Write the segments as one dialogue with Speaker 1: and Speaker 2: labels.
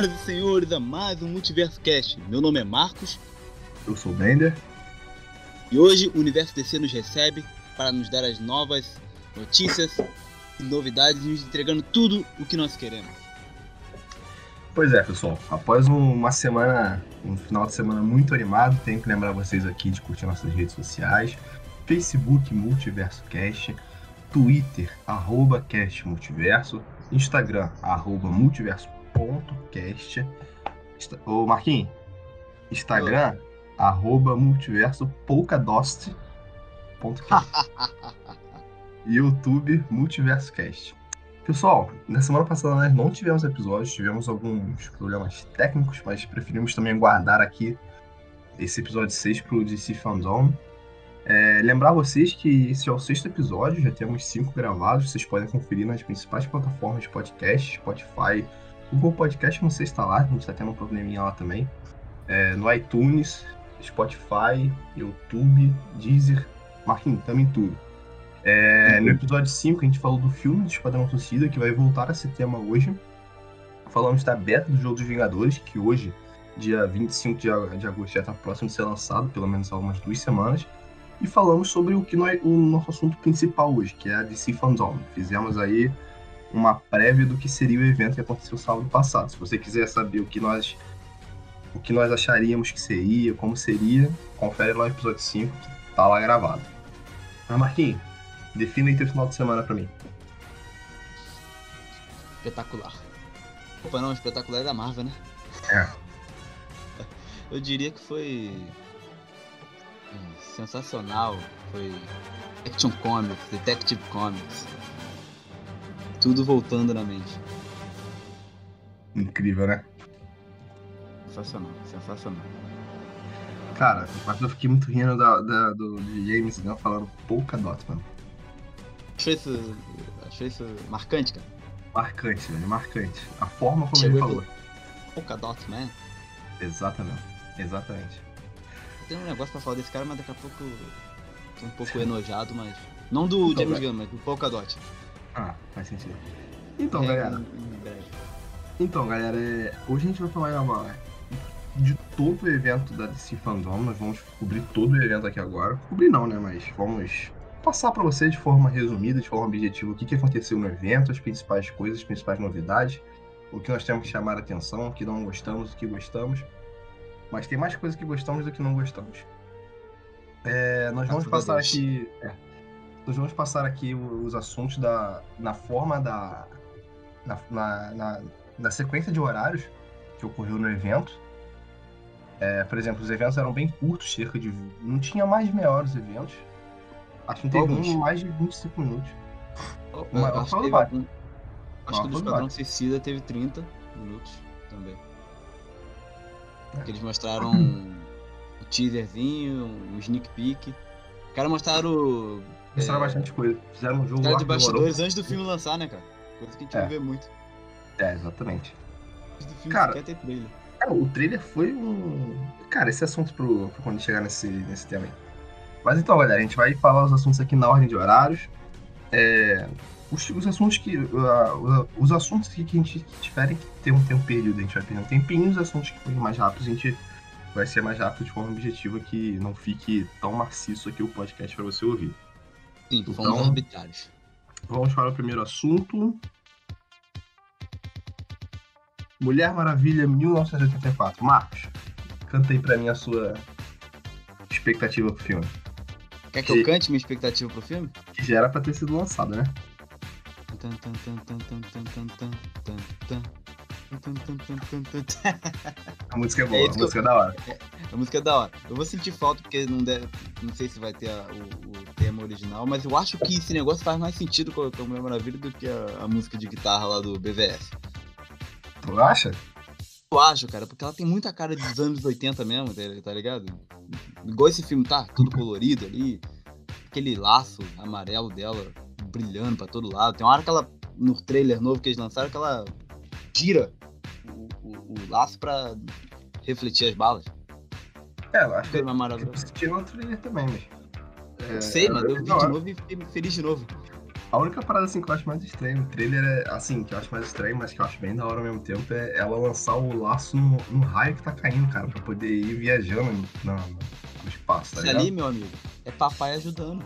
Speaker 1: Senhoras e senhores, a mais um Multiverso Cast. Meu nome é Marcos.
Speaker 2: Eu sou o Bender.
Speaker 1: E hoje o Universo DC nos recebe para nos dar as novas notícias e novidades, nos entregando tudo o que nós queremos.
Speaker 2: Pois é, pessoal. Após uma semana, um final de semana muito animado, tenho que lembrar vocês aqui de curtir nossas redes sociais. Facebook Multiverso Cast, Twitter, arroba Cast Multiverso, Instagram, arroba multiverso.cast. Ô Marquinhos, Instagram, Oi. arroba multiverso polkadost.cast. YouTube Multiverso Cast. Pessoal, na semana passada nós não tivemos episódios, tivemos alguns problemas técnicos, mas preferimos também guardar aqui esse episódio 6 para o DC Fandom. É, lembrar vocês que esse é o sexto episódio, já temos cinco gravados, vocês podem conferir nas principais plataformas de podcast, Spotify, Google Podcast, não sei se está lá, a gente está tendo um probleminha lá também. É, no iTunes, Spotify, YouTube, Deezer, Marquinhos, também tudo. É, no episódio 5 a gente falou do filme do Esquadrão Suicida, que vai voltar a ser tema hoje. Falamos da beta do Jogo dos Vingadores, que hoje, dia 25 de agosto, já está próximo de ser lançado, pelo menos há algumas duas semanas e falamos sobre o que nós, o nosso assunto principal hoje, que é a DC Fandom. Fizemos aí uma prévia do que seria o evento que aconteceu sábado passado. Se você quiser saber o que nós o que nós acharíamos que seria, como seria, confere lá o episódio 5, que tá lá gravado. Mas Marquinhos, defina aí teu final de semana para mim.
Speaker 1: Espetacular. Opa, não, espetacular é da Marvel, né?
Speaker 2: É.
Speaker 1: Eu diria que foi sensacional. Foi Action Comics, Detective Comics. Tudo voltando na mente.
Speaker 2: Incrível, né?
Speaker 1: Sensacional, sensacional.
Speaker 2: Cara, mas eu fiquei muito rindo da, da do, James Gunn falando pouca dot, mano.
Speaker 1: Achei isso, achei isso marcante, cara?
Speaker 2: Marcante, velho, marcante. A forma como Chegou ele falou.
Speaker 1: Pouca dot, man.
Speaker 2: Exatamente, exatamente
Speaker 1: tenho um negócio pra falar desse cara, mas daqui a pouco tô um pouco enojado, mas. Não do James Gunn, mas do Polkadot.
Speaker 2: Ah, faz sentido. Então, é, galera. Então, galera, é... hoje a gente vai falar uma... de todo o evento da DC Fandom. Nós vamos cobrir todo o evento aqui agora. Cobrir não, né? Mas vamos passar para você de forma resumida, de forma objetiva, o que, que aconteceu no evento, as principais coisas, as principais novidades, o que nós temos que chamar a atenção, o que não gostamos, o que gostamos. Mas tem mais coisas que gostamos do que não gostamos. É, nós vamos passar aqui. É, nós vamos passar aqui os assuntos da, na forma da. Na, na, na, na sequência de horários que ocorreu no evento. É, por exemplo, os eventos eram bem curtos, cerca de. Não tinha mais de meia hora os eventos. Acho que não teve um mais de 25 minutos.
Speaker 1: Oh, Uma, acho, que, algum... acho que do Esquadrão Suicida teve 30 minutos também. Que eles mostraram um teaserzinho, um sneak peek. Os caras mostraram.
Speaker 2: Mostraram é, bastante coisa. Fizeram um jogo
Speaker 1: lá. de bastidores antes do filme lançar, né, cara? Coisa que a gente é. não vê muito.
Speaker 2: É, exatamente. Antes do filme cara, quer ter trailer. É, o trailer foi um. Cara, esse assunto pro, pro quando chegar nesse, nesse tema aí. Mas então, galera, a gente vai falar os assuntos aqui na ordem de horários. É, os, os assuntos que. Uh, os assuntos que, que a gente tiverem que ter um tempo perdido, a gente vai perder um tempinho, os assuntos que forem mais rápidos, a gente vai ser mais rápido de forma objetiva que não fique tão maciço aqui o podcast para você ouvir.
Speaker 1: Sim, então, fomos arbitrários.
Speaker 2: Vamos para o primeiro assunto. Mulher Maravilha 1984. Marcos, canta aí pra mim a sua expectativa pro filme.
Speaker 1: Quer que, que eu cante minha expectativa pro filme?
Speaker 2: Que já era pra ter sido lançado, né? A música é boa, é a música eu... é da hora. É,
Speaker 1: a música é da hora. Eu vou sentir falta porque não, deve, não sei se vai ter a, o, o, tema original, mas eu acho que esse negócio faz mais sentido com a Mulher Maravilha do que a, a, música de guitarra lá do BVS.
Speaker 2: Tu acha?
Speaker 1: Eu acho, cara, porque ela tem muita cara dos anos 80 mesmo, tá, tá ligado? Igual esse filme tá, tudo colorido ali, aquele laço amarelo dela brilhando pra todo lado. Tem uma hora que ela, no trailer novo que eles lançaram, que ela gira o, o, o laço pra refletir as balas.
Speaker 2: É, eu acho que é maravilhoso. Assisti no trailer também, mas...
Speaker 1: É, sei, mas eu vi de novo e fiquei feliz de novo.
Speaker 2: A única parada assim que eu acho mais estranha, o trailer é assim, que eu acho mais estranho, mas que eu acho bem da hora ao mesmo tempo, é ela lançar o laço no, no raio que tá caindo, cara, pra poder ir viajando no, no espaço, tá
Speaker 1: Isso
Speaker 2: ligado?
Speaker 1: ali, meu amigo, é papai ajudando.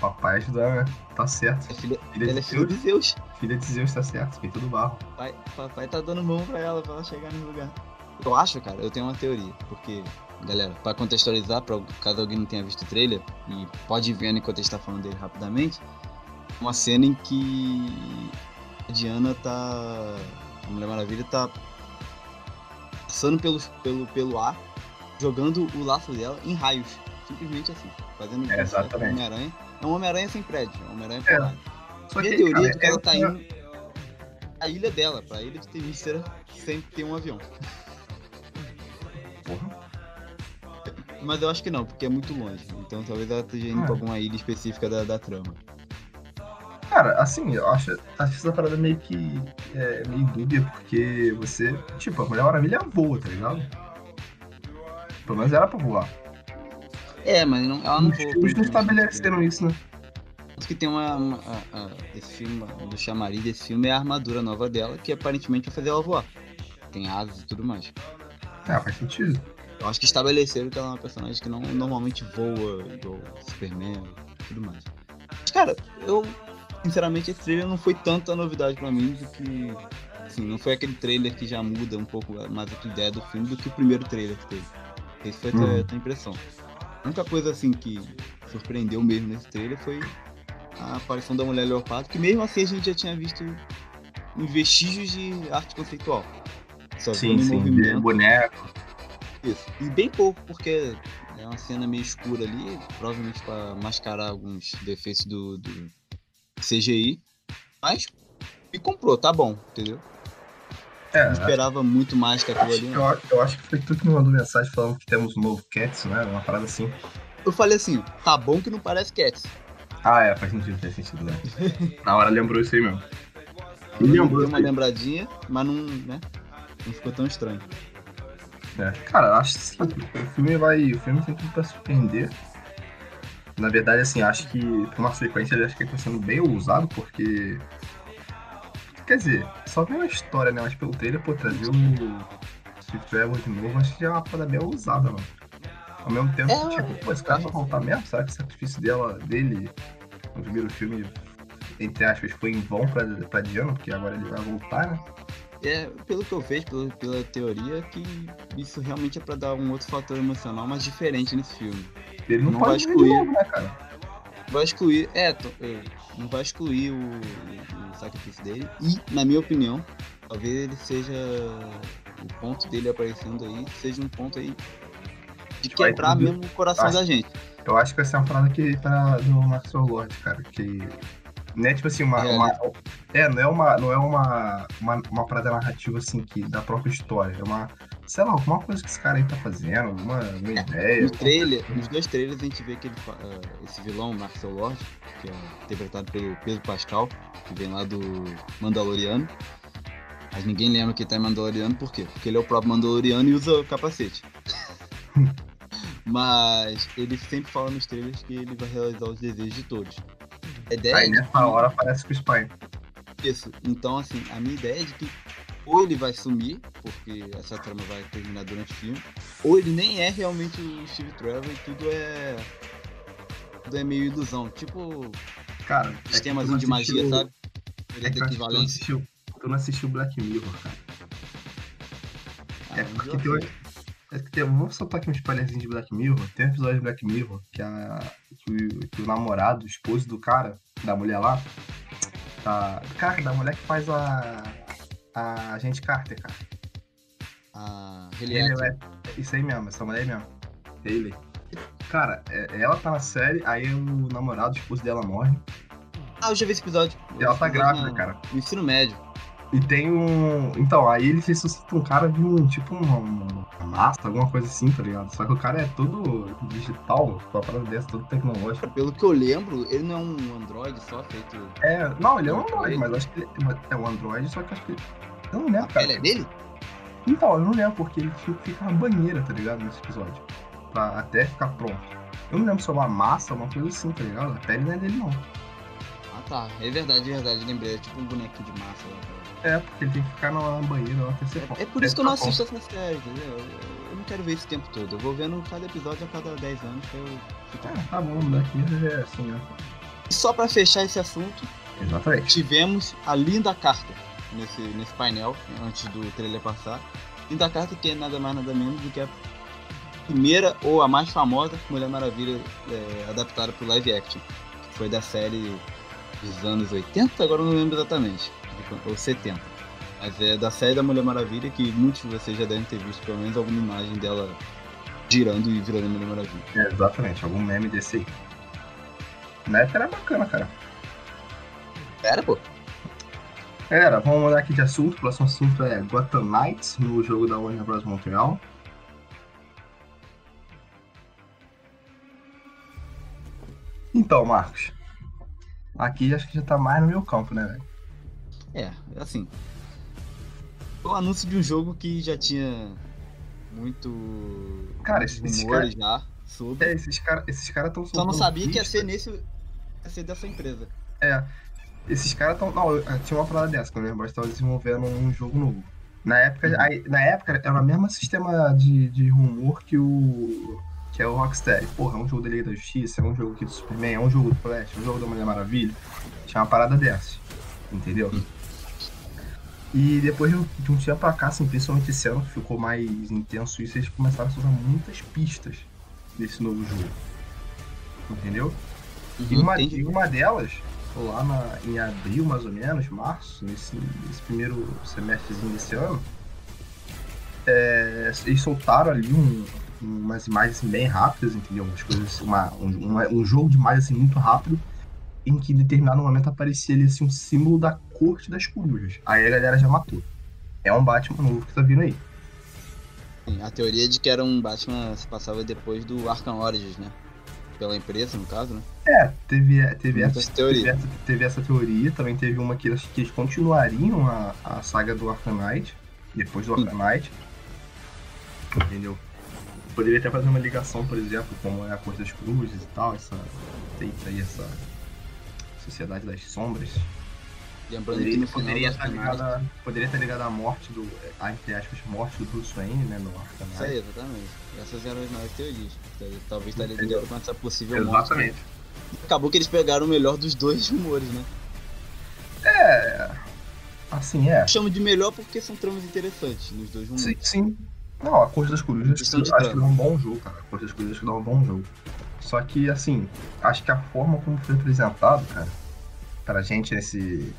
Speaker 2: Papai ajudando, né? Tá certo.
Speaker 1: É filha,
Speaker 2: Filha
Speaker 1: ela é
Speaker 2: de
Speaker 1: filha de Zeus.
Speaker 2: Filha de Zeus tá certo, feito do barro.
Speaker 1: Papai, papai tá dando mão pra ela, pra ela chegar no lugar. Eu acho, cara, eu tenho uma teoria, porque, galera, pra contextualizar, pra caso alguém não tenha visto o trailer, e pode ir vendo enquanto a gente tá falando dele rapidamente, uma cena em que a Diana tá. A Mulher Maravilha tá passando pelo, pelo, pelo ar, jogando o laço dela em raios. Simplesmente assim. Fazendo
Speaker 2: É, exatamente.
Speaker 1: um Homem-Aranha. É um Homem-Aranha sem prédio, é um Homem-Aranha
Speaker 2: É. Só
Speaker 1: Minha
Speaker 2: que,
Speaker 1: teoria
Speaker 2: cara,
Speaker 1: que ela tá indo pra ilha dela, pra ilha de Temícera, sem ter um avião.
Speaker 2: Porra.
Speaker 1: Mas eu acho que não, porque é muito longe. Então talvez ela esteja indo
Speaker 2: Ah.
Speaker 1: pra alguma ilha específica da, da trama.
Speaker 2: Cara, assim, eu acho, acho essa parada meio que é, meio dúbia, porque você, tipo, a Mulher Maravilha voa, tá ligado? Pelo menos era pra voar.
Speaker 1: É, mas não, ela não
Speaker 2: Os
Speaker 1: voa por
Speaker 2: não estabeleceram isso, né?
Speaker 1: Tanto que tem uma. uma- a- a- esse filme, um do chamariz desse filme é a armadura nova dela, que aparentemente vai fazer ela voar. Tem asas e tudo mais.
Speaker 2: Ah, faz sentido.
Speaker 1: Eu acho que estabeleceram que ela é uma personagem que não normalmente voa, igual Superman e tudo mais. Mas, cara, eu. Sinceramente, esse trailer não foi tanta novidade pra mim do que. Assim, não foi aquele trailer que já muda um pouco mais a tua ideia do filme do que o primeiro trailer que teve. Essa foi a tua,
Speaker 2: Uhum.
Speaker 1: tua impressão. A única coisa assim que surpreendeu mesmo nesse trailer foi a aparição da mulher leopardo, que mesmo assim a gente já tinha visto em vestígios de arte conceitual. Só
Speaker 2: Sim, sim,
Speaker 1: movimento.
Speaker 2: boneco.
Speaker 1: Isso. E bem pouco, porque é uma cena meio escura ali, provavelmente pra mascarar alguns defeitos do, do CGI. Mas me comprou, tá bom, entendeu?
Speaker 2: É,
Speaker 1: Não esperava muito mais que aquilo ali.
Speaker 2: eu,
Speaker 1: não.
Speaker 2: acho- eu acho que foi tu que me mandou mensagem falando que temos um novo Cats, né? Uma parada assim.
Speaker 1: Eu falei assim, tá bom que não parece Cats.
Speaker 2: Ah, é, faz sentido, faz sentido, né? Na hora lembrou isso aí mesmo.
Speaker 1: Eu
Speaker 2: lembrou
Speaker 1: uma
Speaker 2: isso aí.
Speaker 1: lembradinha, mas não, né? Não ficou tão estranho.
Speaker 2: É. Cara, acho que sim, o filme vai. O filme tem tudo pra surpreender. Na verdade, assim, acho que pra uma sequência ele acho que ele tá sendo bem ousado, porque. Quer dizer, só pela história, né? Mas pelo trailer, pô, trazer o Steve Trevor de novo, acho que já é uma parada bem ousada, mano. Ao mesmo tempo,
Speaker 1: É,
Speaker 2: tipo, pô, esse cara vai voltar mesmo? Será que o sacrifício dela, dele no primeiro filme, entre aspas, foi em vão pra, pra Diana? Porque agora ele vai voltar, né?
Speaker 1: É, pelo que eu vejo, pela, pela teoria, que isso realmente é pra dar um outro fator emocional mais diferente nesse filme.
Speaker 2: Ele não,
Speaker 1: Não vai excluir.
Speaker 2: novo, né, cara?
Speaker 1: vai excluir. É, é, não vai excluir o, o, o sacrifício dele. E, na minha opinião, talvez ele seja. O ponto dele aparecendo aí seja um ponto aí de quebrar mesmo o coração
Speaker 2: Acho-
Speaker 1: da gente.
Speaker 2: Eu acho que vai ser uma parada que tá do Maxwell Lord, cara. Que. Não é tipo assim, uma.
Speaker 1: É,
Speaker 2: uma- é, não é uma. Não é uma, uma, uma parada narrativa assim que da própria história. É uma. Sei lá, alguma coisa que esse cara aí tá fazendo, alguma, alguma ideia.
Speaker 1: No trailer, nos dois trailers a gente vê que ele, ah, esse vilão, Marcel Lord, que é interpretado pelo Pedro Pascal, que vem lá do Mandaloriano. Mas ninguém lembra que ele tá em Mandaloriano, por quê? Porque ele é o próprio Mandaloriano e usa o capacete. Mas ele sempre fala nos trailers que ele vai realizar os desejos de todos.
Speaker 2: Aí
Speaker 1: é de
Speaker 2: nessa hora aparece com o Spine.
Speaker 1: isso. Então, assim, a minha ideia é de que ou ele vai sumir, porque essa trama vai terminar durante o filme, ou ele nem é realmente o Steve Trevor e tudo é. Tudo é meio ilusão. Tipo,
Speaker 2: Cara, é
Speaker 1: sistemazinho
Speaker 2: não
Speaker 1: de magia, sabe? Ele
Speaker 2: É
Speaker 1: é
Speaker 2: que eu
Speaker 1: equivalente.
Speaker 2: tu não assistiu Black Mirror, cara.
Speaker 1: Ah,
Speaker 2: É porque tem, tem, vamos soltar aqui um spoilerzinho de Black Mirror. Tem um episódio de Black Mirror que, a, que, o, que o namorado, o esposo do cara, da mulher lá, tá, cara, da mulher que faz a, a agente Carter, cara. Ele
Speaker 1: Juliette.
Speaker 2: é, isso aí mesmo, essa mulher aí mesmo. Ele. Cara, é- ela tá na série, aí o namorado, o esposo dela morre.
Speaker 1: Ah, eu já vi esse episódio.
Speaker 2: E ela tá grávida,
Speaker 1: na-
Speaker 2: cara.
Speaker 1: No ensino médio.
Speaker 2: E tem um. Então, aí ele ressuscita um cara de um tipo uma, uma massa, alguma coisa assim, tá ligado? Só que o cara é todo digital, com a parada dessa, todo tecnológico.
Speaker 1: Pelo que eu lembro, ele não é um android só feito.
Speaker 2: É, não, ele é um
Speaker 1: Android.
Speaker 2: Mas acho que ele é um Android, só que acho que. Eu não lembro, cara.
Speaker 1: pele é dele?
Speaker 2: Então, eu não lembro, porque ele fica fica na banheira, tá ligado? Nesse episódio. Pra até ficar pronto. Eu não lembro se é uma massa, uma coisa assim, tá ligado? A pele não é dele, não.
Speaker 1: Ah, tá. É verdade, é verdade. Lembrei. É tipo um bonequinho de massa lá.
Speaker 2: É, porque ele tem que ficar na banheira lá até ser
Speaker 1: É, é por isso que eu não assisto essa série, entendeu? Eu, não quero ver esse tempo todo. Eu vou vendo cada episódio a cada 10 anos que eu fico.
Speaker 2: É, tá bom, daqui é assim, né?
Speaker 1: E só pra fechar esse assunto,
Speaker 2: Exatamente.
Speaker 1: tivemos a linda carta nesse, nesse painel, antes do trailer passar. Linda carta que é nada mais nada menos do que a primeira ou a mais famosa Mulher Maravilha é, adaptada pro live action. Que foi da série dos anos 80, agora eu não lembro exatamente. Ou 70. Mas é da série da Mulher Maravilha que muitos de vocês já devem ter visto pelo menos alguma imagem dela girando e virando Mulher Maravilha.
Speaker 2: É, exatamente, algum meme desse aí. Na época era bacana, cara.
Speaker 1: Era, pô.
Speaker 2: Era, vamos mudar aqui de assunto. O próximo assunto é Gotham Knights no jogo da Warner Bros. Montreal. Então, Marcos. Aqui acho que já tá mais no meu campo, né, velho?
Speaker 1: É, assim. Um anúncio de um jogo que já tinha muito
Speaker 2: Cara, esse- esse
Speaker 1: rumores já sobre.
Speaker 2: É, esses caras esses cara tão
Speaker 1: Só não sabia que ia
Speaker 2: pista.
Speaker 1: ser nesse. ia ser dessa empresa.
Speaker 2: É. Esses caras tão. Não, eu- tinha uma parada dessa, que o Warner estava desenvolvendo um jogo novo. Na época,
Speaker 1: Uhum.
Speaker 2: aí, na época era o mesmo sistema de, de rumor que o. que é o Rocksteady. Porra, é um jogo da Liga da Justiça, é um jogo aqui do Superman, é um jogo do Flash, é um jogo da Mulher Maravilha. Tinha uma parada dessa. Entendeu?
Speaker 1: Uhum.
Speaker 2: E depois de um- tempo pra cá, assim, principalmente esse ano, que ficou mais intenso isso, eles começaram a usar muitas pistas desse novo jogo. Entendeu? E
Speaker 1: Uhum,
Speaker 2: uma,
Speaker 1: entendi.
Speaker 2: e uma delas, lá na- em abril, mais ou menos, março, nesse, nesse primeiro semestrezinho desse ano, é, eles soltaram ali um- umas imagens assim, bem rápidas, entendeu? Umas coisas, uma, um, uma- um jogo de imagens assim, muito rápido, em que em determinado momento aparecia ali assim, um símbolo da corte das corujas. Aí a galera já matou. É um Batman novo que tá vindo aí.
Speaker 1: A teoria de que era um Batman se passava depois do Arkham Origins, né? Pela empresa, no caso, né?
Speaker 2: É, teve, teve,
Speaker 1: Muitas
Speaker 2: essa, teve, essa, teve essa teoria, também teve uma que eles, que eles continuariam a, a saga do Arkham Knight, depois do
Speaker 1: Sim.
Speaker 2: Arkham Knight. Entendeu? Poderia até fazer uma ligação, por exemplo, como é a Cor das Cruzes e tal, essa feita aí, essa Sociedade das Sombras.
Speaker 1: Lembrando que
Speaker 2: Poderia,
Speaker 1: no final
Speaker 2: poderia, estar a- poderia estar ligada à morte do, a, entre aspas, morte do Bruce Wayne, né, no Arkham
Speaker 1: Isso aí, exatamente. Essas eram as novas teorias. Talvez estaria
Speaker 2: Entendeu?
Speaker 1: ligado com essa possível morte.
Speaker 2: Exatamente.
Speaker 1: Acabou que eles pegaram o melhor dos dois rumores, né?
Speaker 2: É, assim, é.
Speaker 1: Eu chamo de melhor porque são tramas interessantes nos dois rumores.
Speaker 2: Sim, sim. Não, a Corte das Corujas acho que dá um bom jogo, cara. A Corte das Corujas acho que dá um bom jogo. Só que, assim, acho que a forma como foi apresentado, cara, pra gente nesse.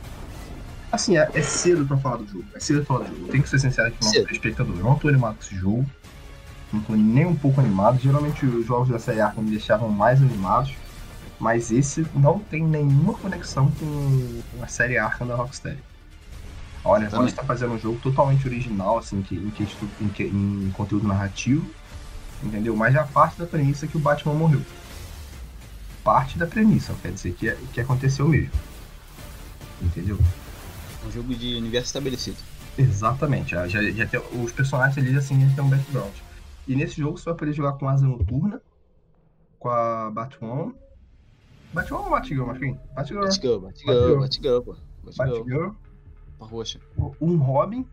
Speaker 2: Assim, é, é cedo pra falar do jogo. É cedo pra falar do jogo. Tem que ser sincero aqui com o nosso espectador. Eu não tô animado com esse jogo. Não tô nem um pouco animado. Geralmente os jogos da série Arkham me deixavam mais animados. Mas esse não tem nenhuma conexão com a série Arkham da Rocksteady. A Warner Bros.
Speaker 1: Também.
Speaker 2: está fazendo um jogo totalmente original, assim, que, em, que, em, que- em conteúdo narrativo, entendeu? Mas já parte da premissa que o Batman morreu. Parte da premissa, quer dizer que, que aconteceu mesmo. Entendeu?
Speaker 1: Um jogo de universo estabelecido.
Speaker 2: Exatamente. Já, já, já tem, os personagens ali, assim, já tem um background. E nesse jogo você vai poder jogar com Asa Noturna, com a Batwoman. Batwoman ou Batgirl, Marquinhos? Batgirl.
Speaker 1: Batgirl, Batgirl,
Speaker 2: Batgirl.
Speaker 1: Batgirl, pô. Batgirl, roxa.
Speaker 2: um Robin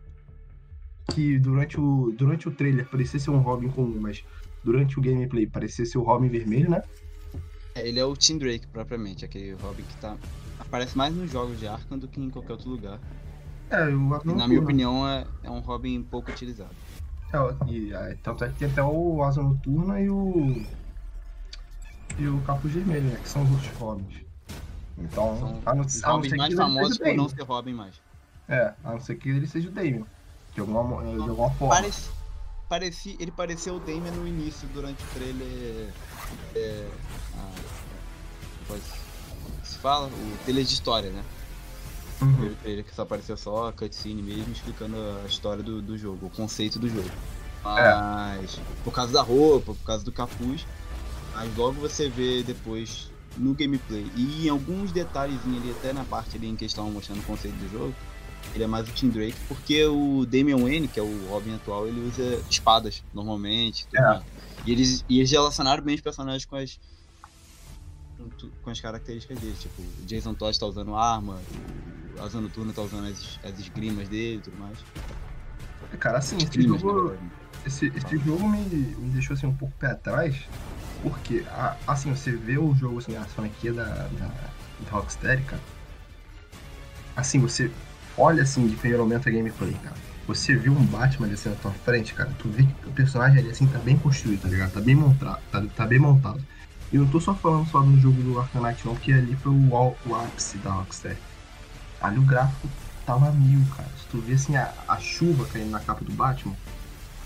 Speaker 2: que durante o, durante o trailer parecia ser um Robin comum, mas durante o gameplay parecia ser o Robin vermelho, né?
Speaker 1: É, ele é o Tim Drake, propriamente, aquele Robin que tá. Aparece mais nos jogos de Arkham do que em qualquer outro lugar.
Speaker 2: É, eu
Speaker 1: na minha opinião, é, é um Robin pouco utilizado.
Speaker 2: É, e, é, tanto é que tem até o Asa Noturna e o. E o Capuz Vermelho, né? Que são os outros Robins. Então,
Speaker 1: São
Speaker 2: a não,
Speaker 1: os
Speaker 2: a
Speaker 1: Robins
Speaker 2: ser
Speaker 1: mais famosos por não ser Robin mais.
Speaker 2: É, a não ser que ele seja o Damien. De alguma, de alguma forma.
Speaker 1: Parece, pareci, ele pareceu o Damien no início, durante o trailer. É, a, fala? O trailer de história, né? O
Speaker 2: Uhum.
Speaker 1: primeiro trailer que só apareceu só a cutscene mesmo, explicando a história do, do jogo, o conceito do jogo. Mas, por causa da roupa, por causa do capuz, mas logo você vê depois no gameplay e em alguns detalhezinhos ali, até na parte ali em que estavam mostrando o conceito do jogo, ele é mais o Tim Drake, porque o Damian Wayne, que é o Robin atual, ele usa espadas normalmente.
Speaker 2: É.
Speaker 1: E eles, e eles relacionaram bem os personagens com as com, as características dele. Tipo, o Jason Todd tá usando arma, o Asa Noturna tá usando as, as esgrimas dele e tudo mais.
Speaker 2: É, Cara, assim, esse jogo,
Speaker 1: verdade.
Speaker 2: esse, esse jogo me, me deixou assim um pouco pé atrás, porque, assim, você vê o jogo, assim, a franquia da, da, da Rocksteady, cara, assim, você olha, assim, de primeiro momento a gameplay, cara, você viu um Batman descendo na tua frente, cara, tu vê que o personagem ali, assim, tá bem construído, tá ligado? Tá bem montado, tá, tá bem montado. E eu não tô só falando só do jogo do Arcanite, não, porque ali foi o, o ápice da Rocksteady. Ali o gráfico tava mil, cara. Se tu vê, assim, a, a chuva caindo na capa do Batman,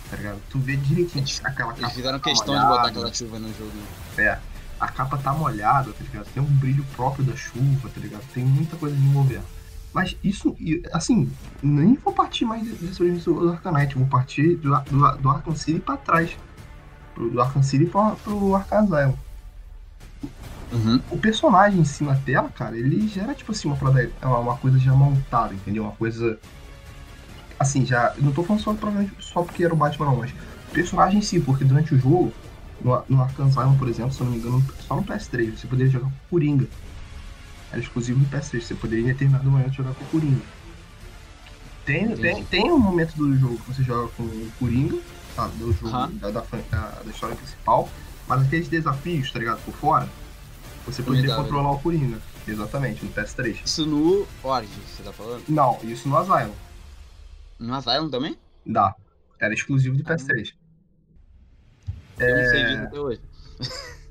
Speaker 2: tá ligado? Tu vê direitinho aquela capa.
Speaker 1: Eles fizeram
Speaker 2: tá
Speaker 1: questão de botar
Speaker 2: molhada.
Speaker 1: aquela chuva no jogo.
Speaker 2: É, a capa tá molhada, tá ligado? Tem um brilho próprio da chuva, tá ligado? Tem muita coisa de envolver. Mas isso, assim, nem vou partir mais desse início do Arcanite, vou partir do, do, do Arkham City pra trás. Pro, do Arkham City pro, pro Arkham Asylum.
Speaker 1: Uhum.
Speaker 2: O personagem em si na tela, cara, ele já era tipo assim, uma, parada- uma, uma coisa já montada, entendeu? Uma coisa. Assim, já. Não tô falando só, só porque era o Batman, não, mas o personagem em si, porque durante o jogo, no, no Arkham por exemplo, se eu não me engano, só no PS3, você poderia jogar com o Coringa. Era exclusivo do PS3, você poderia em determinado momento jogar com o Coringa. Tem, tem,
Speaker 1: Entendi.
Speaker 2: tem um momento do jogo que você joga com o Coringa, tá? Do jogo
Speaker 1: Aham.
Speaker 2: da, da- da história principal, mas aqueles desafios, tá ligado? Por fora, você poderia controlar o Coringa. Exatamente, no PS3.
Speaker 1: Isso no Origins, você tá falando?
Speaker 2: Não, isso no Asylum.
Speaker 1: No Asylum também?
Speaker 2: Dá. Era exclusivo do
Speaker 1: Ah.
Speaker 2: PS3.
Speaker 1: Eu não sei
Speaker 2: É.
Speaker 1: disso até hoje.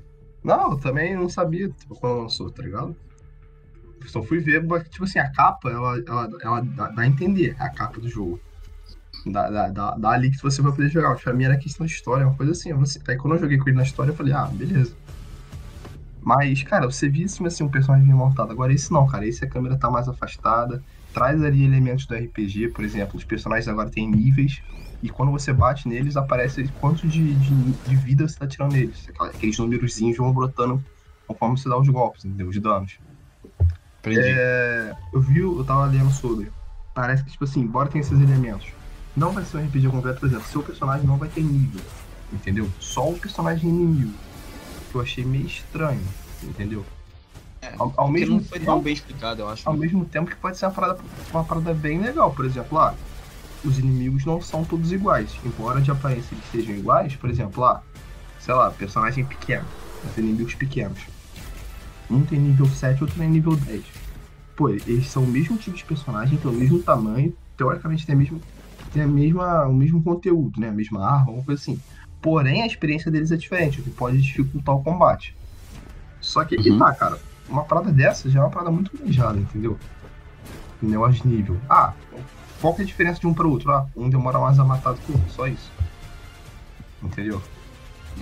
Speaker 2: Não, eu também não sabia tipo, quando lançou, tá ligado? Só fui ver, tipo assim, a capa, ela, ela, ela dá, dá a entender a capa do jogo. Dá, dá, dá, dá ali que você vai poder jogar. Pra mim era questão de história, uma coisa assim. Aí quando eu joguei com ele na história, eu falei, ah, beleza. Mas, cara, você via assim, assim, um personagem montado. Agora esse não, cara. Esse a câmera tá mais afastada. Traz ali elementos do RPG, por exemplo. Os personagens agora têm níveis. E quando você bate neles, aparece quanto de, de, de vida você tá tirando neles. Aqueles númerozinhos vão brotando conforme você dá os golpes, entendeu? Os danos.
Speaker 1: Aprendi.
Speaker 2: É, eu vi, eu tava lendo sobre. Parece que, tipo assim, embora tenha esses elementos, não vai ser um RPG completo, por exemplo, seu personagem não vai ter nível, entendeu? Só o personagem inimigo. Que eu achei meio estranho, entendeu?
Speaker 1: É,
Speaker 2: Ao, ao mesmo
Speaker 1: não foi tão
Speaker 2: tempo,
Speaker 1: bem explicado, eu acho.
Speaker 2: ao mesmo tempo que pode ser uma parada, uma parada bem legal, por exemplo, lá, os inimigos não são todos iguais. Embora de aparência eles sejam iguais, por exemplo, lá, sei lá, personagem pequeno, os inimigos pequenos. Um tem nível 7, outro tem nível 10. Pô, eles são o mesmo tipo de personagem, tem o mesmo tamanho, teoricamente tem, a mesma, tem a mesma, o mesmo conteúdo, né? A mesma arma, alguma coisa assim. Porém, a experiência deles é diferente, o que pode dificultar o combate. Só que, e
Speaker 1: Uhum.
Speaker 2: tá, cara, uma parada dessa já é uma parada muito manjada, entendeu? Negócio de nível. Ah, qual que é a diferença de um para outro? Ah, um demora mais a matar do que o outro, só isso. Entendeu?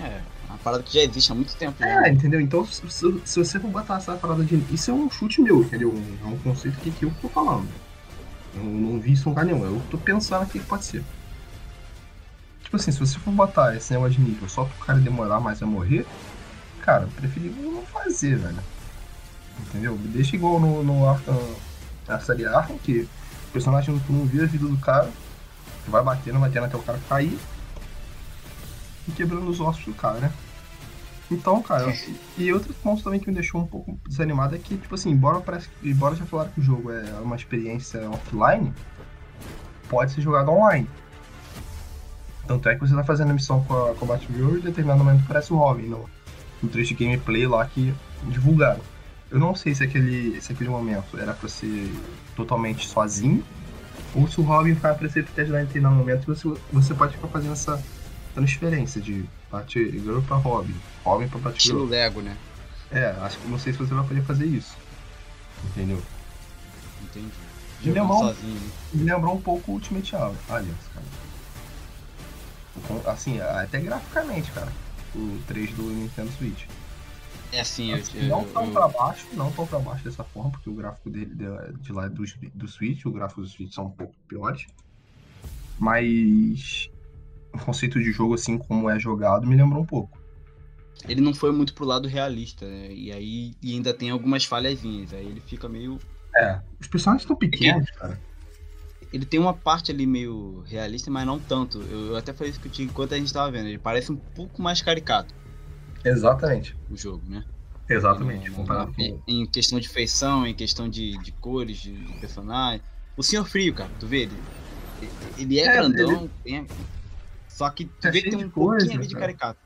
Speaker 1: É, uma parada que já existe há muito tempo. já.
Speaker 2: É, entendeu? Então, se, se- se você for botar essa parada de. Isso é um chute meu, entendeu? É um conceito que, que eu tô falando. Eu não vi isso em lugar nenhum. Eu tô pensando aqui que pode ser. Tipo assim, se você for botar esse negócio de nível só pro cara demorar mais a morrer, cara, eu preferível não fazer, velho. Entendeu? Deixa igual no, no Arkham, na série Arkham, que o personagem tu não vê a vida do cara, tu vai batendo, batendo até o cara cair e quebrando os ossos do cara, né? Então, cara, eu- e outro ponto também que me deixou um pouco desanimado é que, tipo assim, embora, parece, embora já falaram que o jogo é uma experiência offline, pode ser jogado online. Tanto é que você tá fazendo a missão com a, com a Batgirl e em determinado momento aparece o Robin no, no trecho de gameplay lá que divulgaram. Eu não sei se aquele, se aquele momento era pra ser totalmente sozinho, ou se o Robin vai aparecer pra te ajudar em determinado momento e você, você pode ficar fazendo essa transferência de Batgirl pra Robin, Robin pra Batgirl.
Speaker 1: Estilo Lego, né?
Speaker 2: É, acho que não sei se você vai poder fazer isso. Entendeu?
Speaker 1: Entendi.
Speaker 2: Me lembrou-
Speaker 1: sozinho. né?
Speaker 2: Me lembrou um pouco o Ultimate Al- Alliance, cara. Com- Assim, até graficamente, cara. O 3 do Nintendo Switch.
Speaker 1: É assim,
Speaker 2: Assim,
Speaker 1: eu,
Speaker 2: não tão
Speaker 1: eu-
Speaker 2: pra baixo, não tão pra baixo dessa forma, porque o gráfico dele de, de lá é do, do Switch, o gráfico do Switch são um pouco piores. Mas o conceito de jogo, assim, como é jogado, me lembrou um pouco.
Speaker 1: ele não foi muito pro lado realista, né? E aí e ainda tem algumas falhazinhas. Aí ele fica meio.
Speaker 2: É, os personagens estão pequenos, cara.
Speaker 1: Ele tem uma parte ali meio realista, mas não tanto. Eu, eu até falei isso contigo enquanto a gente tava vendo. Ele parece um pouco mais caricato,
Speaker 2: Exatamente.
Speaker 1: o jogo, né?
Speaker 2: Exatamente,
Speaker 1: Em-
Speaker 2: comparado
Speaker 1: em,
Speaker 2: com.
Speaker 1: em questão de feição, em questão de, de cores, de, de personagem. O Senhor Frio, cara, tu vê, ele, ele é,
Speaker 2: É,
Speaker 1: grandão, tem- só que tu
Speaker 2: É
Speaker 1: vê que tem um pouquinho
Speaker 2: coisa,
Speaker 1: ali de
Speaker 2: cara.
Speaker 1: caricato.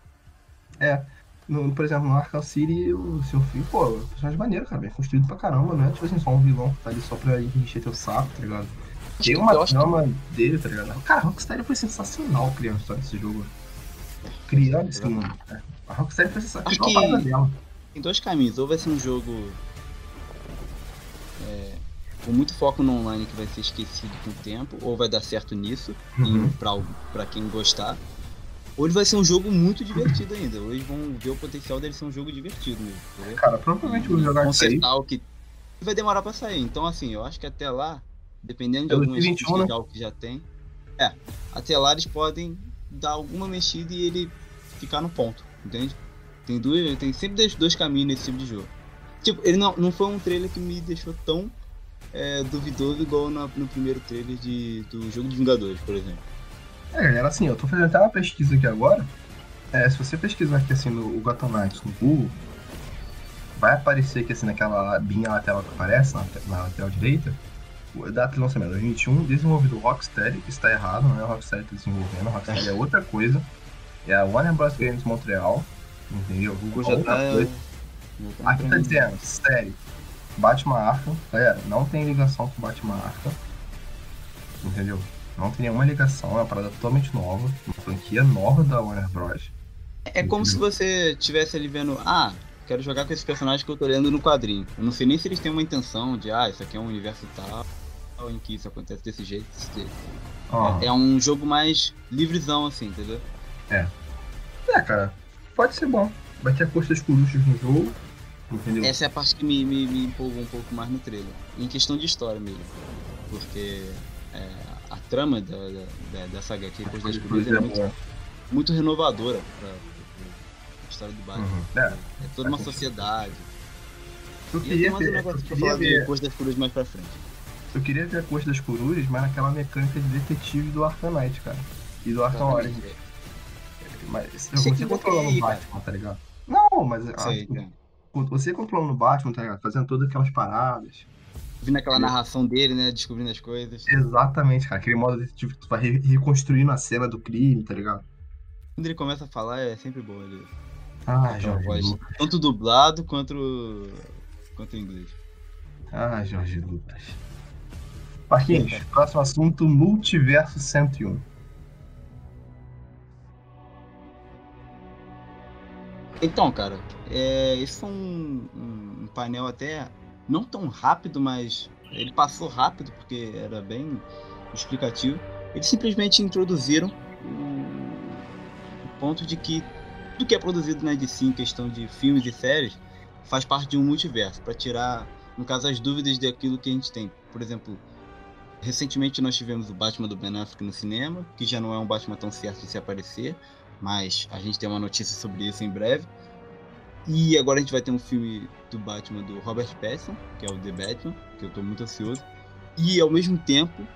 Speaker 2: No, por exemplo, no Arkham City, o seu filho, pô, é um personagem maneiro, cara, bem construído pra caramba, não é tipo assim, só um vilão que tá ali só pra encher teu saco, tá ligado? Tem uma
Speaker 1: acho
Speaker 2: trama dele, tá ligado? Cara, a Rocksteady foi sensacional criando a história desse jogo. Criando esse mundo. né? A Rocksteady foi sensacional.
Speaker 1: Acho que-
Speaker 2: dela.
Speaker 1: Tem dois caminhos, ou vai ser um jogo é, com muito foco no online que vai ser esquecido com o tempo, ou vai dar certo nisso,
Speaker 2: Uhum.
Speaker 1: pra, pra quem gostar. Ou ele vai ser um jogo muito divertido ainda. Ou eles vão ver o potencial dele ser um jogo divertido mesmo. entendeu?
Speaker 2: Cara, provavelmente vou jogar isso aí.
Speaker 1: o que vai demorar pra sair. Então, assim, eu acho que até lá, dependendo de
Speaker 2: É 2021,
Speaker 1: coisas
Speaker 2: né?
Speaker 1: que já tem, é, até lá eles podem dar alguma mexida e ele ficar no ponto, entende? Tem duas, tem sempre dois, dois caminhos nesse tipo de jogo. Tipo, ele não, não foi um trailer que me deixou tão é, duvidoso igual na- no primeiro trailer de, do jogo de Vingadores, por exemplo.
Speaker 2: É, galera, assim, eu tô fazendo até uma pesquisa aqui agora. É, se você pesquisar aqui assim no Gotham Knights no Google, vai aparecer aqui assim naquela abinha lateral que aparece, na, na lateral direita, data de lançamento 2021, desenvolvido Rocksteady, está errado, não é Rocksteady que tá desenvolvendo, Rocksteady é outra coisa. É a Warner Bros. Games Montreal, entendeu?
Speaker 1: O Google
Speaker 2: É
Speaker 1: já
Speaker 2: outra
Speaker 1: tá.
Speaker 2: coisa.
Speaker 1: tá
Speaker 2: Aqui tá dizendo, série, Batman Arkham, galera, não tem ligação com Batman Arkham, entendeu? Não tem nenhuma ligação, é uma parada totalmente nova, uma franquia nova da Warner Bros.
Speaker 1: É como se você estivesse ali vendo, ah, quero jogar com esse personagem que eu tô lendo no quadrinho. Eu não sei nem se eles têm uma intenção de, ah, isso aqui é um universo tal, em que isso acontece desse jeito. desse.
Speaker 2: Ó,
Speaker 1: É um jogo mais livrezão, assim, entendeu?
Speaker 2: é, cara, pode ser bom. Vai ter das Corujas no jogo, entendeu?
Speaker 1: Essa é a parte que me, me, me empolgou um pouco mais no trailer. Em questão de história mesmo. Porque é, a trama da, da, da, dessa HQ depois
Speaker 2: Corujas
Speaker 1: é
Speaker 2: é
Speaker 1: muito, muito renovadora pra, pra- história do Batman.
Speaker 2: Uhum. É,
Speaker 1: É toda uma sociedade.
Speaker 2: eu
Speaker 1: E eu
Speaker 2: queria
Speaker 1: tenho mais um
Speaker 2: ver, eu queria
Speaker 1: falar
Speaker 2: ver,
Speaker 1: Costa das mais pra frente.
Speaker 2: Eu queria ver a Costa das Corujas, mas naquela mecânica de detetive do Arkham Knight, cara. E do Arkham Origins. Mas eu você controlando o. Batman, tá ligado? Não, mas a-
Speaker 1: Sei, cara.
Speaker 2: você controlando o Batman, tá ligado? Fazendo todas aquelas paradas.
Speaker 1: Vindo aquela narração dele, né? Descobrindo as coisas.
Speaker 2: Exatamente, cara. Aquele modo detetive que tu vai re- reconstruindo a cena do crime, tá ligado?
Speaker 1: Quando ele começa a falar, é sempre bom ele.
Speaker 2: Ah,
Speaker 1: a
Speaker 2: Jorge
Speaker 1: voz, tanto dublado quanto, quanto em inglês.
Speaker 2: Ah, Jorge Lucas. Marquinhos, próximo assunto, Multiverso 101.
Speaker 1: Então, cara, é, esse foi um, um- um painel até não tão rápido, mas ele passou rápido porque era bem explicativo. Eles simplesmente introduziram o, o ponto de que tudo que é produzido na DC em questão de filmes e séries faz parte de um multiverso, para tirar, no caso, as dúvidas daquilo que a gente tem. Por exemplo, recentemente nós tivemos o Batman do Ben Affleck no cinema, que já não é um Batman tão certo de se aparecer, mas a gente tem uma notícia sobre isso em breve. E agora a gente vai ter um filme do Batman do Robert Pattinson, que é o The Batman, que eu tô muito ansioso. E ao mesmo tempo,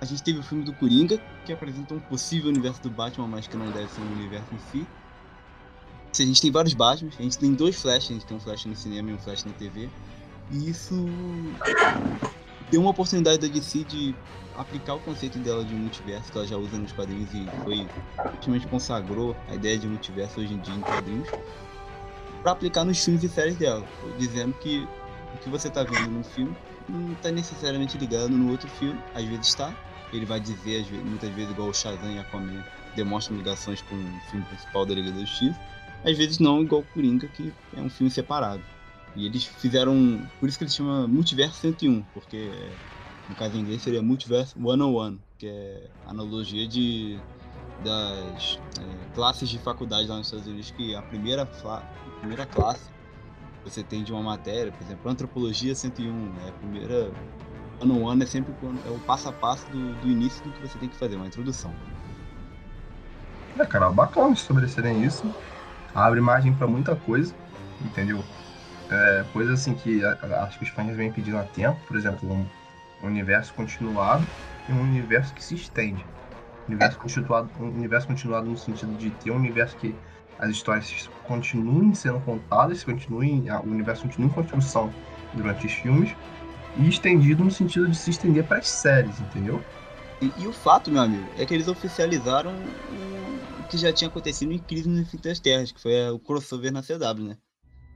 Speaker 1: a gente teve o filme do Coringa, que apresenta um possível universo do Batman, mas que não deve ser um universo em si. A gente tem vários Batmans, a gente tem dois Flash, a gente tem um Flash no cinema e um Flash na TV. E isso deu uma oportunidade da DC de aplicar o conceito dela de multiverso que ela já usa nos quadrinhos e foi praticamente consagrou a ideia de multiverso hoje em dia em quadrinhos para aplicar nos filmes e séries dela, dizendo que o que você tá vendo num filme não tá necessariamente ligado no outro filme, às vezes está. Ele vai dizer, vezes, muitas vezes, igual o Shazam e Aquaman demonstram ligações com o filme principal da Liga da Justiça, às vezes não, igual o Coringa, que é um filme separado. E eles fizeram. Por isso que eles chamam Multiverso 101, porque no caso em inglês seria Multiverso 101, que é analogia de das é, classes de faculdade lá nos Estados Unidos, que a primeira, a primeira classe você tem de uma matéria, por exemplo, Antropologia 101, né? a primeira. Ano ano é sempre é o passo a passo do, do início do que você tem que fazer, uma introdução.
Speaker 2: É, cara, bacana estabelecerem isso. Abre margem pra muita coisa, entendeu? É, coisa assim que acho que os fãs vêm pedindo há tempo, por exemplo, um, universo continuado e um universo que se estende. Universo continuado, um universo continuado no sentido de ter um universo que as histórias continuem sendo contadas, continuem, o universo continue em construção durante os filmes, e estendido no sentido de se estender para as séries, entendeu?
Speaker 1: E, e, o fato, meu amigo, é que eles oficializaram o que já tinha acontecido em Crise no Fim das Terras, que foi o crossover na CW, né?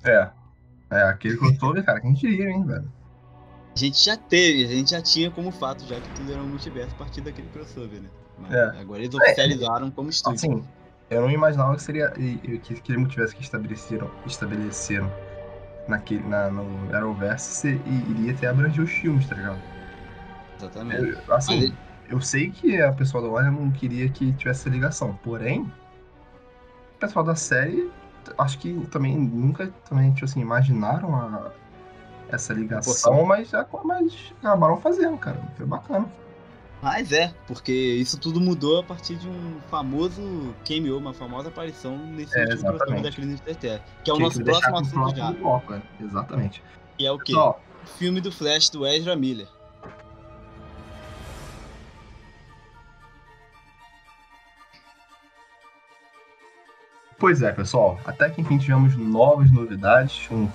Speaker 2: É. É, aquele crossover, cara, quem diria, hein, velho?
Speaker 1: A gente já teve, a gente já tinha como fato, já que tudo era um multiverso a partir daquele crossover, né? Mas é. agora eles oficializaram é, como estúdio.
Speaker 2: Assim, eu não imaginava que seria que aquele multiverso que estabeleceram, estabeleceram naquele, na, no Arrowverse iria até abranger os filmes, tá ligado?
Speaker 1: Exatamente.
Speaker 2: Eu, assim, ele... eu sei que a pessoal da Warner não queria que tivesse essa ligação, porém, o pessoal da série, acho que também nunca também, tipo assim, imaginaram a, essa ligação, mas, mas acabaram fazendo, cara. Foi bacana.
Speaker 1: Mas é, porque isso tudo mudou a partir de um famoso cameo, uma famosa aparição nesse
Speaker 2: é,
Speaker 1: último programa da Crise de que é o que nosso próximo assunto já.
Speaker 2: Bloco, é. Exatamente.
Speaker 1: E é o quê? Filme do Flash do Ezra Miller.
Speaker 2: Pois é, pessoal. Até que enfim tivemos novas novidades, um,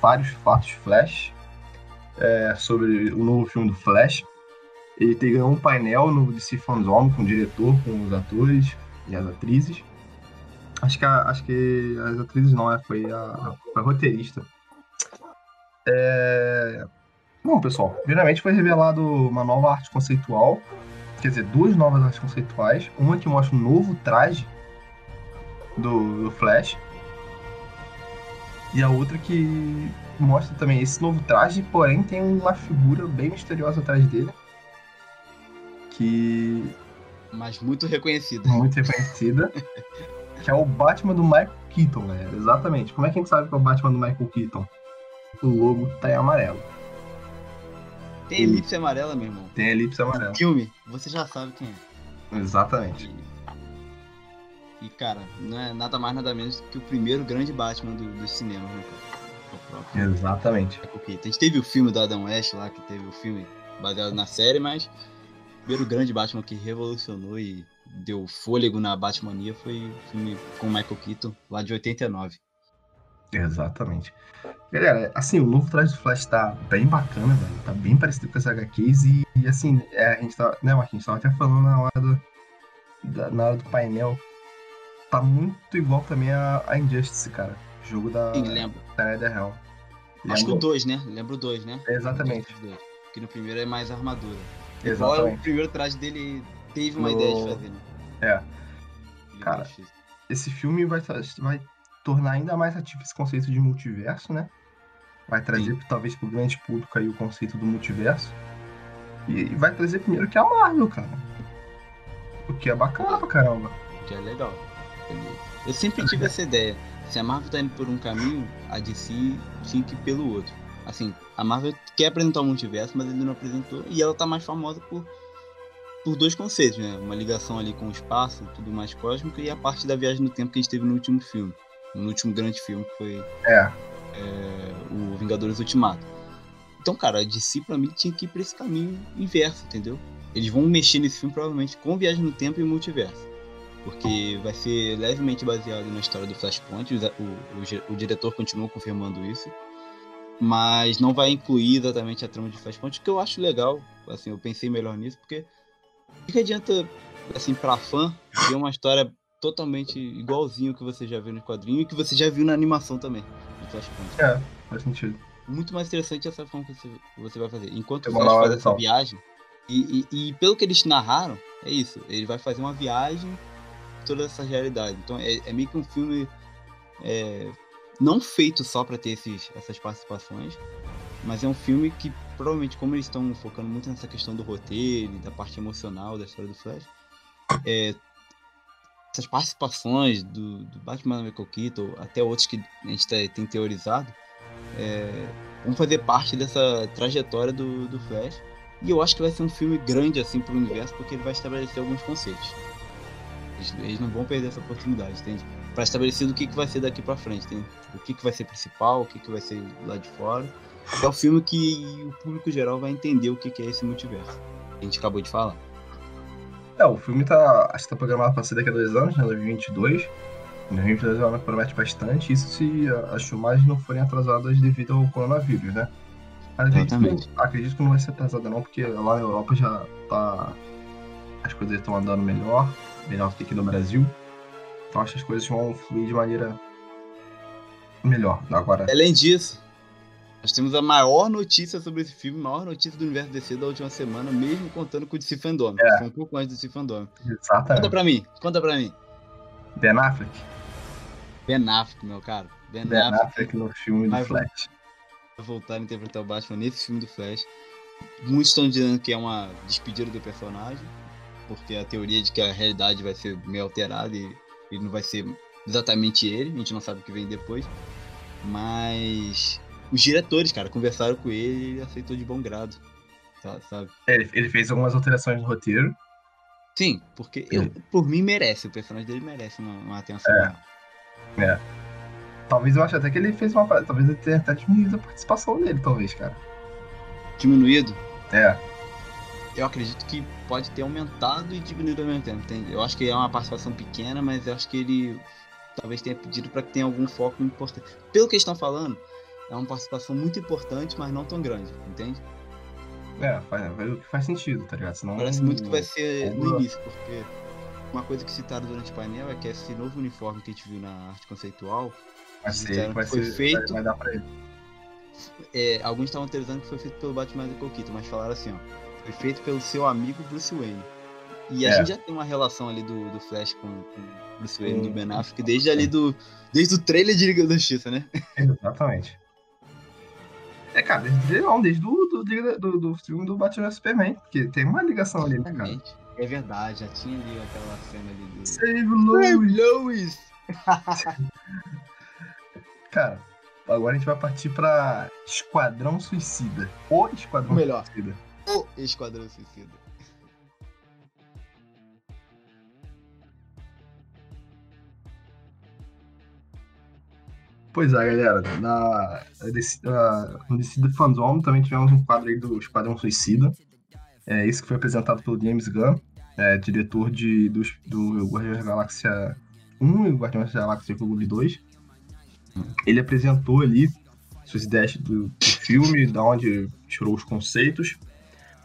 Speaker 2: vários fatos Flash é, sobre o novo filme do Flash. Ele ganhou um painel no DC Fandom com o diretor, com os atores e as atrizes. Acho que, a, acho que as atrizes não, é, foi a, foi a roteirista. É... Bom, pessoal, primeiramente foi revelado uma nova arte conceitual, quer dizer, duas novas artes conceituais. Uma que mostra um novo traje do, do Flash, e a outra que mostra também esse novo traje, porém tem uma figura bem misteriosa atrás dele que.
Speaker 1: Mas muito reconhecida.
Speaker 2: Muito reconhecida. que é o Batman do Michael Keaton, galera. Exatamente. Como é que a gente sabe que é o Batman do Michael Keaton? O logo tá em amarelo.
Speaker 1: Tem elipse amarela, meu irmão.
Speaker 2: Tem elipse amarela.
Speaker 1: Filme, você já sabe quem
Speaker 2: é. Exatamente.
Speaker 1: E, cara, não é nada mais nada menos que o primeiro grande Batman do, dos cinemas, né,
Speaker 2: cara? Exatamente.
Speaker 1: A gente teve o filme do Adam West lá, que teve o filme baseado na série, mas primeiro grande Batman que revolucionou e deu fôlego na Batmania foi o filme com Michael Keaton, lá de 89.
Speaker 2: Exatamente. Galera, assim, o novo traje do Flash tá bem bacana, velho. Tá bem parecido com as HQs e, e assim, é, a gente tá, né, Marquinhos, a gente tava até falando na hora do, da, na hora do painel. Tá muito igual também a, a Injustice, cara. Jogo da,
Speaker 1: Sim, lembro.
Speaker 2: da Netherrealm.
Speaker 1: Acho que o 2, né? Lembro o 2, né?
Speaker 2: Exatamente.
Speaker 1: Que no primeiro é mais armadura.
Speaker 2: Exatamente.
Speaker 1: Igual o primeiro traje dele teve uma no... ideia de fazer, né?
Speaker 2: É. Cara, esse filme vai, vai tornar ainda mais ativo esse conceito de multiverso, né? Vai trazer, Sim. talvez, pro grande público aí o conceito do multiverso. E vai trazer primeiro que a Marvel, cara. O que é bacana pra caramba.
Speaker 1: O que é legal. Eu sempre tive essa ideia. Se a Marvel tá indo por um caminho, a DC tinha que ir pelo outro. Assim, a Marvel quer apresentar o multiverso, mas ele não apresentou. E ela tá mais famosa por, por dois conceitos, né? Uma ligação ali com o espaço, tudo mais cósmico, e a parte da viagem no tempo que a gente teve no último filme. No último grande filme, que foi
Speaker 2: é.
Speaker 1: É, o Vingadores Ultimato. Então, cara, a DC pra mim tinha que ir pra esse caminho inverso, entendeu? Eles vão mexer nesse filme provavelmente com viagem no tempo e multiverso. Porque vai ser levemente baseado na história do Flashpoint, o, o, o diretor continua confirmando isso mas não vai incluir exatamente a trama de Flashpoint, que eu acho legal. Assim, eu pensei melhor nisso, porque o que adianta, assim, pra fã, ver uma história totalmente igualzinho que você já viu no quadrinho e que você já viu na animação também, de Flashpoint.
Speaker 2: É, faz sentido.
Speaker 1: Muito mais interessante essa forma que você, você vai fazer. Enquanto você faz essa viagem, e, e, e, pelo que eles narraram, é isso. Ele vai fazer uma viagem toda essa realidade. Então é, é meio que um filme é, não feito só para ter esses, essas participações, mas é um filme que provavelmente, como eles estão focando muito nessa questão do roteiro, da parte emocional da história do Flash, é, essas participações do, do Batman Michael Keaton, até outros que a gente tá, tem teorizado, é, vão fazer parte dessa trajetória do, do Flash. E eu acho que vai ser um filme grande assim para o universo, porque ele vai estabelecer alguns conceitos. Eles, eles não vão perder essa oportunidade, entende? para estabelecer o que, que vai ser daqui para frente. Tem o que, que vai ser principal, o que, que vai ser lá de fora. É o filme que o público geral vai entender o que, que é esse multiverso. A gente acabou de falar.
Speaker 2: É, o filme tá. Acho que tá programado para ser daqui a dois anos, né? 2022. 2022 promete bastante, isso se as filmagens não forem atrasadas devido ao coronavírus, né? Mas acredito
Speaker 1: Exatamente.
Speaker 2: que, acredito que não vai ser atrasada não, porque lá na Europa já tá. As coisas estão andando melhor, melhor do que aqui no Brasil. Então acho que as coisas vão fluir de maneira melhor. Agora,
Speaker 1: Além disso, nós temos a maior notícia sobre esse filme, a maior notícia do universo DC da última semana, mesmo contando com o DC Fandom.
Speaker 2: É.
Speaker 1: Foi um pouco antes do DC Fandom. Conta
Speaker 2: exatamente.
Speaker 1: pra mim, conta pra mim.
Speaker 2: Ben Affleck.
Speaker 1: Ben Affleck, meu cara. Ben,
Speaker 2: Ben
Speaker 1: Affleck
Speaker 2: Affleck no filme do Flash.
Speaker 1: voltar a interpretar o Batman nesse filme do Flash. Muitos estão dizendo que é uma despedida do personagem, porque a teoria de que a realidade vai ser meio alterada e ele não vai ser exatamente ele, a gente não sabe o que vem depois. Mas os diretores, cara, conversaram com ele e ele aceitou de bom grado. Sabe?
Speaker 2: É, Ele, fez algumas alterações no roteiro.
Speaker 1: Sim, porque eu, por mim merece, o personagem dele merece uma, uma atenção.
Speaker 2: É.
Speaker 1: maior.
Speaker 2: Talvez eu ache até que ele fez uma. Talvez ele tenha até diminuído a participação dele, talvez, cara.
Speaker 1: Diminuído,
Speaker 2: É,
Speaker 1: eu acredito que pode ter aumentado e diminuído ao mesmo tempo, entende? Eu acho que é uma participação pequena, mas eu acho que ele talvez tenha pedido para que tenha algum foco importante. Pelo que eles estão falando, é uma participação muito importante, mas não tão grande, entende?
Speaker 2: é, faz, faz, faz sentido, tá ligado? Senão,
Speaker 1: Parece muito que vai ser no início, porque uma coisa que citaram durante o painel é que esse novo uniforme que a gente viu na arte conceitual,
Speaker 2: vai ser, vai
Speaker 1: foi
Speaker 2: ser,
Speaker 1: feito-
Speaker 2: Vai, vai dar pra ele.
Speaker 1: é, alguns estavam teorizando que foi feito pelo Batman Michael Keaton, mas falaram assim, ó, foi feito pelo seu amigo Bruce Wayne. E a
Speaker 2: É.
Speaker 1: gente já tem uma relação ali do, do Flash com, Bruce Wayne, do. Ben Affleck, desde ali do. Desde o trailer de Liga da Justiça, né?
Speaker 2: Exatamente. É, cara, desde, não, desde o do, do, do, do filme do Batman Superman, porque tem uma ligação ali, né, cara?
Speaker 1: É verdade, já tinha ali aquela cena ali do.
Speaker 2: Save Lois!
Speaker 1: Lois!
Speaker 2: Cara, agora a gente vai partir pra Esquadrão Suicida. O Esquadrão
Speaker 1: Melhor.
Speaker 2: Suicida.
Speaker 1: O Esquadrão Suicida.
Speaker 2: Pois é, galera. Na, na, no DC também tivemos um quadro aí do Esquadrão Suicida. É esse que foi apresentado pelo James Gunn, é, diretor de, do, do Guardiões da Galáxia 1 e Guardiões da Galáxia Volume 2. Ele apresentou ali suas ideias do, do filme, da onde tirou os conceitos,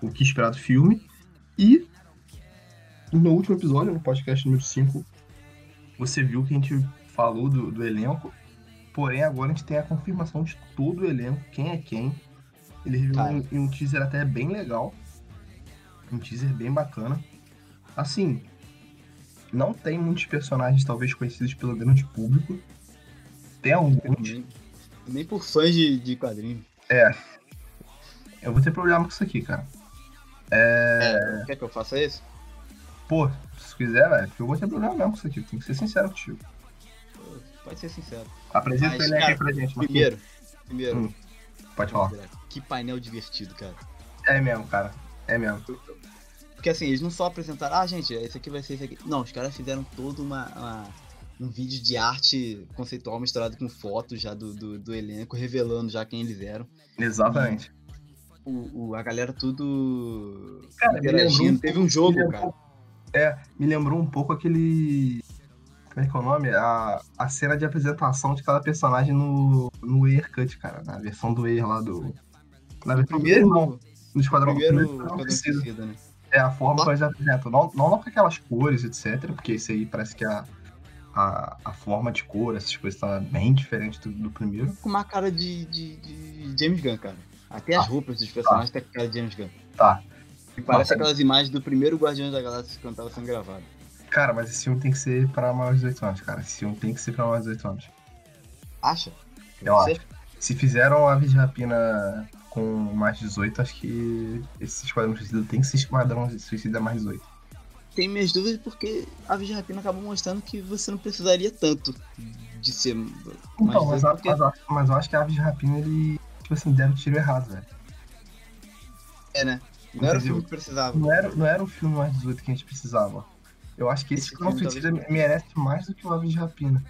Speaker 2: o que esperar do filme. E no último episódio, no podcast número 5, você viu que a gente falou do, do elenco. Porém, agora a gente tem a confirmação de todo o elenco, quem é quem. Ele revelou um, um teaser até bem legal. Um teaser bem bacana. Assim, não tem muitos personagens, talvez, conhecidos pelo grande público. Tem alguns.
Speaker 1: Nem, nem por fãs de, de quadrinhos.
Speaker 2: Eu vou ter problema com isso aqui, cara.
Speaker 1: É, quer que eu faça isso?
Speaker 2: Pô, se quiser, velho, eu vou ter problema mesmo com isso aqui. Tem que ser sincero contigo.
Speaker 1: Pode ser sincero.
Speaker 2: Apresenta
Speaker 1: Mas,
Speaker 2: ele aqui
Speaker 1: cara,
Speaker 2: pra gente, Marquinhos.
Speaker 1: Primeiro, primeiro.
Speaker 2: Hum, Pode falar.
Speaker 1: Que painel divertido, cara.
Speaker 2: É mesmo, cara. É mesmo.
Speaker 1: Porque assim, eles não só apresentaram, ah, gente, esse aqui vai ser esse aqui. Não, os caras fizeram todo uma, uma- um vídeo de arte conceitual misturado com fotos já do, do, do elenco, revelando já quem eles eram.
Speaker 2: Exatamente.
Speaker 1: O, o- a galera tudo
Speaker 2: Cara,
Speaker 1: interagindo.
Speaker 2: lembrou-
Speaker 1: Teve um jogo,
Speaker 2: me
Speaker 1: cara.
Speaker 2: É, me lembrou um pouco aquele. Como é que é o nome? A, a cena de apresentação de cada personagem no, no Air Cut, cara. Na versão do Air lá do. Na versão
Speaker 1: Primeiro,
Speaker 2: do irmão, no Esquadrão
Speaker 1: primeiro.
Speaker 2: Suicida,
Speaker 1: né?
Speaker 2: É a forma que eles apresentam. Não, não com aquelas cores, etc. Porque isso aí parece que a, a, a forma de cor, essas coisas tá bem diferente do, do primeiro.
Speaker 1: Com uma cara de, de, de James Gunn, cara. Até as roupas dos personagens têm cara de James Gunn.
Speaker 2: Tá.
Speaker 1: E parece
Speaker 2: Nossa.
Speaker 1: aquelas imagens do primeiro Guardiões da Galáxia quando tava sendo gravado.
Speaker 2: Cara, mas esse filme tem que ser pra maiores de 18 anos, cara. Esse filme tem que ser pra maiores de 18 anos.
Speaker 1: Acha?
Speaker 2: Eu
Speaker 1: Você?
Speaker 2: acho. Se fizeram a de Rapina com mais de 18, acho que esse Esquadrão Suicida tem que ser Esquadrão Suicida mais 18.
Speaker 1: Tem minhas dúvidas porque a de Rapina acabou mostrando que você não precisaria tanto de ser mais
Speaker 2: Então, mas,
Speaker 1: 18,
Speaker 2: a-
Speaker 1: porque
Speaker 2: mas, mas eu acho que a de Rapina, ele, tipo assim, deve tiro errado, velho.
Speaker 1: é, né? Não era o
Speaker 2: Entendeu?
Speaker 1: filme que precisava.
Speaker 2: Não era, não era o filme mais 18 que a gente precisava. Eu acho que esse
Speaker 1: Esse
Speaker 2: Suicida
Speaker 1: talvez-
Speaker 2: merece mais do que o Aves de Rapina.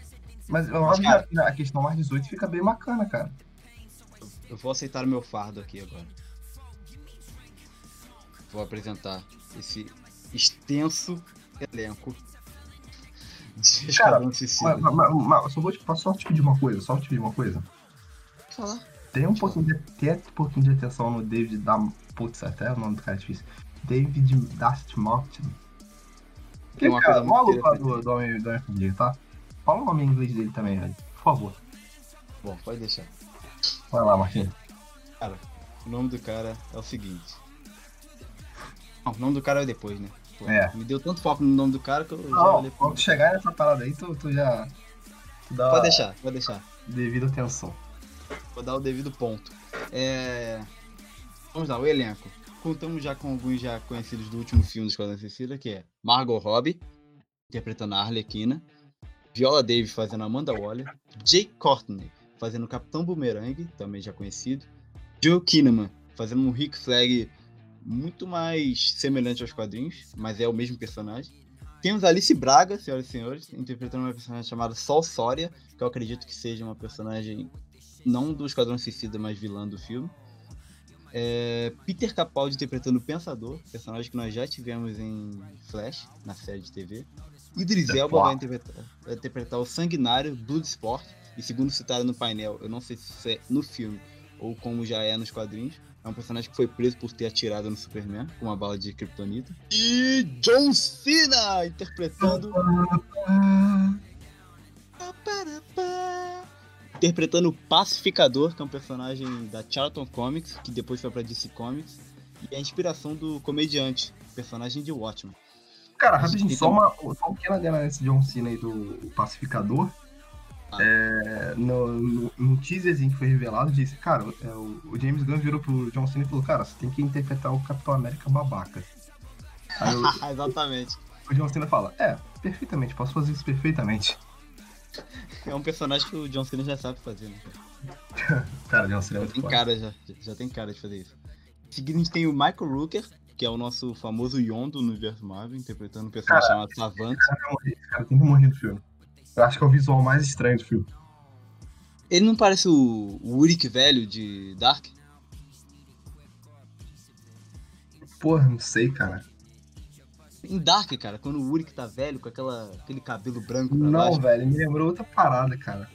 Speaker 2: Mas o Aves de Rapina, a questão mais 18 fica bem bacana, cara.
Speaker 1: Eu vou aceitar o meu fardo aqui agora. Vou apresentar esse extenso elenco
Speaker 2: Cara, mas, mas, mas, só vou te, só te pedir uma coisa, só te pedir uma coisa.
Speaker 1: Falar.
Speaker 2: Tem um pouquinho de, tem um pouquinho de atenção no David da. Putz, até o nome do cara é difícil. David Dast Martin. Que é cara, maluco lá do, do Homem do Homem tá? Fala o nome em inglês dele também, velho. Por favor.
Speaker 1: Bom, pode deixar.
Speaker 2: Vai lá, Marquinhos.
Speaker 1: Cara, o nome do cara é o seguinte. Não, o nome do cara é depois, né? Pô,
Speaker 2: é.
Speaker 1: Me deu tanto foco no nome do cara que eu
Speaker 2: não, já olhei Quando chegar nessa parada aí, tu, tu já.
Speaker 1: Tu dá pode deixar, pode deixar.
Speaker 2: Devido atenção.
Speaker 1: Vou dar o devido ponto. É... Vamos lá, o elenco. Contamos já com alguns já conhecidos do último filme do Esquadrão Suicida, que é Margot Robbie, interpretando a Arlequina, Viola Davis fazendo Amanda Waller, Jake Courtney fazendo o Capitão Boomerang, também já conhecido, Joe Kinnaman fazendo um Rick Flag muito mais semelhante aos quadrinhos, mas é o mesmo personagem. Temos Alice Braga, senhoras e senhores, interpretando uma personagem chamada Sol Soria, que eu acredito que seja uma personagem não do Esquadrão Suicida, mas vilã do filme. É, Peter Capaldi interpretando o Pensador, personagem que nós já tivemos em Flash, na série de TV. Idris Elba vai interpretar, vai interpretar o Sanguinário Bloodsport, e segundo citado no painel, eu não sei se é no filme ou como já é nos quadrinhos, é um personagem que foi preso por ter atirado no Superman com uma bala de kryptonita. E John Cena interpretando. interpretando o Pacificador, que é um personagem da Charlton Comics, que depois foi pra DC Comics, e é a inspiração do comediante, personagem de Watchmen.
Speaker 2: Cara, rapidinho, só uma, só uma pequena adenda nesse John Cena aí do Pacificador. Ah. É, no, no, no teaserzinho que foi revelado, disse, cara, é, o, o, James Gunn virou pro John Cena e falou, cara, você tem que interpretar o Capitão América babaca.
Speaker 1: Eu, Exatamente.
Speaker 2: O John Cena fala, é, perfeitamente, posso fazer isso perfeitamente.
Speaker 1: É um personagem que o John Cena já sabe fazer, né?
Speaker 2: cara, o John Cena é
Speaker 1: já tem cara já, já tem cara de fazer isso. Em seguida a gente tem o Michael Rooker, que é o nosso famoso Yondo no universo Marvel, interpretando um personagem cara, chamado Savant. Esse cara,
Speaker 2: cara tem que morrer no filme. Eu acho que é o visual mais estranho do filme.
Speaker 1: Ele não parece o, o Uric velho de Dark?
Speaker 2: Porra, não sei, cara.
Speaker 1: Em Dark, cara, quando o Uric tá velho, com aquela, aquele cabelo branco pra
Speaker 2: Não,
Speaker 1: baixo.
Speaker 2: velho, me lembrou outra parada, cara.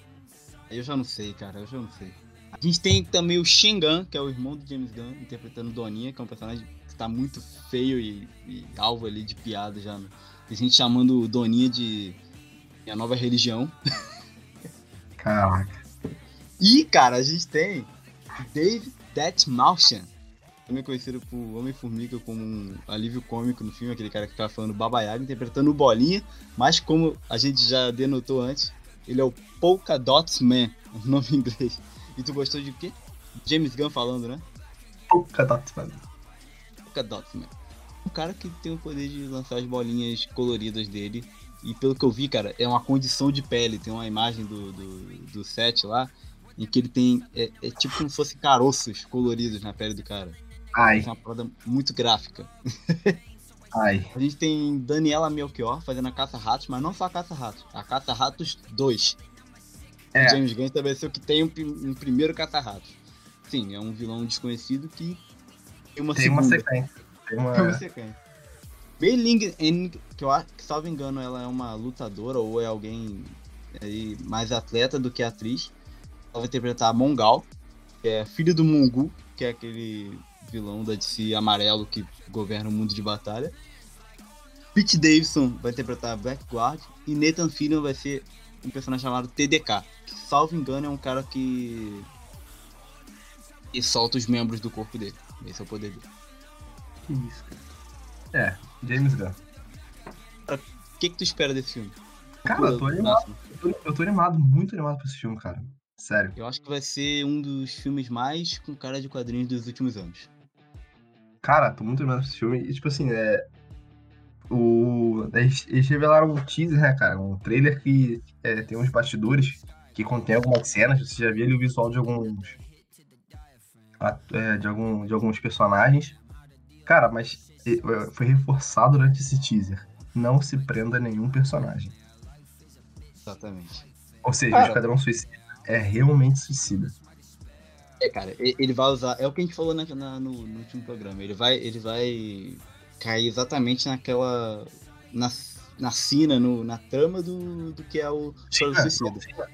Speaker 1: Eu já não sei, cara, eu já não sei. A gente tem também o Shingan, que é o irmão do James Gunn, interpretando Doninha, que é um personagem que tá muito feio e, e alvo ali de piada já. Né? Tem gente chamando Doninha de minha nova religião.
Speaker 2: Caraca.
Speaker 1: E, cara, a gente tem Dave Detmartian, também conhecido por Homem-Formiga como um alívio cômico no filme, aquele cara que ficava falando Baba Yaga, interpretando o Bolinha, mas como a gente já denotou antes, ele é o Polka Dots Man, o nome em inglês. E tu gostou de quê? James Gunn falando, né?
Speaker 2: Polka Dots Man.
Speaker 1: Polka Dots Man. Um cara que tem o poder de lançar as bolinhas coloridas dele e pelo que eu vi, cara, é uma condição de pele. Tem uma imagem do, do, do set lá, em que ele tem. É, é tipo como se fossem caroços coloridos na pele do cara.
Speaker 2: Ai.
Speaker 1: É uma parada muito gráfica.
Speaker 2: Ai.
Speaker 1: A gente tem Daniela Melchior fazendo a Caça-Ratos, mas não só a Caça-Ratos, a Caça-Ratos 2. É. O James Gunn estabeleceu que tem um, um primeiro Caça-Ratos. Sim, é um vilão desconhecido que tem uma
Speaker 2: tem
Speaker 1: segunda.
Speaker 2: Uma sequência. Tem uma...
Speaker 1: Tem uma sequência. Mei Ling, que eu acho que, salvo engano, ela é uma lutadora ou é alguém aí, mais atleta do que atriz. Ela vai interpretar a Mongal, que é filho do Mungu, que é aquele vilão da DC amarelo que governa o mundo de batalha. Pete Davidson vai interpretar Blackguard e Nathan Fillion vai ser um personagem chamado TDK, que, salvo engano, é um cara que e solta os membros do corpo dele. Esse é o poder dele.
Speaker 2: Que isso, cara. É, James Gunn.
Speaker 1: O que, que tu espera desse filme?
Speaker 2: Cara, eu tô animado. Eu tô, eu tô, animado, muito animado pra esse filme, cara. Sério.
Speaker 1: Eu acho que vai ser um dos filmes mais com cara de quadrinhos dos últimos anos.
Speaker 2: Cara, tô muito animado pra esse filme. E, tipo assim, é. O... Eles, revelaram um teaser, né, cara? Um trailer que é, tem uns bastidores que contém algumas cenas. Você já viu ali o visual de alguns. É, de, algum, de alguns personagens. Cara, mas foi reforçado durante esse teaser. Não se prenda a nenhum personagem.
Speaker 1: Exatamente.
Speaker 2: Ou seja, cara, o Esquadrão Suicida é realmente suicida.
Speaker 1: É, cara, ele vai usar. É o que a gente falou na, na, no, no, último programa. Ele vai, ele vai cair exatamente naquela. Na na cena, no, na trama do, do que é o Suicida.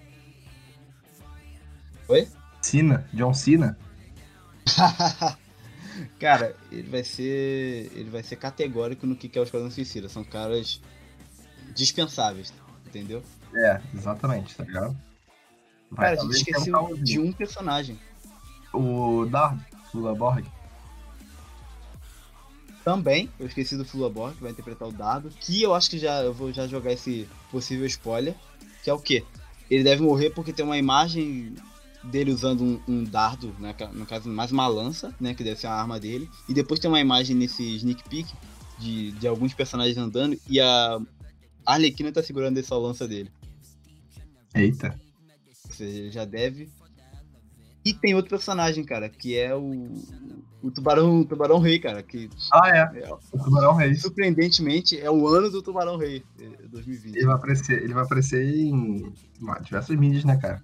Speaker 1: Oi?
Speaker 2: Cena, John Cena.
Speaker 1: Cara, ele vai ser. Ele vai ser categórico no que é o Esquadrão Suicida. São caras dispensáveis, entendeu?
Speaker 2: É, exatamente, tá ligado?
Speaker 1: Vai, Cara, a gente esqueceu de um personagem.
Speaker 2: O Dard, Lula Borg.
Speaker 1: Também, eu esqueci do Fulaborg, que vai interpretar o Dardo. Que eu acho que já eu vou já jogar esse possível spoiler. Que é o quê? Ele deve morrer porque tem uma imagem dele usando um, um dardo, né, no caso mais uma lança, né, que deve ser a arma dele. E depois tem uma imagem nesse sneak peek de, de alguns personagens andando e a Arlequina tá segurando essa lança dele.
Speaker 2: Eita.
Speaker 1: Ou seja, ele já deve. E tem outro personagem, cara, que é o, o Tubarão, o Tubarão Rei, cara. Que
Speaker 2: ah, é. é. O Tubarão Rei.
Speaker 1: Surpreendentemente, é o ano do Tubarão Rei, 2020.
Speaker 2: É, ele vai aparecer, ele vai aparecer em diversas mídias, né, cara?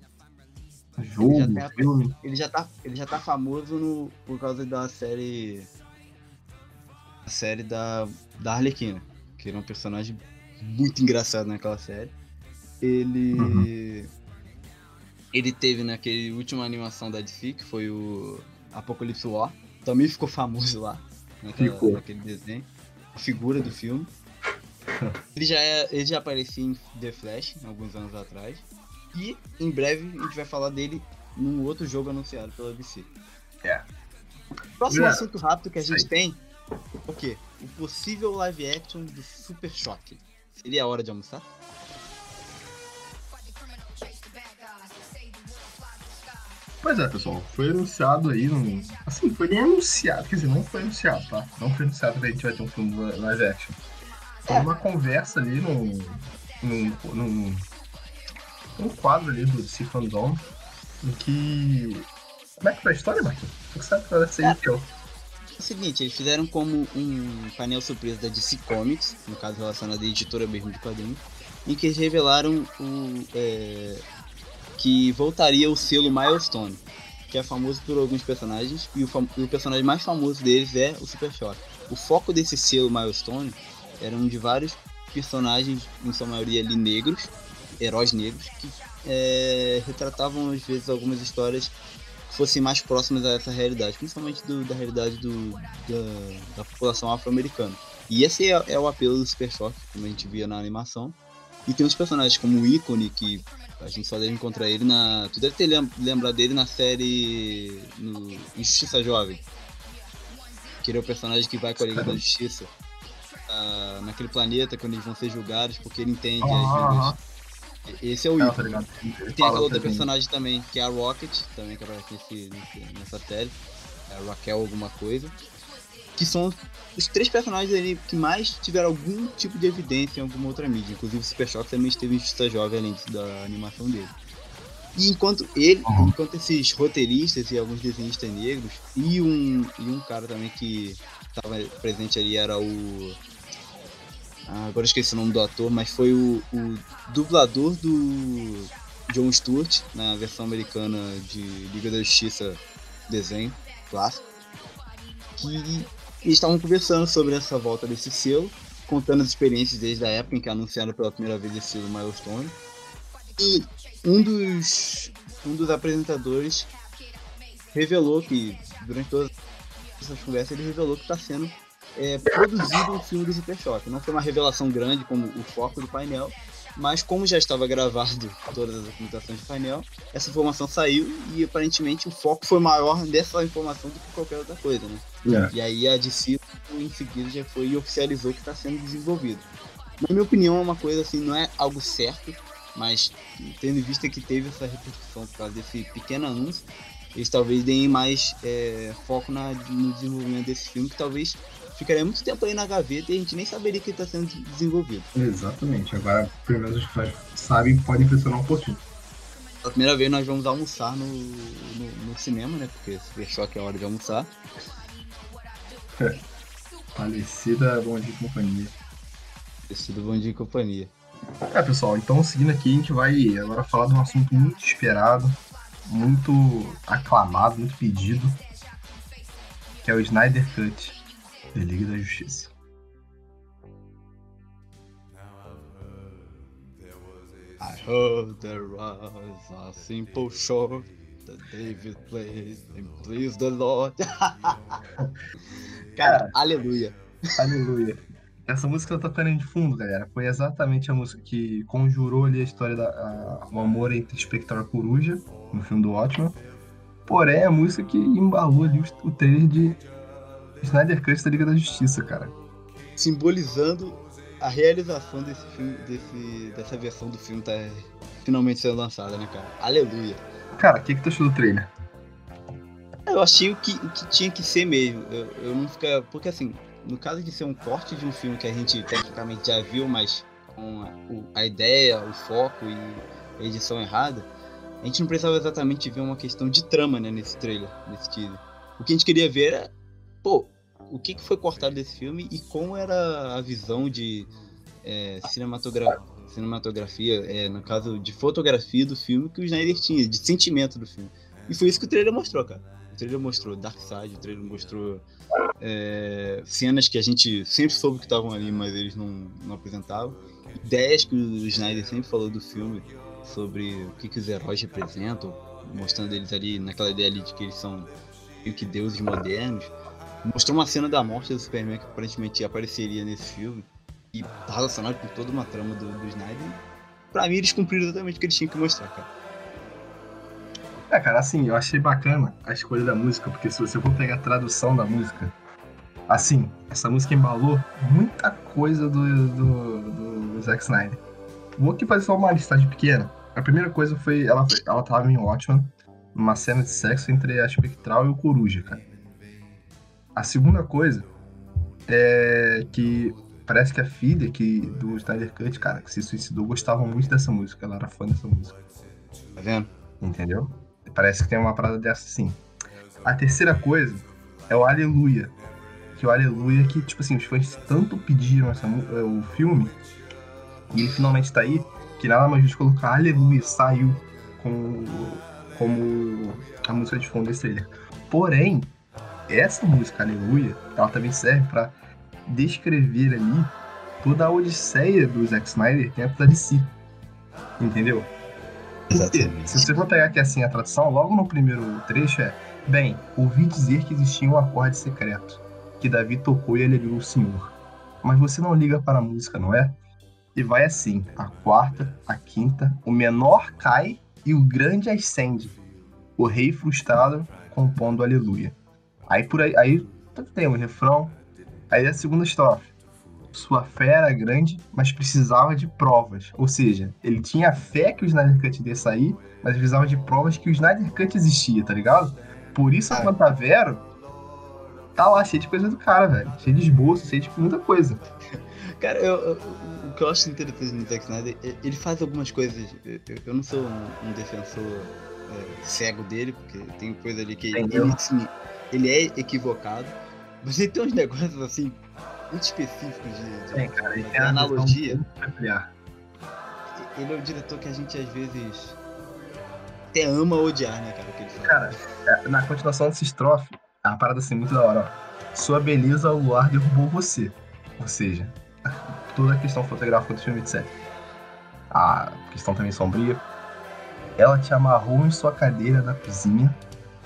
Speaker 2: Jogo, ele já, filme.
Speaker 1: Ele já tá, ele já tá famoso no, por causa da série. A série da, da Arlequina, que é um personagem muito engraçado naquela série. Ele. Uhum. Ele teve naquele última animação da DC, que foi o Apocalipse War. Também ficou famoso lá, naquela, ficou. naquele desenho. A figura do filme. Ele já, é, ele já aparecia em The Flash, alguns anos atrás. E em breve a gente vai falar dele num outro jogo anunciado pela DC.
Speaker 2: É.
Speaker 1: Próximo assunto rápido que a gente Sei. tem o quê? O possível live action do Super Choque. Seria a hora de almoçar?
Speaker 2: Pois é, pessoal, foi anunciado aí, no... assim, foi nem anunciado, quer dizer, não foi anunciado, tá? Não foi anunciado que a gente vai ter um filme live action. Foi uma conversa ali num, num, num, num quadro ali do DC Fandom, em que... Como é que foi a história, Marquinhos? Tu sabe que vai ser é. que eu...
Speaker 1: É o seguinte, eles fizeram como um painel surpresa da DC Comics, no caso relacionado à editora mesmo de quadrinhos, em que eles revelaram o, é, que voltaria o selo Milestone, que é famoso por alguns personagens, e o, e o personagem mais famoso deles é o Super Shock. O foco desse selo Milestone era um de vários personagens, em sua maioria ali negros, heróis negros, que é, retratavam às vezes algumas histórias que fossem mais próximas a essa realidade, principalmente do, da realidade do, da, da população afro-americana. E esse é, é, o apelo do Super Shock, como a gente via na animação. E tem uns personagens como o Ícone, que a gente só deve encontrar ele na. Tu deve ter lembrado dele na série. No Injustiça Jovem. Que ele é o personagem que vai com a Liga da Justiça. Uh, naquele planeta quando eles vão ser julgados, porque ele entende as Esse é o Ico. Tá e tem aquela outra personagem também, que é a Rocket, também que aparece nessa série. É a Raquel alguma coisa que são os três personagens ali que mais tiveram algum tipo de evidência em alguma outra mídia. Inclusive o Super Shock também esteve em Justiça Jovem, além da animação dele. E enquanto ele, uhum. enquanto esses roteiristas e alguns desenhistas negros, e um, e um cara também que estava presente ali era o. Ah, agora esqueci o nome do ator, mas foi o, o dublador do John Stewart na versão americana de Liga da Justiça desenho clássico. Que e estavam conversando sobre essa volta desse selo, contando as experiências desde a época em que anunciaram pela primeira vez esse selo Milestone. E um dos, um dos apresentadores revelou que, durante todas essas conversas, ele revelou que está sendo é, produzido um filme do Super Shock. Não foi uma revelação grande como o foco do painel, mas como já estava gravado todas as apresentações do painel, essa informação saiu e aparentemente o foco foi maior dessa informação do que qualquer outra coisa, né? É. E aí a DC em seguida já foi e oficializou que está sendo desenvolvido. Na minha opinião é uma coisa assim, não é algo certo, mas tendo em vista que teve essa repercussão por causa desse pequeno anúncio, eles talvez deem mais é, foco na, no desenvolvimento desse filme, que talvez ficaria muito tempo aí na gaveta e a gente nem saberia que está sendo desenvolvido.
Speaker 2: Exatamente. Agora, pelo menos os fãs sabem pode impressionar um pouquinho.
Speaker 1: Pela primeira vez nós vamos almoçar no, no, no cinema, né? Porque se fechou que é hora de almoçar.
Speaker 2: É. Falecida Bom Dia e Companhia.
Speaker 1: Falecida Bom Dia e Companhia.
Speaker 2: É, pessoal, então seguindo aqui, a gente vai agora falar de um assunto muito esperado, muito aclamado, muito pedido, que é o Snyder Cut. The Liga da Justiça.
Speaker 1: I heard there was a simple shore that David played and pleased the Lord. Cara, aleluia.
Speaker 2: Aleluia. Essa música tá tocando de fundo, galera. Foi exatamente a música que conjurou ali a história da a, o amor entre Spectre e Coruja, no filme do Watchmen. Porém, é a música que embalou ali o, o trailer de Snyder Cut da Liga da Justiça, cara.
Speaker 1: Simbolizando a realização desse filme, desse, dessa versão do filme tá finalmente sendo lançada, né, cara? Aleluia.
Speaker 2: Cara, o que, que tu achou do trailer?
Speaker 1: Eu achei o que, o que tinha que ser mesmo. Eu, eu não fica. Porque assim, no caso de ser um corte de um filme que a gente tecnicamente já viu, mas com a, a ideia, o foco e a edição errada, a gente não precisava exatamente ver uma questão de trama né, nesse trailer, nesse teaser. O que a gente queria ver era, pô, o que, que foi cortado desse filme e como era a visão de é, cinematogra cinematografia, é, no caso de fotografia do filme que o Snyder tinha, de sentimento do filme. E foi isso que o trailer mostrou, cara. O trailer mostrou Dark Side, o trailer mostrou é, cenas que a gente sempre soube que estavam ali, mas eles não, não apresentavam. Ideias que o Snyder sempre falou do filme sobre o que, que os heróis representam, mostrando eles ali naquela ideia ali de que eles são meio que deuses modernos. Mostrou uma cena da morte do Superman que aparentemente apareceria nesse filme e tá relacionado com toda uma trama do, do Snyder. Pra mim, eles cumpriram exatamente o que eles tinham que mostrar, cara.
Speaker 2: É, cara, assim, eu achei bacana a escolha da música, porque se você for pegar a tradução da música, assim, essa música embalou muita coisa do, do, do Zack Snyder. Vou aqui fazer só uma listagem pequena. A primeira coisa foi, ela, ela tava em Watchmen, numa cena de sexo entre a Espectral e o Coruja, cara. A segunda coisa é que parece que a filha que, do Snyder Cut, cara, que se suicidou, gostava muito dessa música. Ela era fã dessa música.
Speaker 1: Tá vendo?
Speaker 2: Entendeu? Parece que tem uma parada dessa sim. A terceira coisa é o Aleluia. Que o Aleluia que, tipo assim, os fãs tanto pediram essa, é, o filme, e ele finalmente tá aí, que nada mais justo colocar Aleluia saiu com, como a música de fundo desse trailer. Porém, essa música, Aleluia, ela também serve para descrever ali toda a odisseia do Zack Snyder dentro da DC. Entendeu? Porque, se você for pegar aqui assim a tradução, logo no primeiro trecho é: Bem, ouvi dizer que existia um acorde secreto, que Davi tocou e alegrou o Senhor. Mas você não liga para a música, não é? E vai assim: a quarta, a quinta, o menor cai e o grande ascende. O rei frustrado compondo aleluia. Aí por aí, aí tem o refrão. Aí a segunda estrofe. Sua fé era grande, mas precisava de provas. Ou seja, ele tinha fé que o Snyder Cut ia sair, mas precisava de provas que o Snyder Cut existia, tá ligado? Por isso a Pantavero tá lá cheio de coisa do cara, velho. Cheio de esboço, cheio de muita coisa.
Speaker 1: Cara, eu, eu, o que eu acho interessante no Zack Snyder, ele faz algumas coisas. Eu, eu não sou um, um defensor é, cego dele, porque tem coisa ali que ele, sim, ele é equivocado, mas ele tem uns negócios assim muito específicos de, de,
Speaker 2: Tem, cara,
Speaker 1: de analogia. Ele é o diretor que a gente às vezes até ama odiar, né, cara, o que ele.
Speaker 2: Cara, é, na continuação dessa estrofe, é uma parada assim muito da hora, ó. Sua beleza ao luar derrubou você. Ou seja, toda a questão fotográfica do filme, etc. A questão também sombria. Ela te amarrou em sua cadeira da cozinha.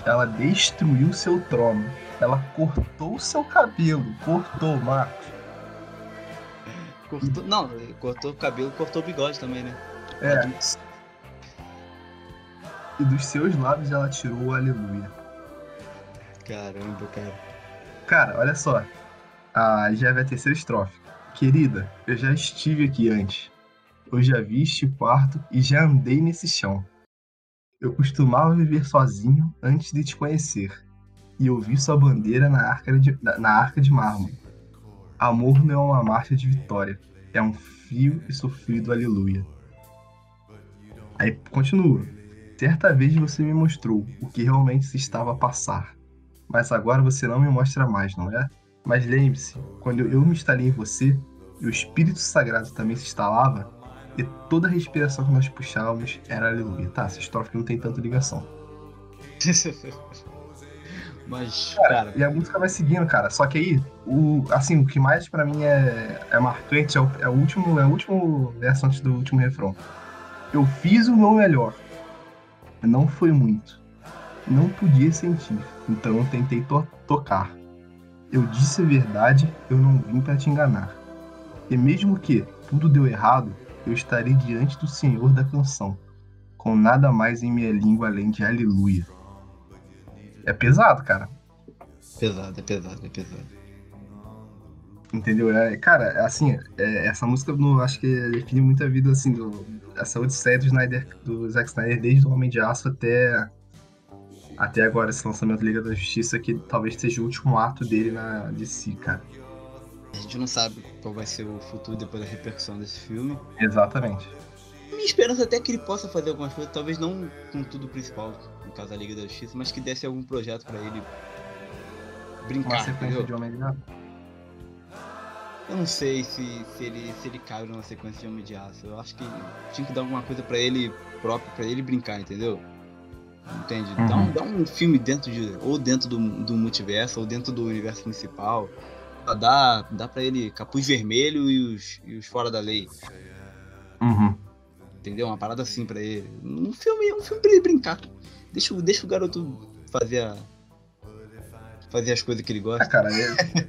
Speaker 2: Ela destruiu seu trono. Ela cortou seu cabelo. Cortou, Marcos.
Speaker 1: Cortou, não, cortou o cabelo, cortou o bigode também, né?
Speaker 2: É. E dos seus lábios ela tirou o aleluia.
Speaker 1: Caramba, cara.
Speaker 2: Cara, olha só. Ah, já é a terceira estrofe. Querida, eu já estive aqui antes. Eu já vi este quarto e já andei nesse chão. Eu costumava viver sozinho antes de te conhecer. E eu vi sua bandeira na arca de, na arca de mármore. Amor não é uma marcha de vitória. É um frio e sofrido aleluia. Aí continua. Certa vez você me mostrou o que realmente se estava a passar. Mas agora você não me mostra mais, não é? Mas lembre-se, quando eu me instalei em você, e o Espírito Sagrado também se instalava, e toda a respiração que nós puxávamos era aleluia. Tá, essa estrofe não tem tanta ligação.
Speaker 1: Mas,
Speaker 2: Cara,
Speaker 1: cara,
Speaker 2: e a música vai seguindo, cara. Só que aí, o, assim, o que mais pra mim é, é marcante é o, é o último, é o último verso antes do último refrão. Eu fiz o meu melhor. Não foi muito. Não podia sentir, então eu tentei to tocar. Eu disse a verdade, eu não vim para te enganar. E mesmo que tudo deu errado, eu estarei diante do Senhor da canção, com nada mais em minha língua além de aleluia. É pesado, cara.
Speaker 1: Pesado, é pesado, é pesado.
Speaker 2: Entendeu? É, cara, assim, é, essa música no, acho que define muito a vida assim, do, essa odisseia do, Snyder, do Zack Snyder desde o Homem de Aço até, até agora, esse lançamento Liga da Justiça, que talvez seja o último ato dele na DC, cara.
Speaker 1: A gente não sabe qual vai ser o futuro depois da repercussão desse filme.
Speaker 2: Exatamente.
Speaker 1: Minha esperança até é que ele possa fazer algumas coisas, talvez não com tudo principal, no caso da Liga da Justiça, mas que desse algum projeto para ele brincar. Uma sequência entendeu? de Homem de Aço. Eu não sei se, se, ele, se ele caiu numa sequência de Homem de Aço. Eu acho que tinha que dar alguma coisa para ele próprio, para ele brincar, entendeu? Entende? Uhum. Dá, um, dá um filme dentro de. Ou dentro do, do multiverso, ou dentro do universo principal. Dá, dá pra ele capuz vermelho e os, e os fora da lei.
Speaker 2: Uhum.
Speaker 1: Entendeu? Uma parada assim pra ele. Um filme, um filme pra ele brincar. Deixa, deixa o garoto fazer a, fazer as coisas que ele gosta.
Speaker 2: Ah, cara, é,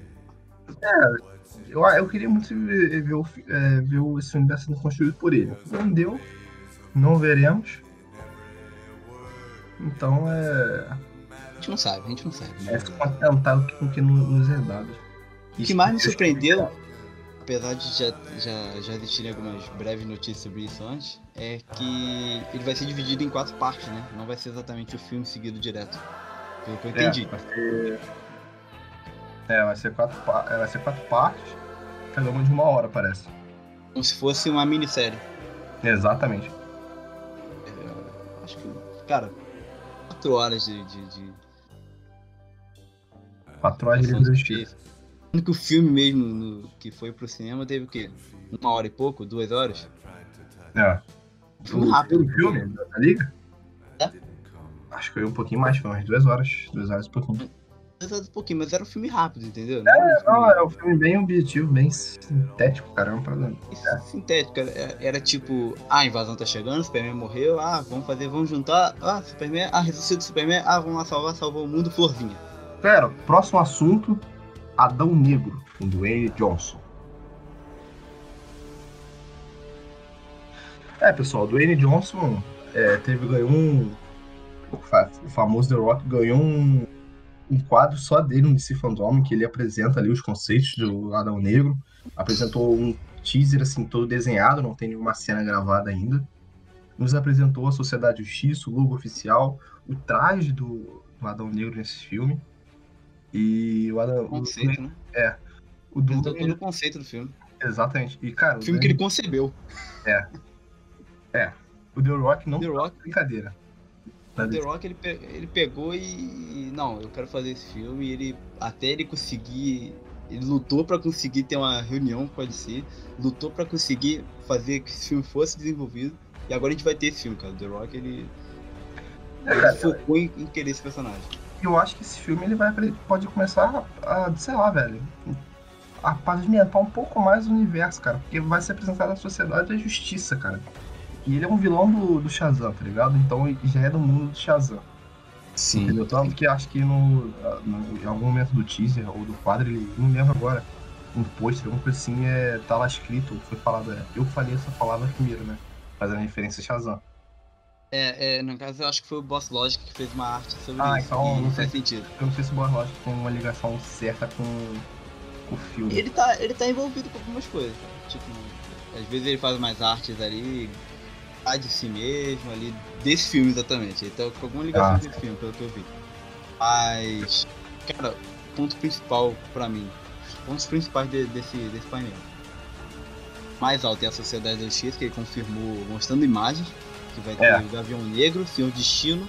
Speaker 2: é, eu, eu queria muito ver, ver, o, é, ver esse universo sendo construído por ele. Não deu, não veremos. Então é.
Speaker 1: A gente não sabe, a gente não sabe.
Speaker 2: Né? É se contentar com o que nos é dado.
Speaker 1: O que mais me surpreendeu, apesar de já, já, já existirem algumas breves notícias sobre isso antes, é que ele vai ser dividido em quatro partes, né? Não vai ser exatamente o filme seguido direto. Pelo que eu entendi.
Speaker 2: É, vai ser, é, vai ser, quatro, é, vai ser quatro partes. Cada uma de uma hora, parece.
Speaker 1: Como se fosse uma minissérie.
Speaker 2: Exatamente.
Speaker 1: É, acho que, cara, quatro horas de. de, de...
Speaker 2: Quatro horas de justiça.
Speaker 1: O único filme mesmo no, que foi pro cinema teve o quê? Uma hora e pouco? Duas horas?
Speaker 2: É.
Speaker 1: Filme rápido. O
Speaker 2: filme da Liga? É. Acho que foi um pouquinho mais, foi umas duas horas. Duas horas e pouquinho
Speaker 1: um pouquinho, mas era um filme rápido, entendeu?
Speaker 2: Não é, não, era um filme bem objetivo, bem sintético, caramba.
Speaker 1: É. Sintético, era, era, tipo, ah, a invasão tá chegando, o Superman morreu, ah, vamos fazer, vamos juntar, ah, Superman, ah, ressuscita o Superman, ah, vamos lá salvar, salvou o mundo, florzinha.
Speaker 2: Pera, próximo assunto, Adão Negro, com Dwayne Johnson. É, pessoal, Dwayne Johnson é, teve, ganhou um. O famoso The Rock ganhou um um quadro só dele no DC Fandom, que ele apresenta ali os conceitos do Adão Negro. Apresentou um teaser assim todo desenhado, não tem nenhuma cena gravada ainda. Nos apresentou a Sociedade Justiça, o logo oficial, o traje do, do Adão Negro nesse filme. E o.
Speaker 1: O conceito,
Speaker 2: o,
Speaker 1: né?
Speaker 2: É.
Speaker 1: O do, todo o conceito do filme.
Speaker 2: Exatamente. E, cara.
Speaker 1: O filme que ele concebeu.
Speaker 2: É. É. O The Rock não The Rock... brincadeira.
Speaker 1: O The Rock ele, pe ele pegou e, Não, eu quero fazer esse filme. E ele. Até ele conseguir. Ele lutou para conseguir ter uma reunião com a DC. Lutou para conseguir fazer que esse filme fosse desenvolvido. E agora a gente vai ter esse filme, cara. O The Rock ele. É, ele focou em, em, querer esse personagem.
Speaker 2: Eu acho que esse filme ele vai pode começar a, a sei lá, velho. A pavimentar um pouco mais o universo, cara. Porque vai ser apresentado a sociedade da justiça, cara. E ele é um vilão do, do Shazam, tá ligado? Então já é do mundo do Shazam.
Speaker 1: Sim.
Speaker 2: Entendeu? Tanto que acho que no, no, em algum momento do teaser ou do quadro, ele não lembro agora, um pôster, alguma coisa assim, é, tá lá escrito, foi falado, é, eu falei essa palavra primeiro, né? Fazendo referência a Shazam.
Speaker 1: É, é, no caso eu acho que foi o Boss Logic que fez uma arte sobre
Speaker 2: ah,
Speaker 1: isso.
Speaker 2: Então, não
Speaker 1: faz sentido.
Speaker 2: Eu não sei se o Boss Logic tem uma ligação certa com, com o filme.
Speaker 1: Ele tá, ele tá envolvido com algumas coisas. Tipo, às vezes ele faz mais artes ali, de si mesmo ali, desse filme exatamente. Então com alguma ligação ah. desse filme, pelo que eu vi. Mas, cara, ponto principal para mim, os pontos principais de, desse, desse painel. Mais alto é a Sociedade da Justiça, que ele confirmou mostrando imagens, que vai ter é. o Gavião Negro, Senhor Destino,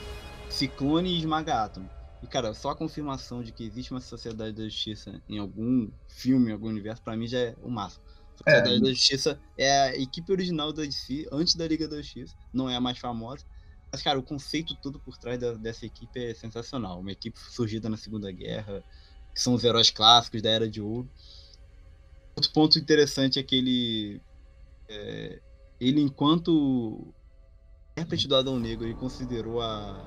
Speaker 1: Ciclone e Esmaga Átomo. E, cara, só a confirmação de que existe uma Sociedade da Justiça em algum filme, em algum universo, para mim já é o máximo. Sociedade é. da Justiça é a equipe original da DC, antes da Liga da Justiça, não é a mais famosa. Mas, cara, o conceito todo por trás da, dessa equipe é sensacional. Uma equipe surgida na Segunda Guerra, que são os heróis clássicos da Era de Ouro. Outro ponto interessante é que ele, é, ele enquanto intérprete do Adão Negro, ele considerou a...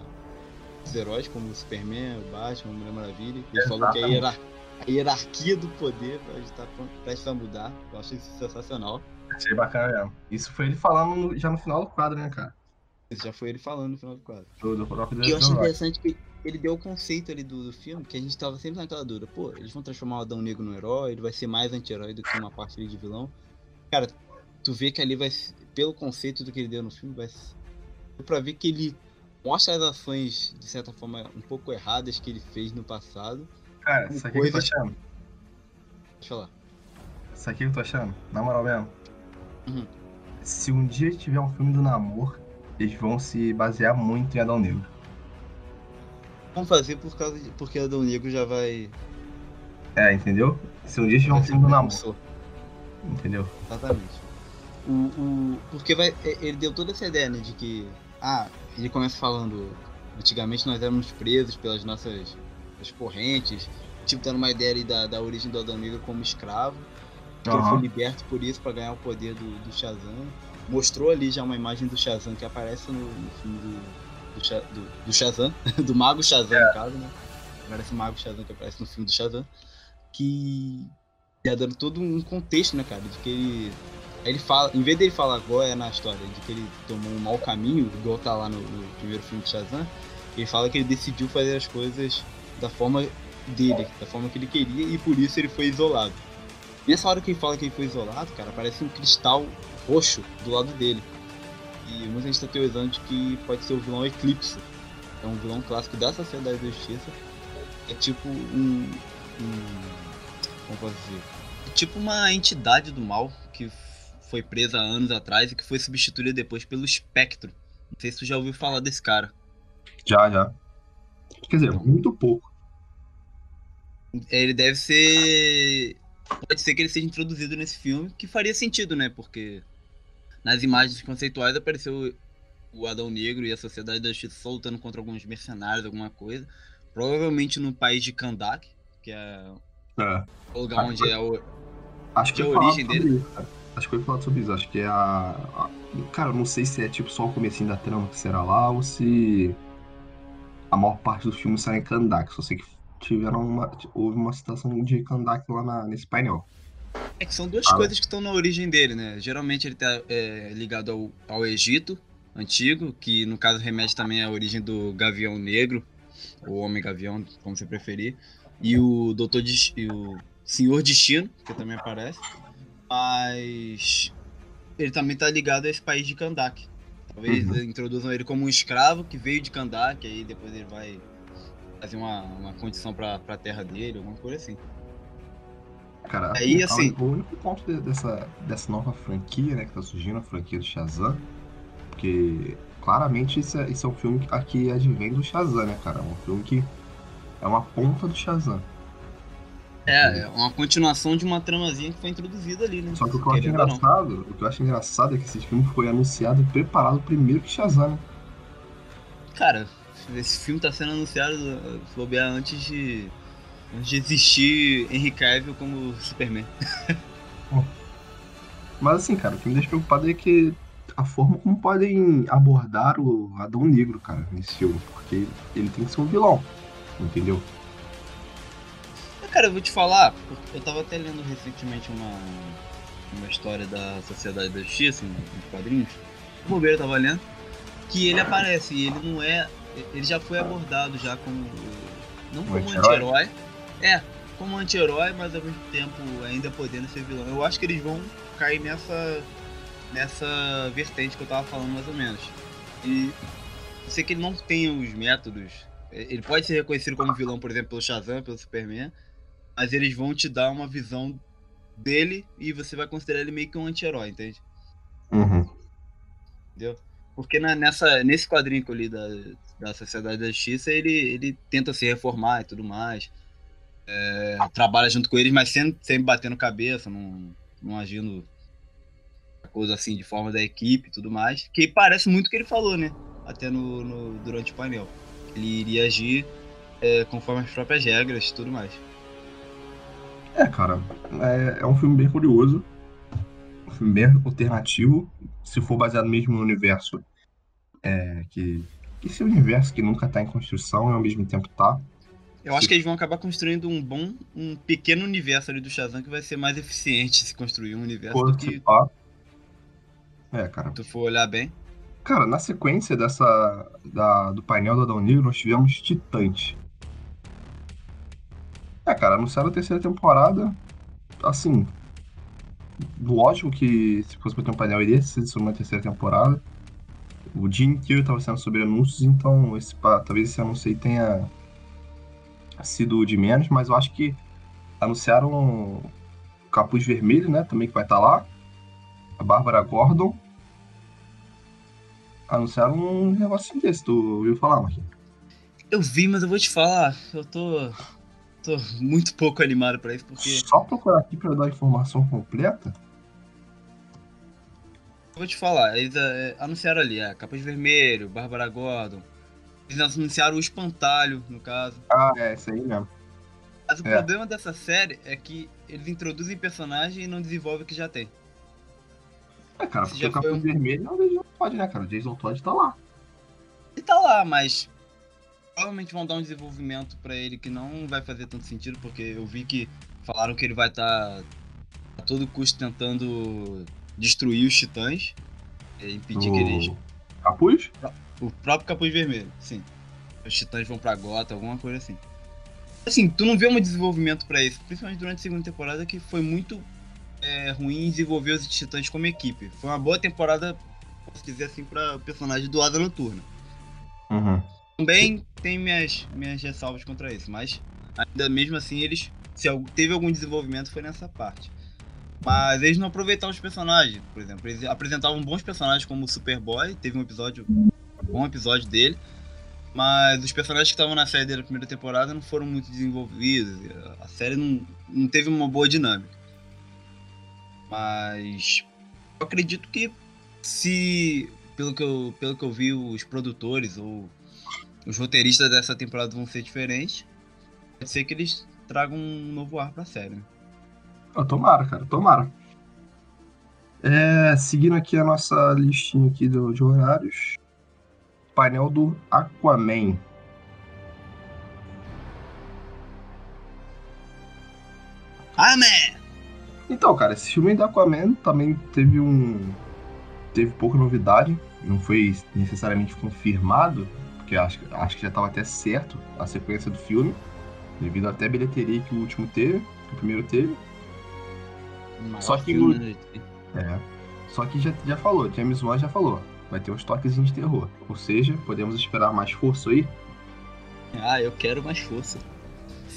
Speaker 1: os heróis como o Superman, o Batman, a Mulher Maravilha. Ele
Speaker 2: Exatamente.
Speaker 1: falou que a, hierar- a hierarquia do poder está prestes a mudar. Eu acho isso sensacional.
Speaker 2: Achei bacana mesmo. Isso foi ele falando já no final do quadro, né, cara?
Speaker 1: Isso já foi ele falando no final do quadro.
Speaker 2: Do, do próprio
Speaker 1: E eu acho interessante que ele deu o conceito ali do, do filme, que a gente tava sempre naquela dúvida. Pô, eles vão transformar o Adão Negro no herói, ele vai ser mais anti-herói do que uma parte ali de vilão. Cara, tu vê que ali vai ser- pelo conceito do que ele deu no filme, vai pra ver que ele mostra as ações, de certa forma, um pouco erradas que ele fez no passado.
Speaker 2: Cara, isso aqui que eu tô achando.
Speaker 1: Deixa eu falar.
Speaker 2: Isso aqui que eu tô achando. Na moral mesmo.
Speaker 1: Uhum.
Speaker 2: Se um dia tiver um filme do namoro, eles vão se basear muito em Adão Negro.
Speaker 1: Vamos fazer por causa de, porque Adão Negro já vai.
Speaker 2: É, entendeu? Se um dia tiver um filme do namoro, entendeu?
Speaker 1: Exatamente. O, o, porque vai, é- ele deu toda essa ideia, né, de que. Ah, ele começa falando. Antigamente nós éramos presos pelas nossas as correntes. Tipo, dando uma ideia ali da, da origem do Adão Negro como escravo. Que ele
Speaker 2: Aham.
Speaker 1: foi liberto por isso pra ganhar o poder do, do Shazam. Mostrou ali já uma imagem do Shazam que aparece no, no filme do, do, do, do Shazam, do Mago Shazam, no caso, né? Aparece o Mago Shazam que aparece no filme do Shazam. Que ia dando todo um contexto, né, cara? De que ele. Ele fala, em vez dele falar agora na história de que ele tomou um mau caminho, igual tá lá no, no primeiro filme de Shazam, ele fala que ele decidiu fazer as coisas da forma dele, da forma que ele queria, e por isso ele foi isolado. Nessa hora que ele fala que ele foi isolado, cara, aparece um cristal roxo do lado dele. E muita gente tá teorizando de que pode ser o vilão Eclipse. É um vilão clássico da Sociedade da Justiça. É tipo um. um como posso dizer? É tipo uma entidade do mal foi presa há anos atrás e que foi substituída depois pelo Espectro. Não sei se tu já ouviu falar desse cara.
Speaker 2: Já, já. Quer dizer, muito pouco.
Speaker 1: É, Ele deve ser. Pode ser que ele seja introduzido nesse filme, que faria sentido, né? Porque nas imagens conceituais apareceu o Adão Negro e a Sociedade da Justiça lutando contra alguns mercenários, alguma coisa. Provavelmente no país de Kandak, que é
Speaker 2: É.
Speaker 1: o lugar onde é o.
Speaker 2: Acho que
Speaker 1: Que
Speaker 2: eu
Speaker 1: a origem dele?
Speaker 2: isso. Acho que eu ia falar sobre isso. Acho que é a, a- Cara, eu não sei se é tipo só o comecinho da trama que será lá ou se a maior parte do filme sai em Kandak. Só sei que tiveram uma. Houve uma citação de Kandak lá na- nesse painel.
Speaker 1: É que são duas
Speaker 2: Fala.
Speaker 1: coisas que estão na origem dele, né? Geralmente ele tá é, ligado ao, ao Egito antigo, que no caso remete também à origem do Gavião Negro, ou Homem Gavião, como você preferir, e o Doutor Des- e o Senhor Destino, que também aparece. Mas ele também tá ligado a esse país de Kandak. Talvez
Speaker 2: Uhum.
Speaker 1: introduzam ele como um escravo que veio de Kandak, aí depois ele vai fazer uma, uma condição pra, pra terra dele, alguma coisa assim.
Speaker 2: Cara,
Speaker 1: Aí,
Speaker 2: o-
Speaker 1: assim-
Speaker 2: O único ponto de- dessa, dessa nova franquia, né, que tá surgindo, a franquia do Shazam, porque claramente isso é, isso é um filme que aqui advém do Shazam, né, cara? É um filme que é uma ponta do Shazam.
Speaker 1: É, é uma continuação de uma tramazinha que foi introduzida ali, né?
Speaker 2: Só que o que eu acho engraçado, o que eu acho engraçado é que esse filme foi anunciado e preparado primeiro que Shazam, né?
Speaker 1: Cara, esse filme tá sendo anunciado, bobear, antes de. Antes de existir Henry Cavill como Superman.
Speaker 2: Mas assim, cara, o que me deixa preocupado é que a forma como podem abordar o Adão Negro, cara, nesse filme. Porque ele tem que ser um vilão, entendeu?
Speaker 1: Cara, eu vou te falar, eu tava até lendo recentemente uma, uma história da Sociedade da Justiça, em- nos quadrinhos. O Bobeira tava lendo, que ele aparece e ele não é. Ele já foi abordado já como. Não
Speaker 2: Um
Speaker 1: como
Speaker 2: anti-herói?
Speaker 1: anti-herói. É, como anti-herói, mas ao mesmo tempo ainda podendo ser vilão. Eu acho que eles vão cair nessa. nessa vertente que eu tava falando mais ou menos. E eu sei que ele não tem os métodos. Ele pode ser reconhecido como vilão, por exemplo, pelo Shazam, pelo Superman, mas eles vão te dar uma visão dele e você vai considerar ele meio que um anti-herói, entende?
Speaker 2: Uhum.
Speaker 1: Entendeu? Porque na- nessa, nesse quadrinho que eu li da, da Sociedade da Justiça, ele, ele tenta se reformar e tudo mais. É, trabalha junto com eles, mas sempre, sempre batendo cabeça, não, não agindo coisa assim de forma da equipe e tudo mais. Que parece muito o que ele falou, né? Até no, no- durante o painel. Ele iria agir é, conforme as próprias regras e tudo mais.
Speaker 2: É, cara, é, é um filme bem curioso, um filme bem alternativo. Se for baseado mesmo no universo, É, que esse universo que nunca tá em construção e ao mesmo tempo tá.
Speaker 1: Eu acho que eles vão acabar construindo um bom, um pequeno universo ali do Shazam que vai ser mais eficiente se construir um universo
Speaker 2: Pô,
Speaker 1: do que
Speaker 2: pá. É, cara.
Speaker 1: se tu for olhar bem.
Speaker 2: Cara, na sequência dessa da, do painel do Adão Negro, nós tivemos Titãs. É, cara, anunciaram a terceira temporada. Assim, lógico que se fosse pra ter um painel, iria ser sobre uma terceira temporada. O dia inteiro estava sendo sobre anúncios, então esse, talvez esse anúncio aí tenha sido de menos, mas eu acho que anunciaram o Capuz Vermelho, né? Também que vai estar lá. A Bárbara Gordon. Anunciaram um negocinho desse, tu ouviu falar, Marquinhos?
Speaker 1: Eu vi, mas eu vou te falar, eu tô. Tô muito pouco animado pra isso, porque.
Speaker 2: Só procurar aqui pra eu dar a informação completa.
Speaker 1: Eu vou te falar, eles é, anunciaram ali, é, Capuz Vermelho, Bárbara Gordon. Eles anunciaram o Espantalho, no caso.
Speaker 2: Ah, é, isso aí mesmo.
Speaker 1: Mas o
Speaker 2: É.
Speaker 1: problema dessa série é que eles introduzem personagem e não desenvolvem o que já tem.
Speaker 2: É, cara,
Speaker 1: Esse
Speaker 2: porque
Speaker 1: já
Speaker 2: o Capuz
Speaker 1: um-
Speaker 2: Vermelho não Jason Todd, né, cara? O Jason Todd tá lá.
Speaker 1: Ele tá lá, mas provavelmente vão dar um desenvolvimento pra ele que não vai fazer tanto sentido, porque eu vi que falaram que ele vai estar a todo custo tentando destruir os titãs, é, impedir que eles.
Speaker 2: O Capuz?
Speaker 1: O próprio Capuz Vermelho, sim. Os titãs vão pra Gota, alguma coisa assim. Assim, tu não vê um desenvolvimento pra isso, principalmente durante a segunda temporada, que foi muito é, ruim desenvolver os titãs como equipe. Foi uma boa temporada, posso dizer assim, pra personagem do Asa Noturna.
Speaker 2: Uhum.
Speaker 1: Também tem minhas, minhas ressalvas contra isso, mas ainda mesmo assim eles. Se teve algum desenvolvimento foi nessa parte. Mas eles não aproveitaram os personagens, por exemplo. Eles apresentavam bons personagens como o Superboy, teve um episódio. um bom episódio dele. Mas os personagens que estavam na série na primeira temporada não foram muito desenvolvidos. A série não, não teve uma boa dinâmica. Mas eu acredito que se. Pelo que eu, pelo que eu vi, os produtores ou os roteiristas dessa temporada vão ser diferentes. Pode ser que eles tragam um novo ar pra série. né?
Speaker 2: Ó, tomara, cara, tomara. É, seguindo aqui a nossa listinha aqui do, de horários. Painel do Aquaman.
Speaker 1: Ah, man!
Speaker 2: Então, cara, esse filme do Aquaman também teve um. Teve pouca novidade. Não foi necessariamente confirmado, porque acho, que- acho que já estava até certo a sequência do filme. Devido até a bilheteria que o último teve, que o primeiro teve. Só que
Speaker 1: filme,
Speaker 2: o-
Speaker 1: né?
Speaker 2: É. Só que já, já falou, James Wan já falou. Vai ter uns toques de terror. Ou seja, podemos esperar mais força aí.
Speaker 1: Ah, eu quero mais força.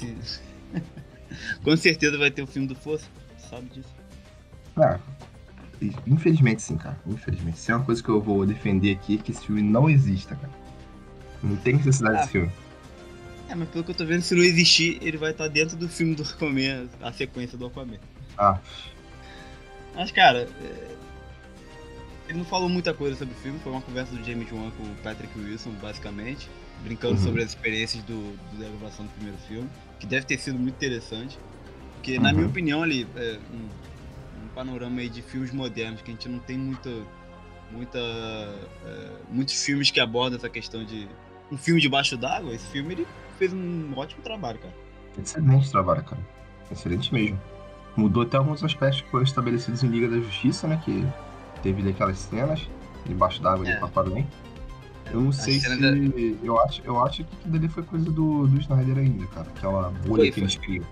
Speaker 1: Com certeza vai ter o filme do Força. Sabe disso.
Speaker 2: Ah, infelizmente sim, cara. Infelizmente. Se é uma coisa que eu vou defender aqui, é que esse filme não exista, cara. Não tem necessidade
Speaker 1: Ah.
Speaker 2: desse filme.
Speaker 1: É, mas pelo que eu tô vendo, se não existir, ele vai estar dentro do filme do Aquaman, a sequência do Aquaman.
Speaker 2: Ah.
Speaker 1: Mas, cara, é, ele não falou muita coisa sobre o filme, foi uma conversa do James Wan com o Patrick Wilson, basicamente, brincando
Speaker 2: Uhum.
Speaker 1: sobre as experiências do, da gravação do primeiro filme, que deve ter sido muito interessante. Porque, na
Speaker 2: Uhum.
Speaker 1: minha opinião, ali, é um, um panorama aí de filmes modernos, que a gente não tem muita. muita é, muitos filmes que abordam essa questão de. Um filme debaixo d'água, esse filme ele fez um ótimo trabalho, cara.
Speaker 2: Excelente trabalho, cara. Excelente mesmo. Mudou até alguns aspectos que foram estabelecidos em Liga da Justiça, né? Que teve daquelas cenas debaixo d'água
Speaker 1: É.
Speaker 2: ali com Aquaman. Eu não
Speaker 1: A
Speaker 2: sei se.
Speaker 1: da-
Speaker 2: Eu, acho, eu acho que aquilo dali foi coisa do, do Snyder ainda, cara. Aquela bolha
Speaker 1: Foi,
Speaker 2: que
Speaker 1: foi.
Speaker 2: eles criam.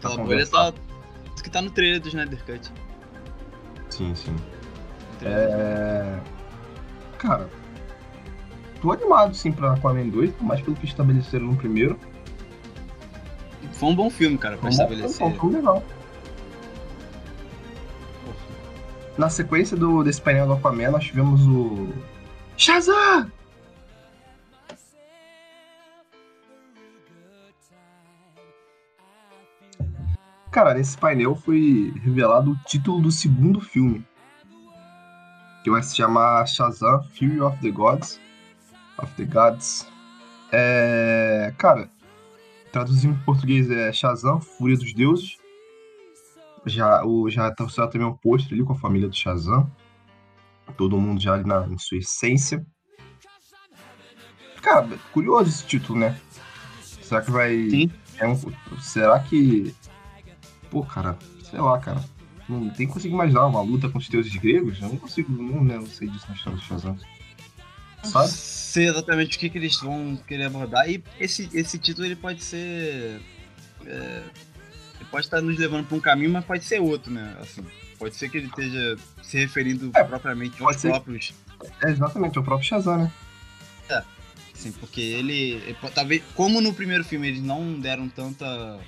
Speaker 2: Pra
Speaker 1: Aquela bolha tá. Isso que tá no trailer do Snyder Cut.
Speaker 2: Sim, sim. É. Cara, tô animado sim pra Aquaman 2, por mais pelo que estabeleceram no primeiro.
Speaker 1: Foi um bom filme, cara, pra
Speaker 2: um bom-
Speaker 1: estabelecer.
Speaker 2: foi um filme legal. Na sequência do, desse painel do Aquaman, nós tivemos o. Shazam! Cara, nesse painel foi revelado o título do segundo filme. Que vai se chamar Shazam Fury of the Gods. Of the Gods. É. Cara, traduzindo em português é Shazam, Fúria dos Deuses. Já, o, já trouxeram também um pôster ali com a família do Shazam. Todo mundo já ali na, em sua essência. Cara, curioso esse título, né? Será que vai.
Speaker 1: Sim.
Speaker 2: É um... Será que. Pô, cara, sei lá, cara. Não tem que conseguir imaginar uma luta com os deuses gregos? Eu não consigo, não, não sei disso na história do Shazam. Sabe?
Speaker 1: sei exatamente o que, que eles vão querer abordar. E esse, esse título ele pode ser. é, ele pode estar nos levando para um caminho, mas pode ser outro, né? Assim, pode ser que ele esteja se referindo
Speaker 2: É,
Speaker 1: propriamente aos
Speaker 2: ser.
Speaker 1: próprios.
Speaker 2: É exatamente, é o próprio Shazam, né?
Speaker 1: Assim, porque ele. ele talvez. Como no primeiro filme eles não deram tanta.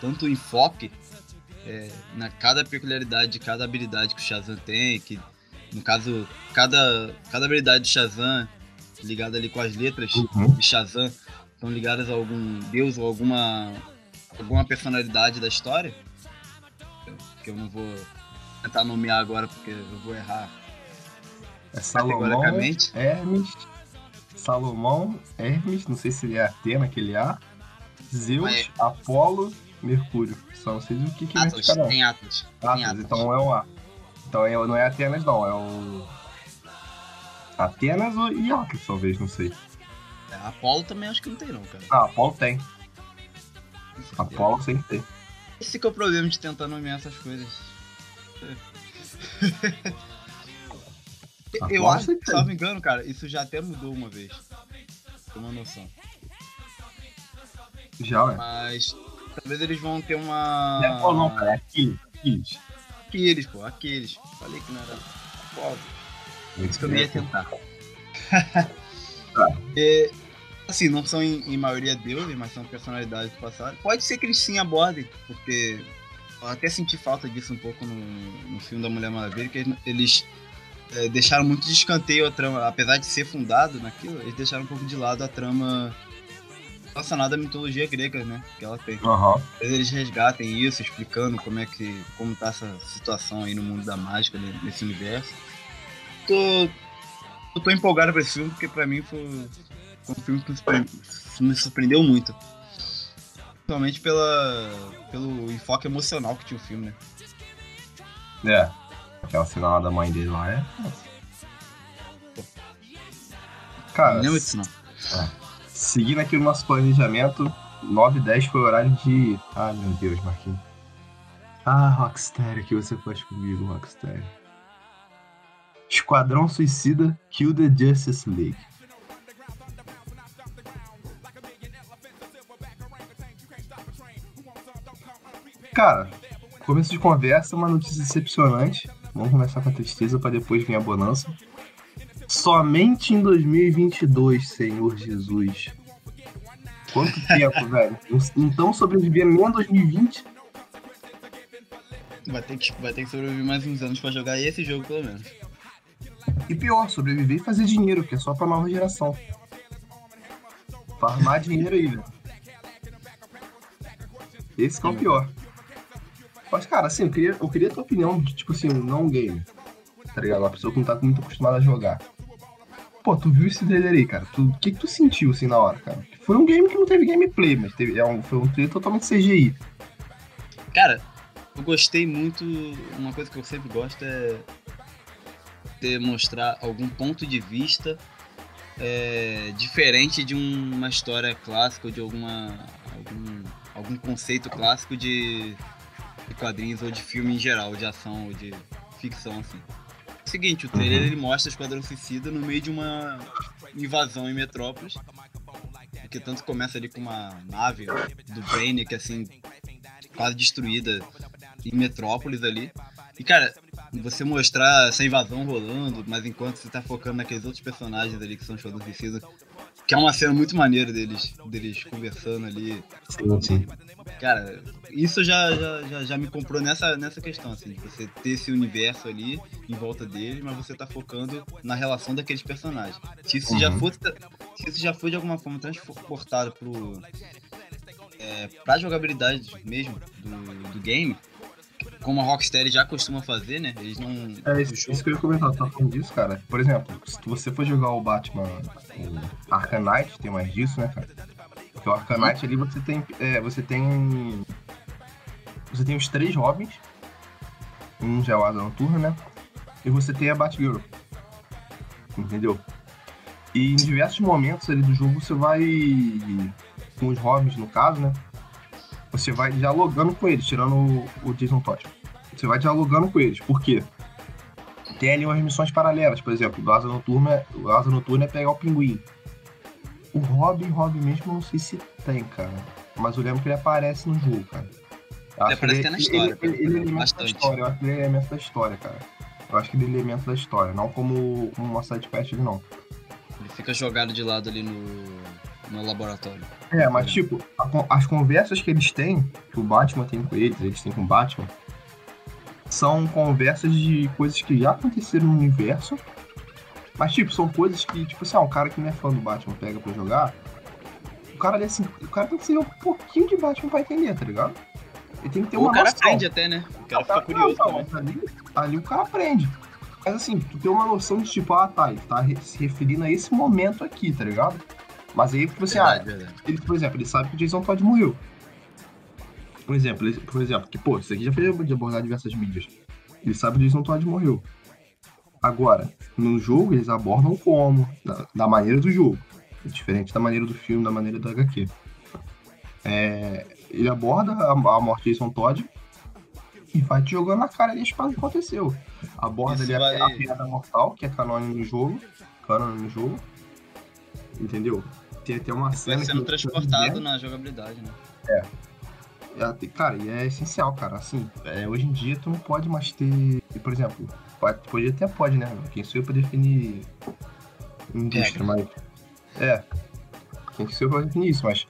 Speaker 1: tanto enfoque é, na cada peculiaridade de cada habilidade que o Shazam tem, que no caso, cada, cada habilidade de Shazam ligada ali com as letras
Speaker 2: Uhum.
Speaker 1: de Shazam estão ligadas a algum deus ou alguma alguma personalidade da história que eu não vou tentar nomear agora porque eu vou errar
Speaker 2: É Salomão, Hermes, Salomão, Hermes, não sei se ele é Atena, aquele A, Zeus,
Speaker 1: É.
Speaker 2: Apolo, Mercúrio. Só não sei o que que
Speaker 1: Atlas,
Speaker 2: um.
Speaker 1: tem Atlas, tem
Speaker 2: Atlas,
Speaker 1: Atlas.
Speaker 2: então é o A. Então é, não é Atenas, não, é o. Atenas ou- Atlas, talvez, não sei.
Speaker 1: É, Apolo também acho que não tem não, cara.
Speaker 2: Ah, Apolo tem. Apolo sempre tem.
Speaker 1: Esse que é o problema de tentar nomear essas coisas. Eu acho que, se não me engano, cara, isso já até mudou uma vez. Tem uma noção.
Speaker 2: Já, ué.
Speaker 1: Mas talvez eles vão ter uma.
Speaker 2: Não é Apolo, não, cara, é Aquiles. Aquiles.
Speaker 1: Aqueles, pô, aqueles. Falei que não era. Pô, isso que eu não ia tentar. É, assim, não são em, em maioria deuses, mas são personalidades do passado. Pode ser que eles sim abordem, porque eu até senti falta disso um pouco no, no filme da Mulher Maravilha, que eles, eles, é, deixaram muito de escanteio a trama, apesar de ser fundado naquilo, eles deixaram um pouco de lado a trama relacionada à mitologia grega, né? Que ela tem. Talvez eles resgatem isso, explicando como é que. como tá essa situação aí no mundo da mágica, né, nesse universo. Tô. Eu tô empolgado pra esse filme, porque pra mim foi, um filme que me surpre- me surpreendeu muito. Principalmente pela, pelo enfoque emocional que tinha o filme, né?
Speaker 2: É. Aquela cena lá da mãe dele lá é. Cara,
Speaker 1: não lembro disso não.
Speaker 2: Seguindo aqui o nosso planejamento, 9 e 10 foi o horário de. Ah, meu Deus, Marquinhos. Ah, Rockstar, que você faz comigo, Rockstar. Esquadrão Suicida Kill the Justice League. Cara, começo de conversa, uma notícia decepcionante. Vamos começar com a tristeza para depois vir a bonança. Somente em 2022, Senhor Jesus. Quanto tempo, velho? Então sobreviver nem em 2020?
Speaker 1: Vai ter, que, vai ter que sobreviver mais uns anos pra jogar esse jogo, pelo menos.
Speaker 2: E pior, sobreviver e fazer dinheiro, que é só pra nova geração. Farmar dinheiro aí, velho. Esse que é o pior. Mas, cara, assim, eu queria, eu queria a tua opinião de, tipo assim, um não game. Tá ligado? Uma pessoa que não tá muito acostumada a jogar. Pô, tu viu esse trailer aí, cara? O que, que tu sentiu, assim, na hora, cara? Foi um game que não teve gameplay, mas teve, é um, foi um trailer totalmente CGI.
Speaker 1: Cara, eu gostei muito. Uma coisa que eu sempre gosto é demonstrar algum ponto de vista é, diferente de um- uma história clássica ou de alguma algum, algum conceito clássico de, de quadrinhos ou de filme em geral, de ação ou de ficção assim. Seguinte, o trailer ele mostra Esquadrão Suicida no meio de uma invasão em Metrópolis. Porque tanto começa ali com uma nave do Brainiac, assim, quase destruída em Metrópolis ali. E, cara, você mostrar essa invasão rolando, mas enquanto você tá focando naqueles outros personagens ali que são Esquadrão Suicida, que é uma cena muito maneira deles, deles conversando ali.
Speaker 2: Sim, sim.
Speaker 1: Cara, isso já, já, já, já me comprou nessa, nessa questão, assim, de você ter esse universo ali em volta dele, mas você tá focando na relação daqueles personagens. Se isso já
Speaker 2: Uhum.
Speaker 1: fosse. Se isso já foi de alguma forma transportado pro. É, pra jogabilidade mesmo do, do game, como a Rocksteady já costuma fazer, né? Eles não.
Speaker 2: É isso, isso que eu ia comentar, tá falando disso, cara. Por exemplo, se você for jogar o Batman o Knight, tem mais disso, né, cara? Porque o Knight ali você tem. É, você tem. Você tem os três Robins. Um já é o Asa Noturna, né? E você tem a Batgirl. Entendeu? E em diversos momentos ali do jogo você vai. Com os hobbits, no caso, né? Você vai dialogando com eles, tirando o, o Jason Todd. Você vai dialogando com eles. Por quê? Tem ali umas missões paralelas, por exemplo, do Asa Noturna, o Asa Noturna é pegar o pinguim. O Robin, Robin mesmo, eu não sei se tem, cara. Mas eu lembro que ele aparece no jogo, cara. Eu
Speaker 1: ele aparece até na história.
Speaker 2: Ele, ele, ele é elemento da história, eu acho que ele é elemento da história, cara. Eu acho que ele é elemento da história, não como, como uma sidequest, ele não.
Speaker 1: Ele fica jogado de lado ali no, no laboratório.
Speaker 2: É, mas tipo, a, as conversas que eles têm, que o Batman tem com eles, eles têm com o Batman, são conversas de coisas que já aconteceram no universo. Mas, tipo, são coisas que, tipo assim, ah, um cara que não é fã do Batman pega pra jogar. O cara ali, assim, o cara tem que ser um pouquinho de Batman pra entender, tá ligado? Ele tem que ter Ou uma
Speaker 1: O cara
Speaker 2: noção.
Speaker 1: aprende até, né? O cara fica curioso
Speaker 2: não, não, ali, ali o cara aprende. Mas assim, tu tem uma noção de tipo, ah, tá, ele tá se referindo a esse momento aqui, tá ligado? Mas aí, tipo assim, ah, ele, por exemplo, ele sabe que o Jason Todd morreu. Por exemplo, ele, por exemplo, que, pô, isso aqui já foi de abordar diversas mídias. Ele sabe que o Jason Todd morreu. Agora, no jogo, eles abordam como, da, da maneira do jogo. Diferente da maneira do filme, da maneira do HQ. É, ele aborda a, a morte de Jason Todd e vai te jogando na cara ali o que aconteceu. Aborda ali vai... a, a piada mortal, que é canônico no jogo. Canônico no jogo. Entendeu? Tem até uma cena.
Speaker 1: Vai sendo transportado na jogabilidade, né?
Speaker 2: É. é. Cara, e é essencial, cara. Assim, é, hoje em dia tu não pode mais ter. Por exemplo, pode, pode até pode, né? Quem sou eu pra definir indústria, é. mas. É. Quem sou eu pra definir isso, mas.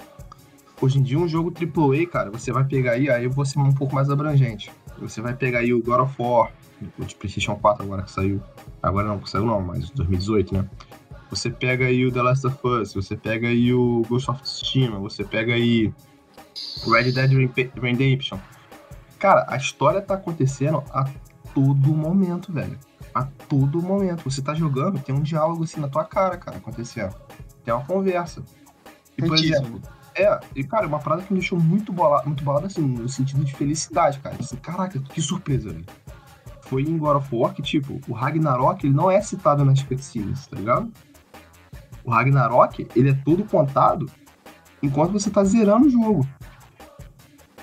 Speaker 2: Hoje em dia, um jogo AAA, cara, você vai pegar aí, aí eu vou ser um pouco mais abrangente. Você vai pegar aí o God of War, o de PlayStation 4 agora que saiu. Agora não, saiu não, mas 2018, né? Você pega aí o The Last of Us, você pega aí o Ghost of Tsushima, você pega aí o Red Dead Redemption. Cara, a história tá acontecendo a todo momento, velho. A todo momento. Você tá jogando, tem um diálogo assim na tua cara, cara, acontecendo. Tem uma conversa. E, por exemplo, é, e cara, uma parada que me deixou muito bolado, muito bolado assim, no sentido de felicidade, cara. Assim, caraca, que surpresa, velho. Foi em God of War que, tipo, o Ragnarok, ele não é citado nas cutscenes, tá ligado? O Ragnarok, ele é todo contado enquanto você tá zerando o jogo.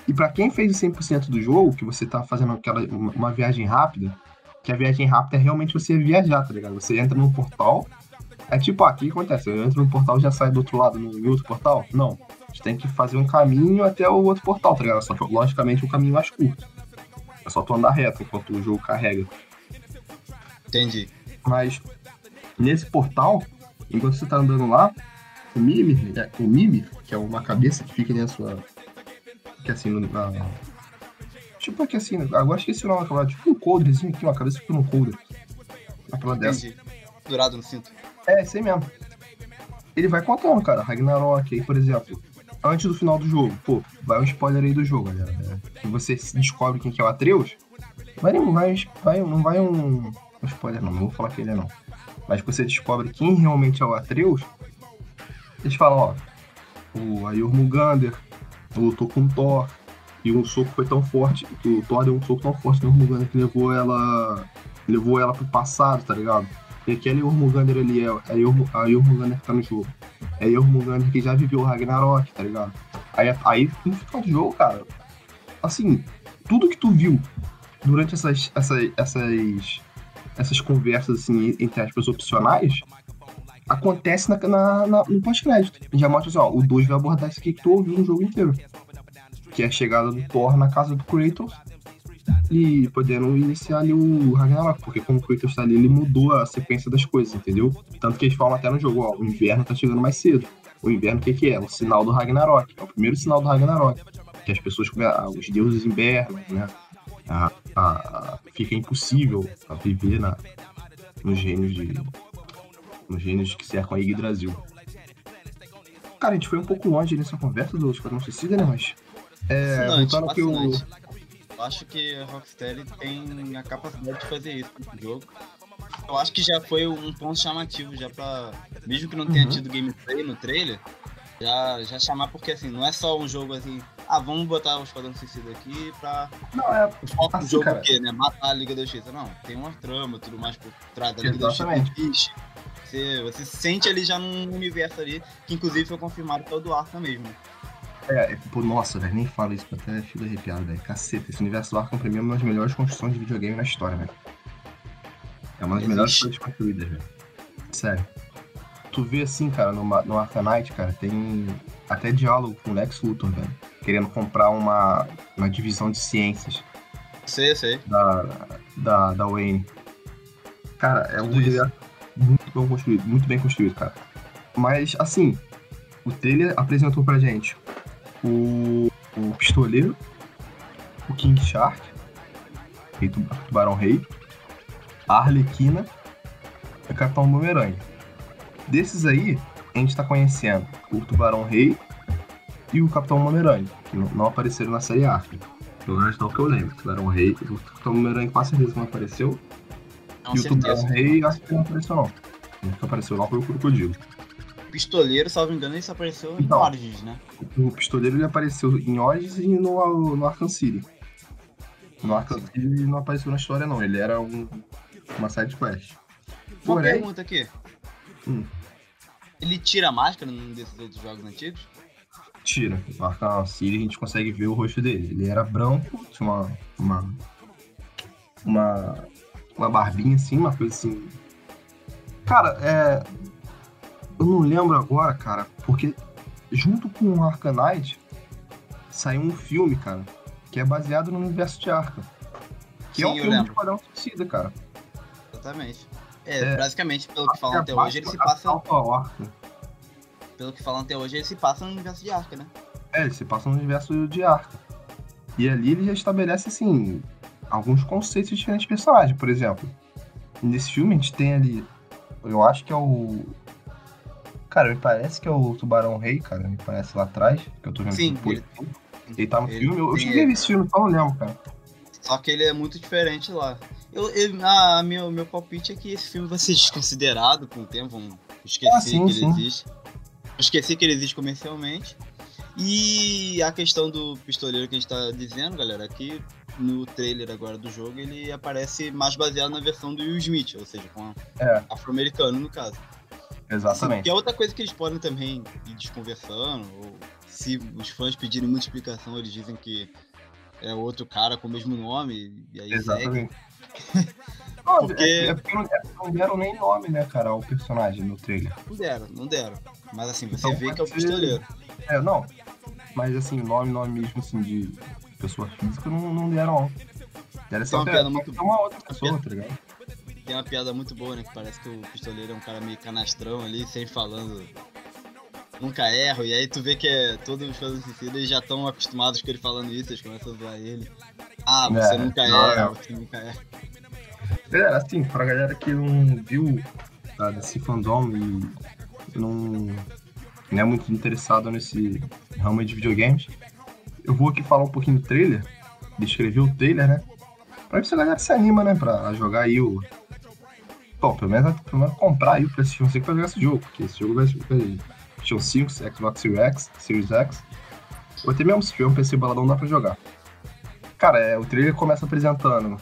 Speaker 2: E para quem fez o 100% do jogo, que você tá fazendo aquela uma viagem rápida, que a viagem rápida é realmente você viajar, tá ligado? Você entra num portal, é tipo, ah, o que acontece? Eu entro no portal e já sai do outro lado, no outro portal? Não. A gente tem que fazer um caminho até o outro portal, tá ligado? Só que, logicamente, um caminho mais curto. É só tu andar reto enquanto o jogo carrega.
Speaker 1: Entendi.
Speaker 2: Mas, nesse portal, Enquanto você tá andando lá, o Mimir, é, o Mimir, que é uma cabeça que fica na sua. Que é assim, na. Tipo aqui assim, agora esqueci o nome daquela. Tipo um coldrezinho aqui, uma cabeça que fica num coldre. Aquela Entendi. dessa.
Speaker 1: Durado no cinto.
Speaker 2: É, esse aí mesmo. Ele vai contando, cara. Ragnarok aí, por exemplo. Antes do final do jogo, pô, vai um spoiler aí do jogo, galera. Né? Que você descobre quem que é o Atreus. Vai, vai, vai, não vai um. Um spoiler não, não vou falar que ele é não mas você descobre quem realmente é o Atreus, eles falam, ó, o Ayurmugander lutou com Thor, e o soco foi tão forte, o Thor deu um soco tão forte no Ayurmugander que levou ela levou ela pro passado, tá ligado? E aquele Ayurmugander ali é a Ayurmugander que tá no jogo. É Ayurmugander que já viveu o Ragnarok, tá ligado? Aí, aí no final do jogo, cara, assim, tudo que tu viu durante essas, essas, essas essas conversas assim, entre aspas, opcionais, acontece na, na, na no pós-crédito. Já mostra assim, ó, o 2 vai abordar isso aqui que tu ouviu no jogo inteiro. Que é a chegada do Thor na casa do Kratos e podendo iniciar ali o Ragnarok, porque como o Kratos tá ali, ele mudou a sequência das coisas, entendeu? Tanto que eles falam até no jogo, ó, o inverno tá chegando mais cedo. O inverno o que, que é? O sinal do Ragnarok. É o primeiro sinal do Ragnarok. Que as pessoas, os deuses invernam, né? A, a, fica impossível a viver na, nos gênios de nos gênios que cercam a Yggdrasil. Cara, a gente foi um pouco longe nessa conversa do Esquadrão Suicida, né? Mas. É,
Speaker 1: voltando que o. Eu acho que a Rocksteady tem a capacidade de fazer isso no jogo. Eu acho que já foi um ponto chamativo já pra. Mesmo que não tenha uhum. tido gameplay no trailer, já, já chamar, porque assim, não é só um jogo assim, ah, vamos botar o Esquadrão Suicida aqui pra.
Speaker 2: Não, é.
Speaker 1: O foco assim, do jogo cara... o quê, né? Matar a Liga da Justiça. Não, tem uma trama tudo mais por trás da Liga Exatamente. da Justiça. Você, você se sente ali já num universo ali, que inclusive foi confirmado pelo do Arkham mesmo.
Speaker 2: É, é, pô, nossa, velho, nem falo isso, até fico arrepiado, velho. Caceta, esse universo do Arkham pra mim é uma das melhores construções de videogame na história, velho. É uma das melhores coisas construídas, velho. Sério. Tu vê assim, cara, no, no Arcanite, cara, tem até diálogo com o Lex Luthor, velho. Querendo comprar uma, uma divisão de ciências.
Speaker 1: Sei, sei.
Speaker 2: Da, da, da Wayne. Cara, é um universo muito bem construído, muito bem construído, cara. Mas, assim, o trailer apresentou pra gente o, o Pistoleiro, o King Shark, Rei Tubarão Rei, a Arlequina e o Capitão Boomerang. Desses aí, a gente tá conhecendo o Tubarão Rei e o Capitão Boomerang, que não apareceram na série Arca. Pelo menos não que eu lembro. O Tubarão Rei, o Capitão Boomerang com certeza não apareceu.
Speaker 1: Com
Speaker 2: e o Tubarão Rei acho que não apareceu não. O que apareceu lá foi o Crocodilo.
Speaker 1: Pistoleiro, salvo engano, ele só apareceu em
Speaker 2: Então.
Speaker 1: Origins, né?
Speaker 2: O pistoleiro ele apareceu em Origins e no, no Arkham City. No Arkham City ele não apareceu na história, não. Ele era um, uma side quest.
Speaker 1: Uma
Speaker 2: Porém-
Speaker 1: pergunta aqui.
Speaker 2: Hum.
Speaker 1: Ele tira a máscara num desses outros jogos antigos?
Speaker 2: Tira. No Arkham City a gente consegue ver o rosto dele. Ele era branco, tinha uma. Uma. Uma, uma barbinha assim, uma coisa assim. Cara, é. Eu não lembro agora, cara, porque junto com o Arcanite saiu um filme, cara, que é baseado no universo de Arkham. Que é
Speaker 1: Sim,
Speaker 2: um
Speaker 1: eu
Speaker 2: filme de. Esquadrão Suicida, cara.
Speaker 1: Exatamente. É,
Speaker 2: É.
Speaker 1: basicamente, pelo que falam até hoje, ele se passa. Pelo que falam até hoje, ele se passa no universo de Arca, né?
Speaker 2: É, ele se passa no universo de Arkham. E ali ele já estabelece, assim, alguns conceitos de diferentes personagens. Por exemplo, nesse filme a gente tem ali. Eu acho que é o. Cara, me parece que é o Tubarão Rei, cara. Me parece lá atrás. Que eu tô vendo
Speaker 1: Sim,
Speaker 2: depois.
Speaker 1: ele-
Speaker 2: Ele tá no
Speaker 1: ele
Speaker 2: filme. Eu, cheguei a ver esse filme, só não lembro, cara.
Speaker 1: Só que ele é muito diferente lá. Eu, eu, a, meu, meu palpite é que esse filme vai ser desconsiderado com o tempo. Vamos esquecer
Speaker 2: Ah, sim,
Speaker 1: que ele
Speaker 2: sim.
Speaker 1: existe. Esquecer que ele existe comercialmente. E a questão do pistoleiro que a gente tá dizendo, galera, aqui no trailer agora do jogo, ele aparece mais baseado na versão do Will Smith, ou seja, com a-
Speaker 2: É.
Speaker 1: afro-americano no caso.
Speaker 2: Exatamente.
Speaker 1: Que é outra coisa que eles podem também ir desconversando, ou se os fãs pedirem muita explicação, eles dizem que é outro cara com o mesmo nome, e aí segue.
Speaker 2: Não,
Speaker 1: Porque-
Speaker 2: é, é porque não, é não deram nem nome, né, cara, ao personagem no trailer.
Speaker 1: Não deram, não deram. Mas assim, você
Speaker 2: Então
Speaker 1: vê que é o
Speaker 2: ser-
Speaker 1: pistoleiro.
Speaker 2: É, não. Mas assim, nome, nome mesmo assim de pessoa física não, não deram. Deram
Speaker 1: Tem uma
Speaker 2: sempre-
Speaker 1: piada muito-
Speaker 2: é uma outra pessoa, tá ligado?
Speaker 1: Tem uma piada muito boa, né? Que parece que o pistoleiro é um cara meio canastrão ali, sempre falando. Nunca erro, e aí tu vê que é, todos os fãs eles já estão acostumados com ele falando isso, eles começam a zoar ele. Ah, você
Speaker 2: É,
Speaker 1: nunca
Speaker 2: é.
Speaker 1: você nunca erra.
Speaker 2: Galera, assim, pra galera que não viu tá, desse fandom e não, não é muito interessado nesse ramo de videogames, eu vou aqui falar um pouquinho do trailer, descrever o trailer, né? Pra ver se a galera se anima, né, pra jogar aí o. Bom, pelo menos, pelo menos comprar aí o PlayStation 5 pra jogar esse jogo, porque esse jogo vai ser PlayStation 5, Xbox Series X, Series X, ou até mesmo se tiver um PC baladão dá pra jogar. Cara, é, o trailer começa apresentando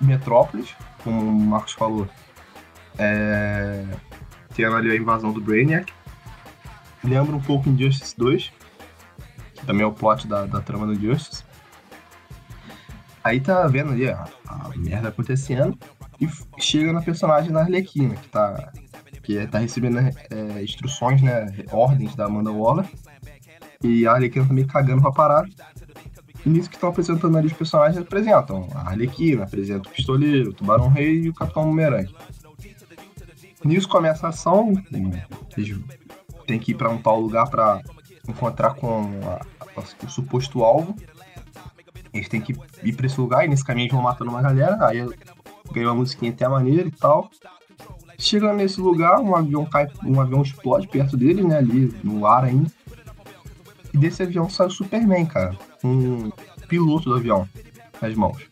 Speaker 2: Metrópolis, como o Marcos falou, é... tendo ali a invasão do Brainiac. Lembra um pouco Injustice 2, que também é o plot da, da trama do Injustice. Aí tá vendo ali a, a merda acontecendo e chega na personagem da Arlequina, que tá, que é- tá recebendo é, instruções, né, ordens da Amanda Waller. E a Arlequina tá meio cagando pra parada. E nisso que estão apresentando ali os personagens, apresentam a Arlequina, apresenta o Pistoleiro, o Tubarão Rei e o Capitão Boomerang. Nisso começa a ação, eles têm que ir pra um tal lugar pra encontrar com a- a- o suposto alvo. Eles têm que ir pra esse lugar e nesse caminho eles vão matando uma galera, aí ganha uma musiquinha até maneira e tal. Chegando nesse lugar, um avião cai, um avião explode perto deles, né, ali no ar ainda. E desse avião sai o Superman, cara. Um piloto do avião nas mãos.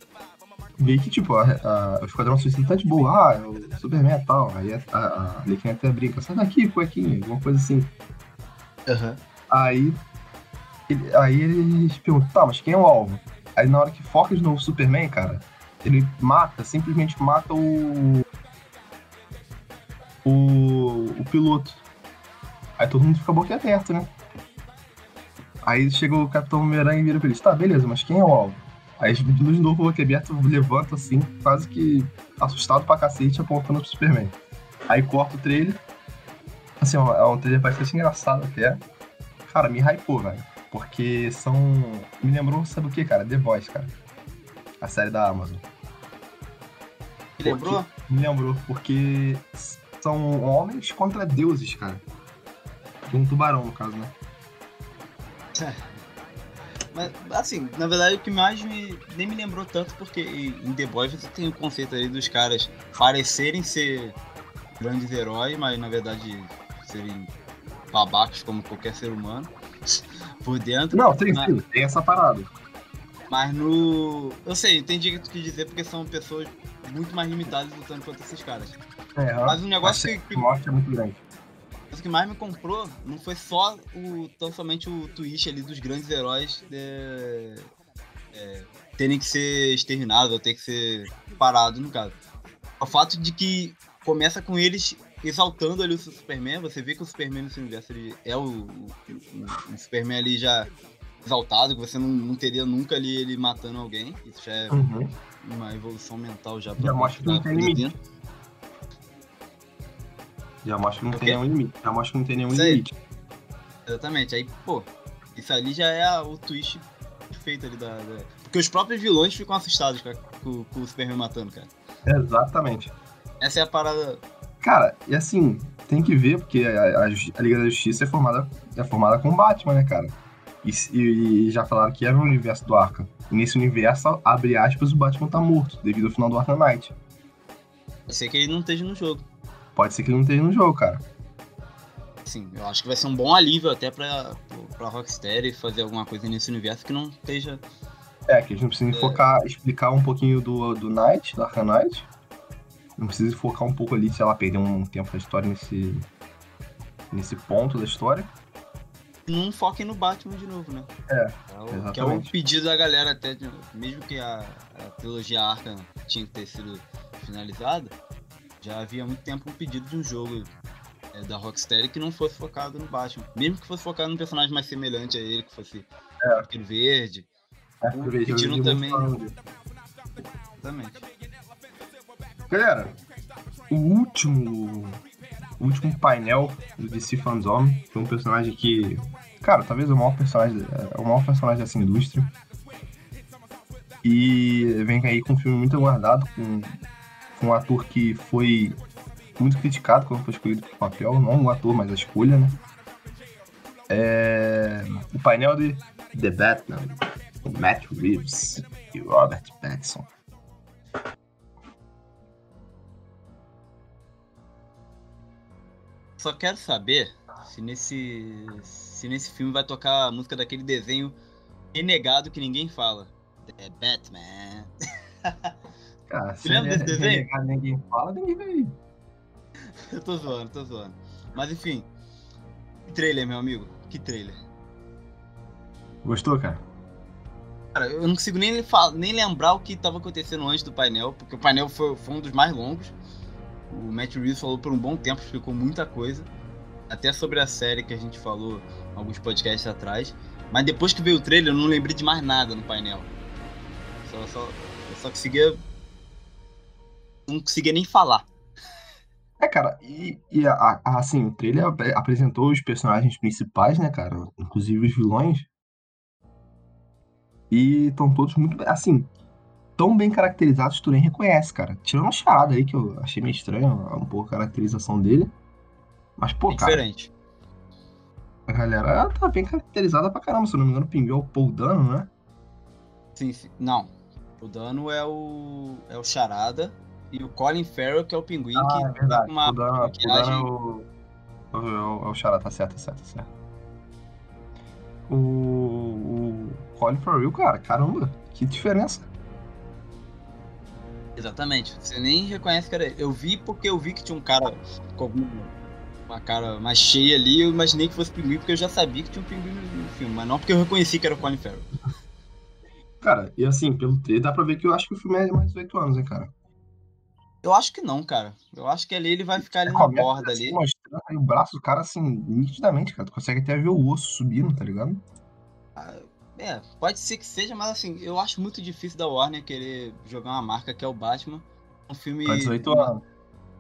Speaker 2: Vê que, tipo, a, a, o Esquadrão Suicida tá de boa, ah, é o Superman e tal. Aí a, a, a até brinca, sai daqui, cuequinha, alguma coisa assim. Aí, ele- aí eles perguntam, tá, mas quem é o alvo? Aí na hora que foca de novo o Superman, cara, ele mata, simplesmente mata o. o, o piloto. Aí todo mundo fica boquiaberto, né? Aí chega o Capitão Homem-Aranha e vira pra eles, tá, beleza, mas quem é o alvo? Aí de novo o boquiaberto levanta assim, quase que assustado pra cacete, apontando pro Superman. Aí corta o trailer. Assim, ó, é um trailer bastante engraçado até. Cara, me hypou, velho. Porque são. Me lembrou, sabe o que, cara? The Voice, cara. A série da Amazon.
Speaker 1: Me lembrou?
Speaker 2: Me lembrou, porque são homens contra deuses, cara. De um tubarão, no caso, né?
Speaker 1: Mas, assim, na verdade, o que mais me, nem me lembrou tanto, porque em The Boys você tem o conceito aí dos caras parecerem ser grandes heróis, mas na verdade serem babacos como qualquer ser humano por dentro.
Speaker 2: Não, tem mas, tem essa parada.
Speaker 1: Mas no. Eu sei, entendi o que tu quis dizer, porque são pessoas muito mais limitadas lutando contra esses caras.
Speaker 2: É,
Speaker 1: mas um negócio que.
Speaker 2: que... Morte é muito grande.
Speaker 1: Mas o que mais me comprou não foi só o tão somente o twist ali dos grandes heróis de, é, terem que ser exterminados ou ter que ser parados, no caso. O fato de que começa com eles exaltando ali o Superman, você vê que o Superman nesse universo ele é o, o, o, o Superman ali já exaltado, que você não, não, teria nunca ali ele matando alguém. Isso já é uhum. uma evolução mental já.
Speaker 2: Já mostra que não tem limite. Já mostra que não tem nenhum limite. Já mostra que não tem nenhum limite.
Speaker 1: Exatamente. Aí, pô, isso ali já é a, o twist perfeito ali da, da, Porque os próprios vilões ficam assustados com, com, com o Superman matando, cara.
Speaker 2: Exatamente.
Speaker 1: Essa é a parada.
Speaker 2: Cara, e assim, tem que ver, porque a, a, a Liga da Justiça é formada, é formada com o Batman, né, cara? E, e, já falaram que era o universo do Arkham. E nesse universo, abre aspas, o Batman tá morto, devido ao final do Arkham Knight.
Speaker 1: Pode ser que ele não esteja no jogo.
Speaker 2: Pode ser que ele não esteja no jogo, cara.
Speaker 1: Sim, eu acho que vai ser um bom alívio até pra, pra Rocksteady fazer alguma coisa nesse universo que não esteja.
Speaker 2: É, que a gente não precisa é... focar, explicar um pouquinho do, do Knight, do Arkham Knight. Não precisa focar um pouco ali, sei lá, perder um tempo da história nesse, nesse ponto da história
Speaker 1: não foquem no Batman de novo, né?
Speaker 2: É,
Speaker 1: é o, que é o pedido da galera até, mesmo que a, a trilogia Arkham tinha que ter sido finalizada, já havia muito tempo um pedido de um jogo é, da Rocksteady que não fosse focado no Batman. Mesmo que fosse focado num personagem mais semelhante a ele, que fosse
Speaker 2: é.
Speaker 1: Arqueiro Verde.
Speaker 2: É, pediram também.
Speaker 1: Exatamente.
Speaker 2: Galera, o último o último painel do DC que é um personagem que, cara, talvez o maior personagem, é o maior personagem dessa indústria. E vem aí com um filme muito aguardado, com um ator que foi muito criticado quando foi escolhido para o papel, não o ator, mas a escolha, né? É, o painel de The Batman, Matt Reeves e Robert Pattinson.
Speaker 1: Só quero saber se nesse, se nesse filme vai tocar a música daquele desenho renegado que ninguém fala. The Batman.
Speaker 2: Cara, se lembra desse desenho? Ninguém fala, ninguém vai.
Speaker 1: eu tô zoando, tô zoando. Mas enfim. Que trailer, meu amigo. Que trailer.
Speaker 2: Gostou, cara?
Speaker 1: Cara, eu não consigo nem, nem lembrar o que estava acontecendo antes do painel, porque o painel foi, foi um dos mais longos. O Matt Reeves falou por um bom tempo, explicou muita coisa. Até sobre a série que a gente falou alguns podcasts atrás. Mas depois que veio o trailer, eu não lembrei de mais nada no painel. Só, só, eu só conseguia. Não conseguia nem falar.
Speaker 2: É, cara, e, e a, a, assim, o trailer apresentou os personagens principais, né, cara? Inclusive os vilões. E estão todos muito. Assim, tão bem caracterizados que tu nem reconhece, cara. Tirando a charada aí, que eu achei meio estranho um pouco a caracterização dele. Mas, pô, é cara.
Speaker 1: Diferente.
Speaker 2: A galera tá bem caracterizada pra caramba. Se eu não me engano, o Pinguim é o Paul Dano, né?
Speaker 1: Sim, sim. Não. O Dano é o. é o Charada. E o Colin Farrell, que é o Pinguim,
Speaker 2: ah,
Speaker 1: que
Speaker 2: é verdade.
Speaker 1: tá uma
Speaker 2: o
Speaker 1: maquiagem.
Speaker 2: O Dano é o, é o Charada, tá certo, tá certo, tá certo. O, o Colin Farrell, cara, caramba, que diferença.
Speaker 1: Exatamente. Você nem reconhece que era ele. Eu vi porque eu vi que tinha um cara com uma cara mais cheia ali. Eu imaginei que fosse pinguim porque eu já sabia que tinha um pinguim no filme, mas não porque eu reconheci que era o Colin Farrell.
Speaker 2: Cara, e assim, pelo trailer dá pra ver que eu acho que o filme é mais de 18 anos, hein, cara.
Speaker 1: Eu acho que não, cara. Eu acho que ali ele vai ficar ali na borda ali.
Speaker 2: mostrando o braço do cara, assim, nitidamente, cara. Tu consegue até ver o osso subindo, tá ligado?
Speaker 1: Ah, É, pode ser que seja, mas assim, eu acho muito difícil da Warner querer jogar uma marca que é o Batman. Um filme
Speaker 2: Pra 18 anos.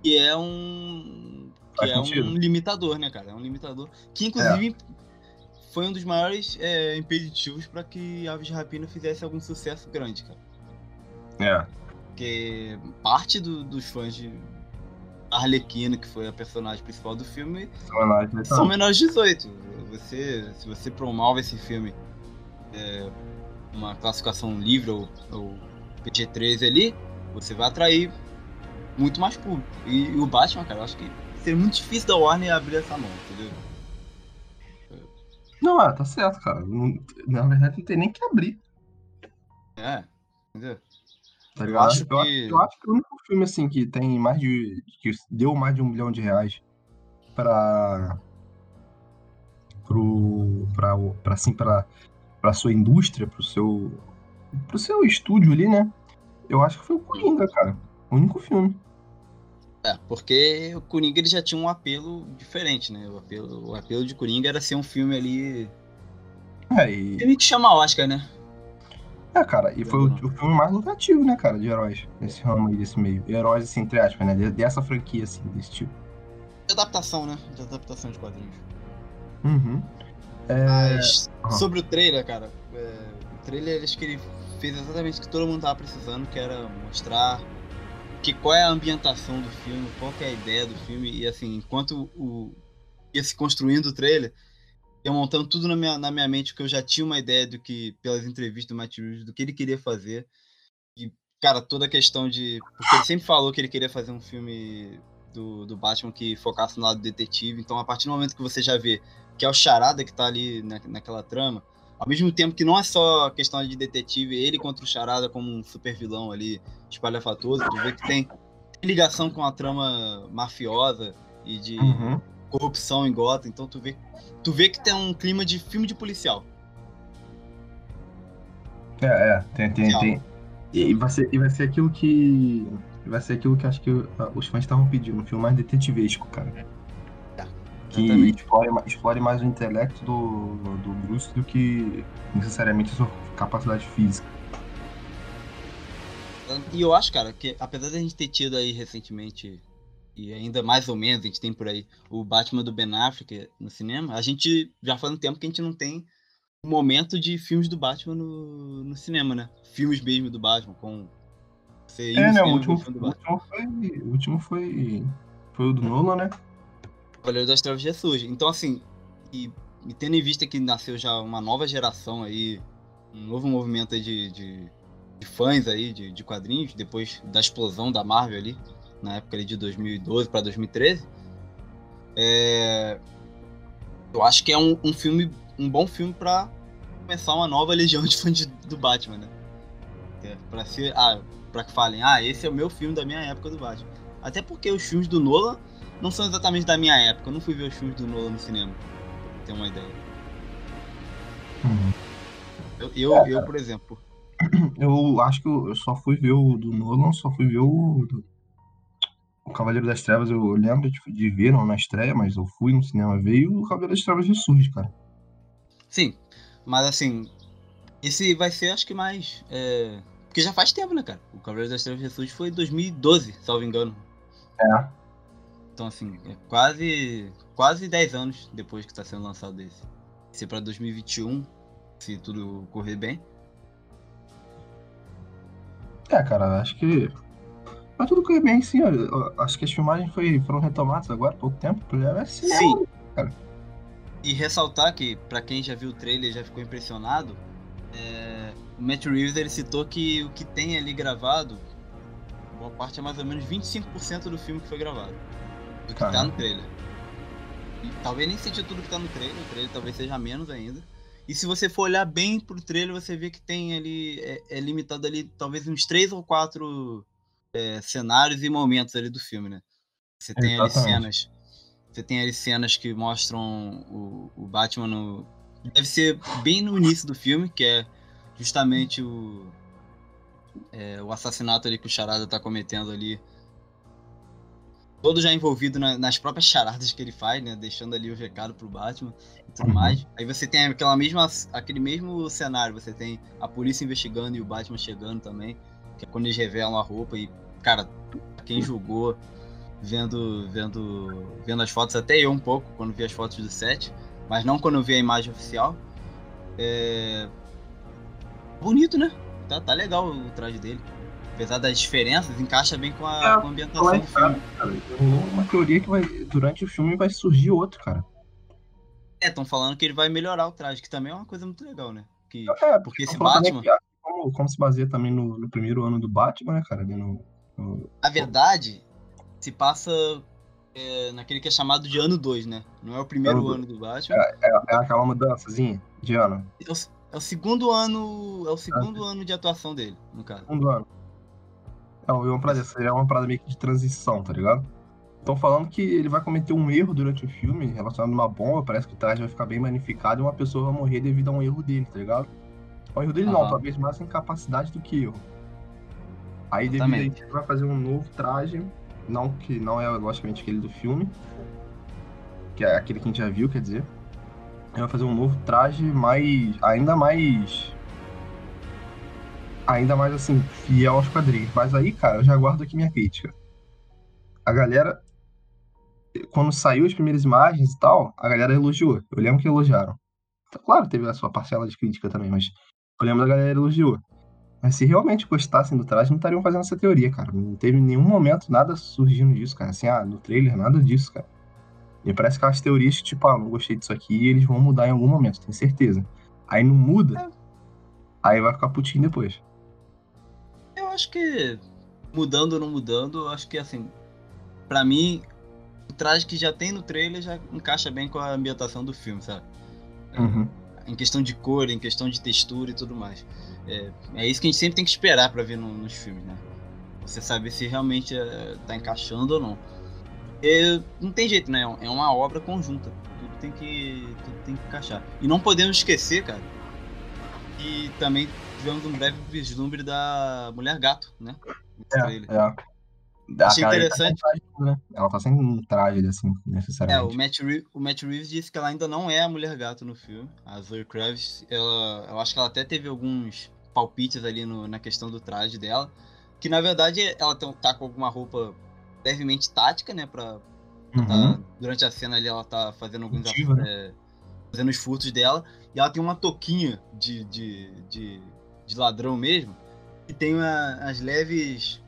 Speaker 1: que é um. que
Speaker 2: Faz
Speaker 1: é
Speaker 2: sentido.
Speaker 1: um limitador, né, cara? É um limitador. Que inclusive foi um dos maiores é, impeditivos pra que Aves de Rapina fizesse algum sucesso grande, cara.
Speaker 2: É.
Speaker 1: Porque parte do- dos fãs de Arlequina, que foi a personagem principal do filme, são menores de 18. Você, se você promove esse filme é, uma classificação livre ou, ou PG-13 ali, você vai atrair muito mais público. E, e o Batman, cara, eu acho que seria muito difícil da Warner abrir essa mão, entendeu?
Speaker 2: Não, é, tá certo, cara. Não- na verdade, não tem nem que abrir.
Speaker 1: É, entendeu?
Speaker 2: Tá
Speaker 1: Eu acho
Speaker 2: eu,
Speaker 1: que-
Speaker 2: acho, eu acho que o único filme, assim, que tem mais de. que deu mais de um milhão de reais pra. pro. pra, o- pra assim, pra, pra sua indústria, pro seu. pro seu estúdio ali, né? Eu acho que foi o Coringa, cara. O único filme.
Speaker 1: É, porque o Coringa ele já tinha um apelo diferente, né? O apelo, o apelo de Coringa era ser um filme ali.
Speaker 2: É, e,
Speaker 1: Filme que chama Oscar, né?
Speaker 2: É cara, e foi o, o filme mais lucrativo, né, cara, de heróis. Nesse ramo aí, desse meio. Heróis, assim, entre aspas, né? de- Dessa franquia, assim, desse tipo.
Speaker 1: De adaptação, né? De adaptação de quadrinhos.
Speaker 2: Uhum. É,
Speaker 1: Mas
Speaker 2: aham.
Speaker 1: sobre o trailer, cara, é, o trailer acho que ele fez exatamente o que todo mundo tava precisando, que era mostrar que qual é a ambientação do filme, qual que é a ideia do filme, e assim, enquanto o ia se construindo o trailer, ia montando tudo na minha, na minha mente, que eu já tinha uma ideia do que, pelas entrevistas do Matt Reeves, do que ele queria fazer. E, cara, toda a questão de. Porque ele sempre falou que ele queria fazer um filme do, do Batman que focasse no lado detetive. Então, a partir do momento que você já vê que é o Charada que tá ali na, naquela trama, ao mesmo tempo que não é só questão de detetive, ele contra o Charada como um super vilão ali, espalhafatoso, tu vê que tem, tem ligação com a trama mafiosa e de
Speaker 2: Uhum.
Speaker 1: Corrupção em Gotham, então tu vê, tu vê que tem um clima de filme de policial.
Speaker 2: É, é, tem, tem, tem. E vai ser, e vai ser aquilo que. Vai ser aquilo que acho que ah, os fãs estavam pedindo, um filme mais detetivesco, cara.
Speaker 1: Tá,
Speaker 2: Que explore, explore mais o intelecto do, do Bruce do que necessariamente a sua capacidade física.
Speaker 1: E eu acho, cara, que apesar da gente ter tido aí recentemente, e ainda mais ou menos, a gente tem por aí o Batman do Ben Affleck no cinema, a gente já faz um tempo que a gente não tem um momento de filmes do Batman no, no cinema, né? Filmes mesmo do Batman, com você
Speaker 2: É, né? O último,
Speaker 1: o filme do
Speaker 2: o
Speaker 1: Batman.
Speaker 2: último foi. O último foi. Foi o do Nolan, né?
Speaker 1: Cavaleiro das Trevas ressurge. Então, assim, e, e tendo em vista que nasceu já uma nova geração aí, um novo movimento aí de, de, de fãs aí, de, de quadrinhos, depois da explosão da Marvel ali, na época ali de 2012 para 2013, é, eu acho que é um, um filme, um bom filme para começar uma nova legião de fãs do Batman, né? É, para ser, ah, para que falem, ah, esse é o meu filme da minha época do Batman. Até porque os filmes do Nolan não são exatamente da minha época. Eu não fui ver os filmes do Nolan no cinema. Pra ter uma ideia. Eu, eu, eu, por exemplo.
Speaker 2: Eu acho que eu só fui ver o do Nolan, só fui ver o. do- O Cavaleiro das Trevas, eu lembro de, de ver, não na estreia, mas eu fui no cinema ver e o Cavaleiro das Trevas ressurge, cara.
Speaker 1: Sim, mas assim. Esse vai ser, acho que mais. é, Porque já faz tempo, né, cara? O Cavaleiro das Trevas Ressurge foi em 2012, salvo engano.
Speaker 2: É.
Speaker 1: Então, assim, é quase. Quase 10 anos depois que tá sendo lançado esse. Esse é pra 2021, se tudo correr bem.
Speaker 2: É, cara, acho que. Mas tudo correu bem, sim. ó, eu Acho que as filmagens foi, foram retomadas agora há pouco tempo. É cinema.
Speaker 1: Sim.
Speaker 2: cara.
Speaker 1: E ressaltar que, pra quem já viu o trailer já ficou impressionado, é, o Matt Reeves ele citou que o que tem ali gravado, boa parte é mais ou menos 25% do filme que foi gravado. Do que tá no trailer. E talvez nem seja tudo que tá no trailer, o trailer talvez seja menos ainda. E se você for olhar bem pro trailer, você vê que tem ali, é, é limitado ali talvez uns três ou quatro é, cenários e momentos ali do filme, né? Você tem ali cenas. Você tem ali cenas que mostram o, o Batman no. Deve ser bem no início do filme, que é justamente o. é, o assassinato ali que o Charada tá cometendo ali todo já envolvido na, nas próprias charadas que ele faz, né? Deixando ali o recado pro Batman e tudo
Speaker 2: Uhum.
Speaker 1: mais. Aí você tem aquela mesma, aquele mesmo cenário, você tem a polícia investigando e o Batman chegando também, que é quando eles revelam a roupa e, cara, quem julgou vendo, vendo, vendo as fotos, até eu um pouco, quando vi as fotos do set, mas não quando vi a imagem oficial. É... Bonito, né? Tá, tá legal o traje dele. Apesar das diferenças, encaixa bem com a,
Speaker 2: É,
Speaker 1: com a ambientação do filme.
Speaker 2: Cara, uma teoria que vai, durante o filme vai surgir outro, cara.
Speaker 1: É, estão falando que ele vai melhorar o traje, que também é uma coisa muito legal, né? Que,
Speaker 2: É,
Speaker 1: porque esse
Speaker 2: também
Speaker 1: Batman,
Speaker 2: que, ah, como, como se baseia também no, no primeiro ano do Batman, né, cara? Ali no-
Speaker 1: a verdade, se passa é, naquele que é chamado de ano 2, né? Não é o primeiro
Speaker 2: Ano
Speaker 1: ano do Batman.
Speaker 2: é, é aquela mudançazinha de ano.
Speaker 1: É o, é o segundo ano. É o segundo ano de atuação dele, no caso.
Speaker 2: Segundo ano. É uma parada, é uma parada meio que de transição, tá ligado? Estão falando que ele vai cometer um erro durante o filme relacionado a uma bomba, parece que o traje vai ficar bem magnificado e uma pessoa vai morrer devido a um erro dele, tá ligado? Um erro dele não, talvez mais incapacidade do que erro. Aí devido a ele vai fazer um novo traje, não que não é logicamente aquele do filme, que é aquele que a gente já viu, quer dizer. Ele vai fazer um novo traje mais. ainda mais. Ainda mais assim, fiel aos quadrinhos. Mas aí, cara, eu já guardo aqui minha crítica. A galera. Quando saiu as primeiras imagens e tal, a galera elogiou. Eu lembro que elogiaram. Claro, teve a sua parcela de crítica também, mas eu lembro da galera elogiou. Mas se realmente gostassem do traje, não estariam fazendo essa teoria, cara. Não teve em nenhum momento nada surgindo disso, cara. Assim, ah, no trailer, nada disso, cara. Me parece aquelas teorias que, tipo, ah, não gostei disso aqui e eles vão mudar em algum momento, tenho certeza. Aí não muda, aí vai ficar putinho depois.
Speaker 1: Eu acho que, mudando ou não mudando, eu acho que assim, pra mim, o traje que já tem no trailer já encaixa bem com a ambientação do filme, sabe?
Speaker 2: Uhum.
Speaker 1: Em questão de cor, em questão de textura e tudo mais. É, é isso que a gente sempre tem que esperar pra ver no- nos filmes, né? Você saber se realmente é, tá encaixando ou não. E não tem jeito, né? É uma obra conjunta. Tudo tem que, tudo tem que encaixar. E não podemos esquecer, cara, que também tivemos um breve vislumbre da Mulher Gato, né?
Speaker 2: É, é. Da
Speaker 1: Achei interessante.
Speaker 2: Tá traje, né? Ela tá sem um traje, assim,
Speaker 1: É,
Speaker 2: necessariamente.
Speaker 1: o Matt, Reeves, o Matt Reeves disse que ela ainda não é a Mulher Gato no filme. A Zoe Kravitz, ela, eu acho que ela até teve alguns palpites ali no- na questão do traje dela. Que na verdade ela tá, tá com alguma roupa levemente tática, né? Pra,
Speaker 2: Uhum.
Speaker 1: tá- durante a cena ali ela tá fazendo alguns
Speaker 2: né?
Speaker 1: é, fazendo os furtos dela. E ela tem uma touquinha de, de, de, de ladrão mesmo. E tem uma- as leves.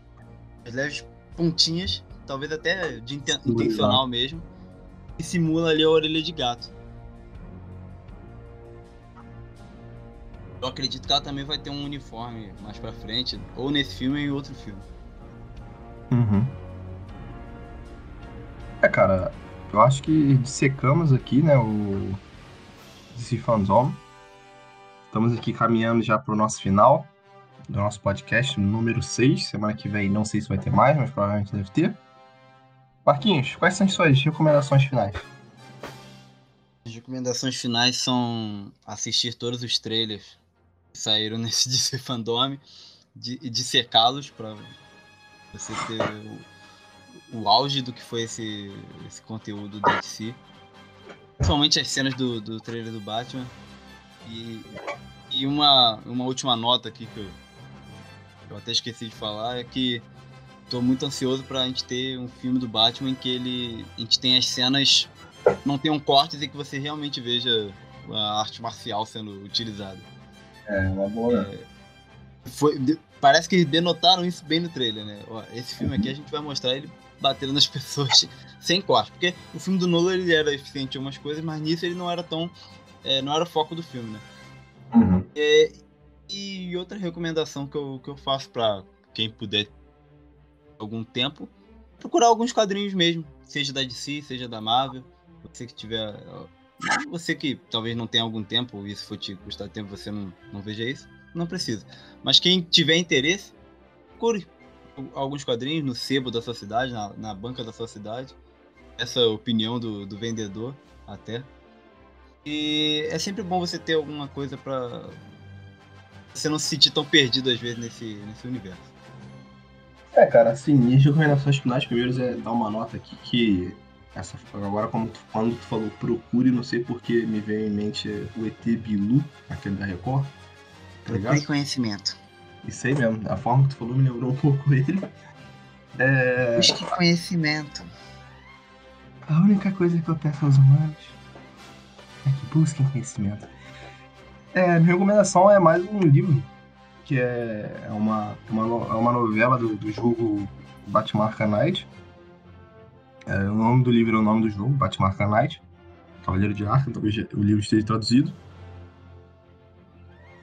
Speaker 1: As leves pontinhas, talvez até de inten- intencional mesmo. Que simula ali a orelha de gato. Eu acredito que ela também vai ter um uniforme mais pra frente, ou nesse filme ou em outro filme.
Speaker 2: Uhum. É, cara, eu acho que dissecamos aqui, né, o DC Fandom. Estamos aqui caminhando já pro nosso final do nosso podcast número 6. Semana que vem não sei se vai ter mais, mas provavelmente deve ter. Marquinhos, quais são as suas recomendações finais?
Speaker 1: As recomendações finais são assistir todos os trailers saíram nesse DC Fandom de- e dissecá-los pra você ter o, o auge do que foi esse, esse conteúdo da DC. Principalmente as cenas do, do trailer do Batman. E, e uma, uma última nota aqui que eu, eu até esqueci de falar é que tô muito ansioso pra gente ter um filme do Batman em que ele, a gente tem as cenas não tenham cortes e que você realmente veja a arte marcial sendo utilizada.
Speaker 2: É, uma boa.
Speaker 1: Foi, de- parece que denotaram isso bem no trailer, né? Ó, esse filme aqui a gente vai mostrar ele batendo nas pessoas sem corte. Porque o filme do Nolan ele era eficiente em algumas coisas, mas nisso ele não era tão. é, não era o foco do filme, né?
Speaker 2: Uhum.
Speaker 1: É, e outra recomendação que eu, que eu faço pra quem puder algum tempo, procurar alguns quadrinhos mesmo, seja da DC, seja da Marvel. Você que tiver. Você que talvez não tenha algum tempo, se for te custar tempo você não, não veja isso, não precisa. Mas quem tiver interesse, procure alguns quadrinhos no sebo da sua cidade, na, na banca da sua cidade. Essa é opinião do, do vendedor, até. E é sempre bom você ter alguma coisa pra você não se sentir tão perdido às vezes nesse, nesse universo.
Speaker 2: É, cara, assim, minhas recomendações finais primeiros é dar uma nota aqui que essa, agora como tu, quando tu falou procure, não sei porque me veio em mente o ET Bilu, aquele da Record. Tá
Speaker 3: conhecimento.
Speaker 2: Isso aí mesmo, a forma que tu falou me lembrou um pouco ele. É,
Speaker 3: Busque conhecimento.
Speaker 2: a única coisa que eu peço aos humanos é que busquem conhecimento. É, minha recomendação é mais um livro, que é é uma, uma, é uma novela do, do jogo Batman Arkham Knight. É, o nome do livro é o nome do jogo, Batman Arkham Knight. Cavaleiro de Arkham, talvez o livro esteja traduzido.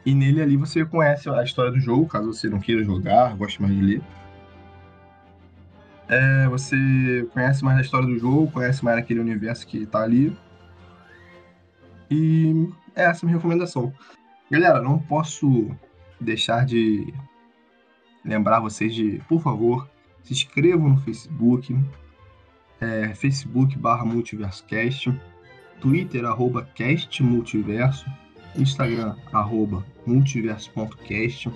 Speaker 2: E nele ali você conhece a história do jogo, caso você não queira jogar, goste mais de ler. É, você conhece mais a história do jogo, conhece mais aquele universo que tá ali. E essa é a minha recomendação. Galera, não posso deixar de lembrar vocês de, por favor, se inscrevam no Facebook, é, Facebook barra MultiversoCast, Twitter, arroba castmultiverso, Instagram, arroba multiverso.cast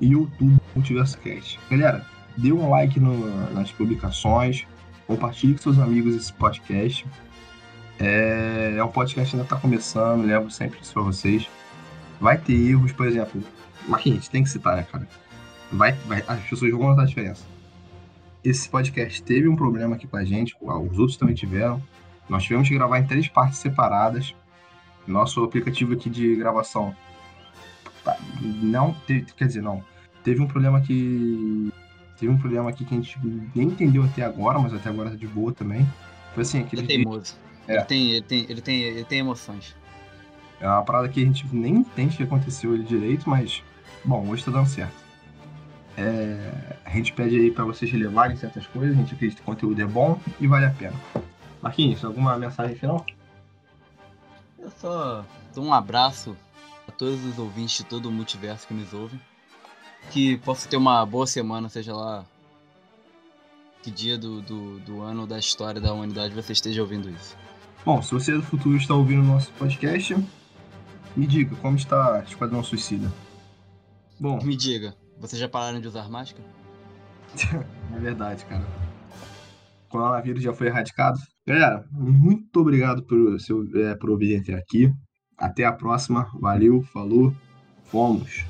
Speaker 2: e YouTube MultiversoCast. Galera, dê um like no- nas publicações, compartilhe com seus amigos esse podcast. É, é um podcast que ainda está começando, levo sempre isso para vocês. Vai ter erros, por exemplo. Marquinhos, tem que citar, né, cara? Vai, vai, as pessoas vão notar a diferença. Esse podcast teve um problema aqui com a gente, os outros também tiveram. Nós tivemos que gravar em três partes separadas. Nosso aplicativo aqui de gravação tá, não teve, quer dizer, não. Teve um problema que teve um problema aqui que a gente nem entendeu até agora, mas até agora tá de boa também. Foi assim,
Speaker 1: Ele
Speaker 2: aquele
Speaker 1: é teimoso.
Speaker 2: É.
Speaker 1: Ele, tem, ele, tem, ele, tem, ele tem emoções.
Speaker 2: É uma parada que a gente nem entende o que aconteceu direito, mas, bom, hoje tá dando certo. É, a gente pede aí pra vocês relevarem certas coisas, a gente acredita que o conteúdo é bom e vale a pena. Marquinhos, alguma mensagem final?
Speaker 1: Eu só dou um abraço a todos os ouvintes de todo o multiverso que nos ouvem. Que possa ter uma boa semana, seja lá que dia do, do, do ano da história da humanidade você esteja ouvindo isso.
Speaker 2: Bom, se você é do futuro está ouvindo o nosso podcast, me diga como está Esquadrão Suicida. Bom,
Speaker 1: Me diga, vocês já pararam de usar máscara?
Speaker 2: é verdade, cara. O coronavírus já foi erradicado. Galera, muito obrigado por, seu, é, por ouvir até aqui. Até a próxima. Valeu, falou, fomos.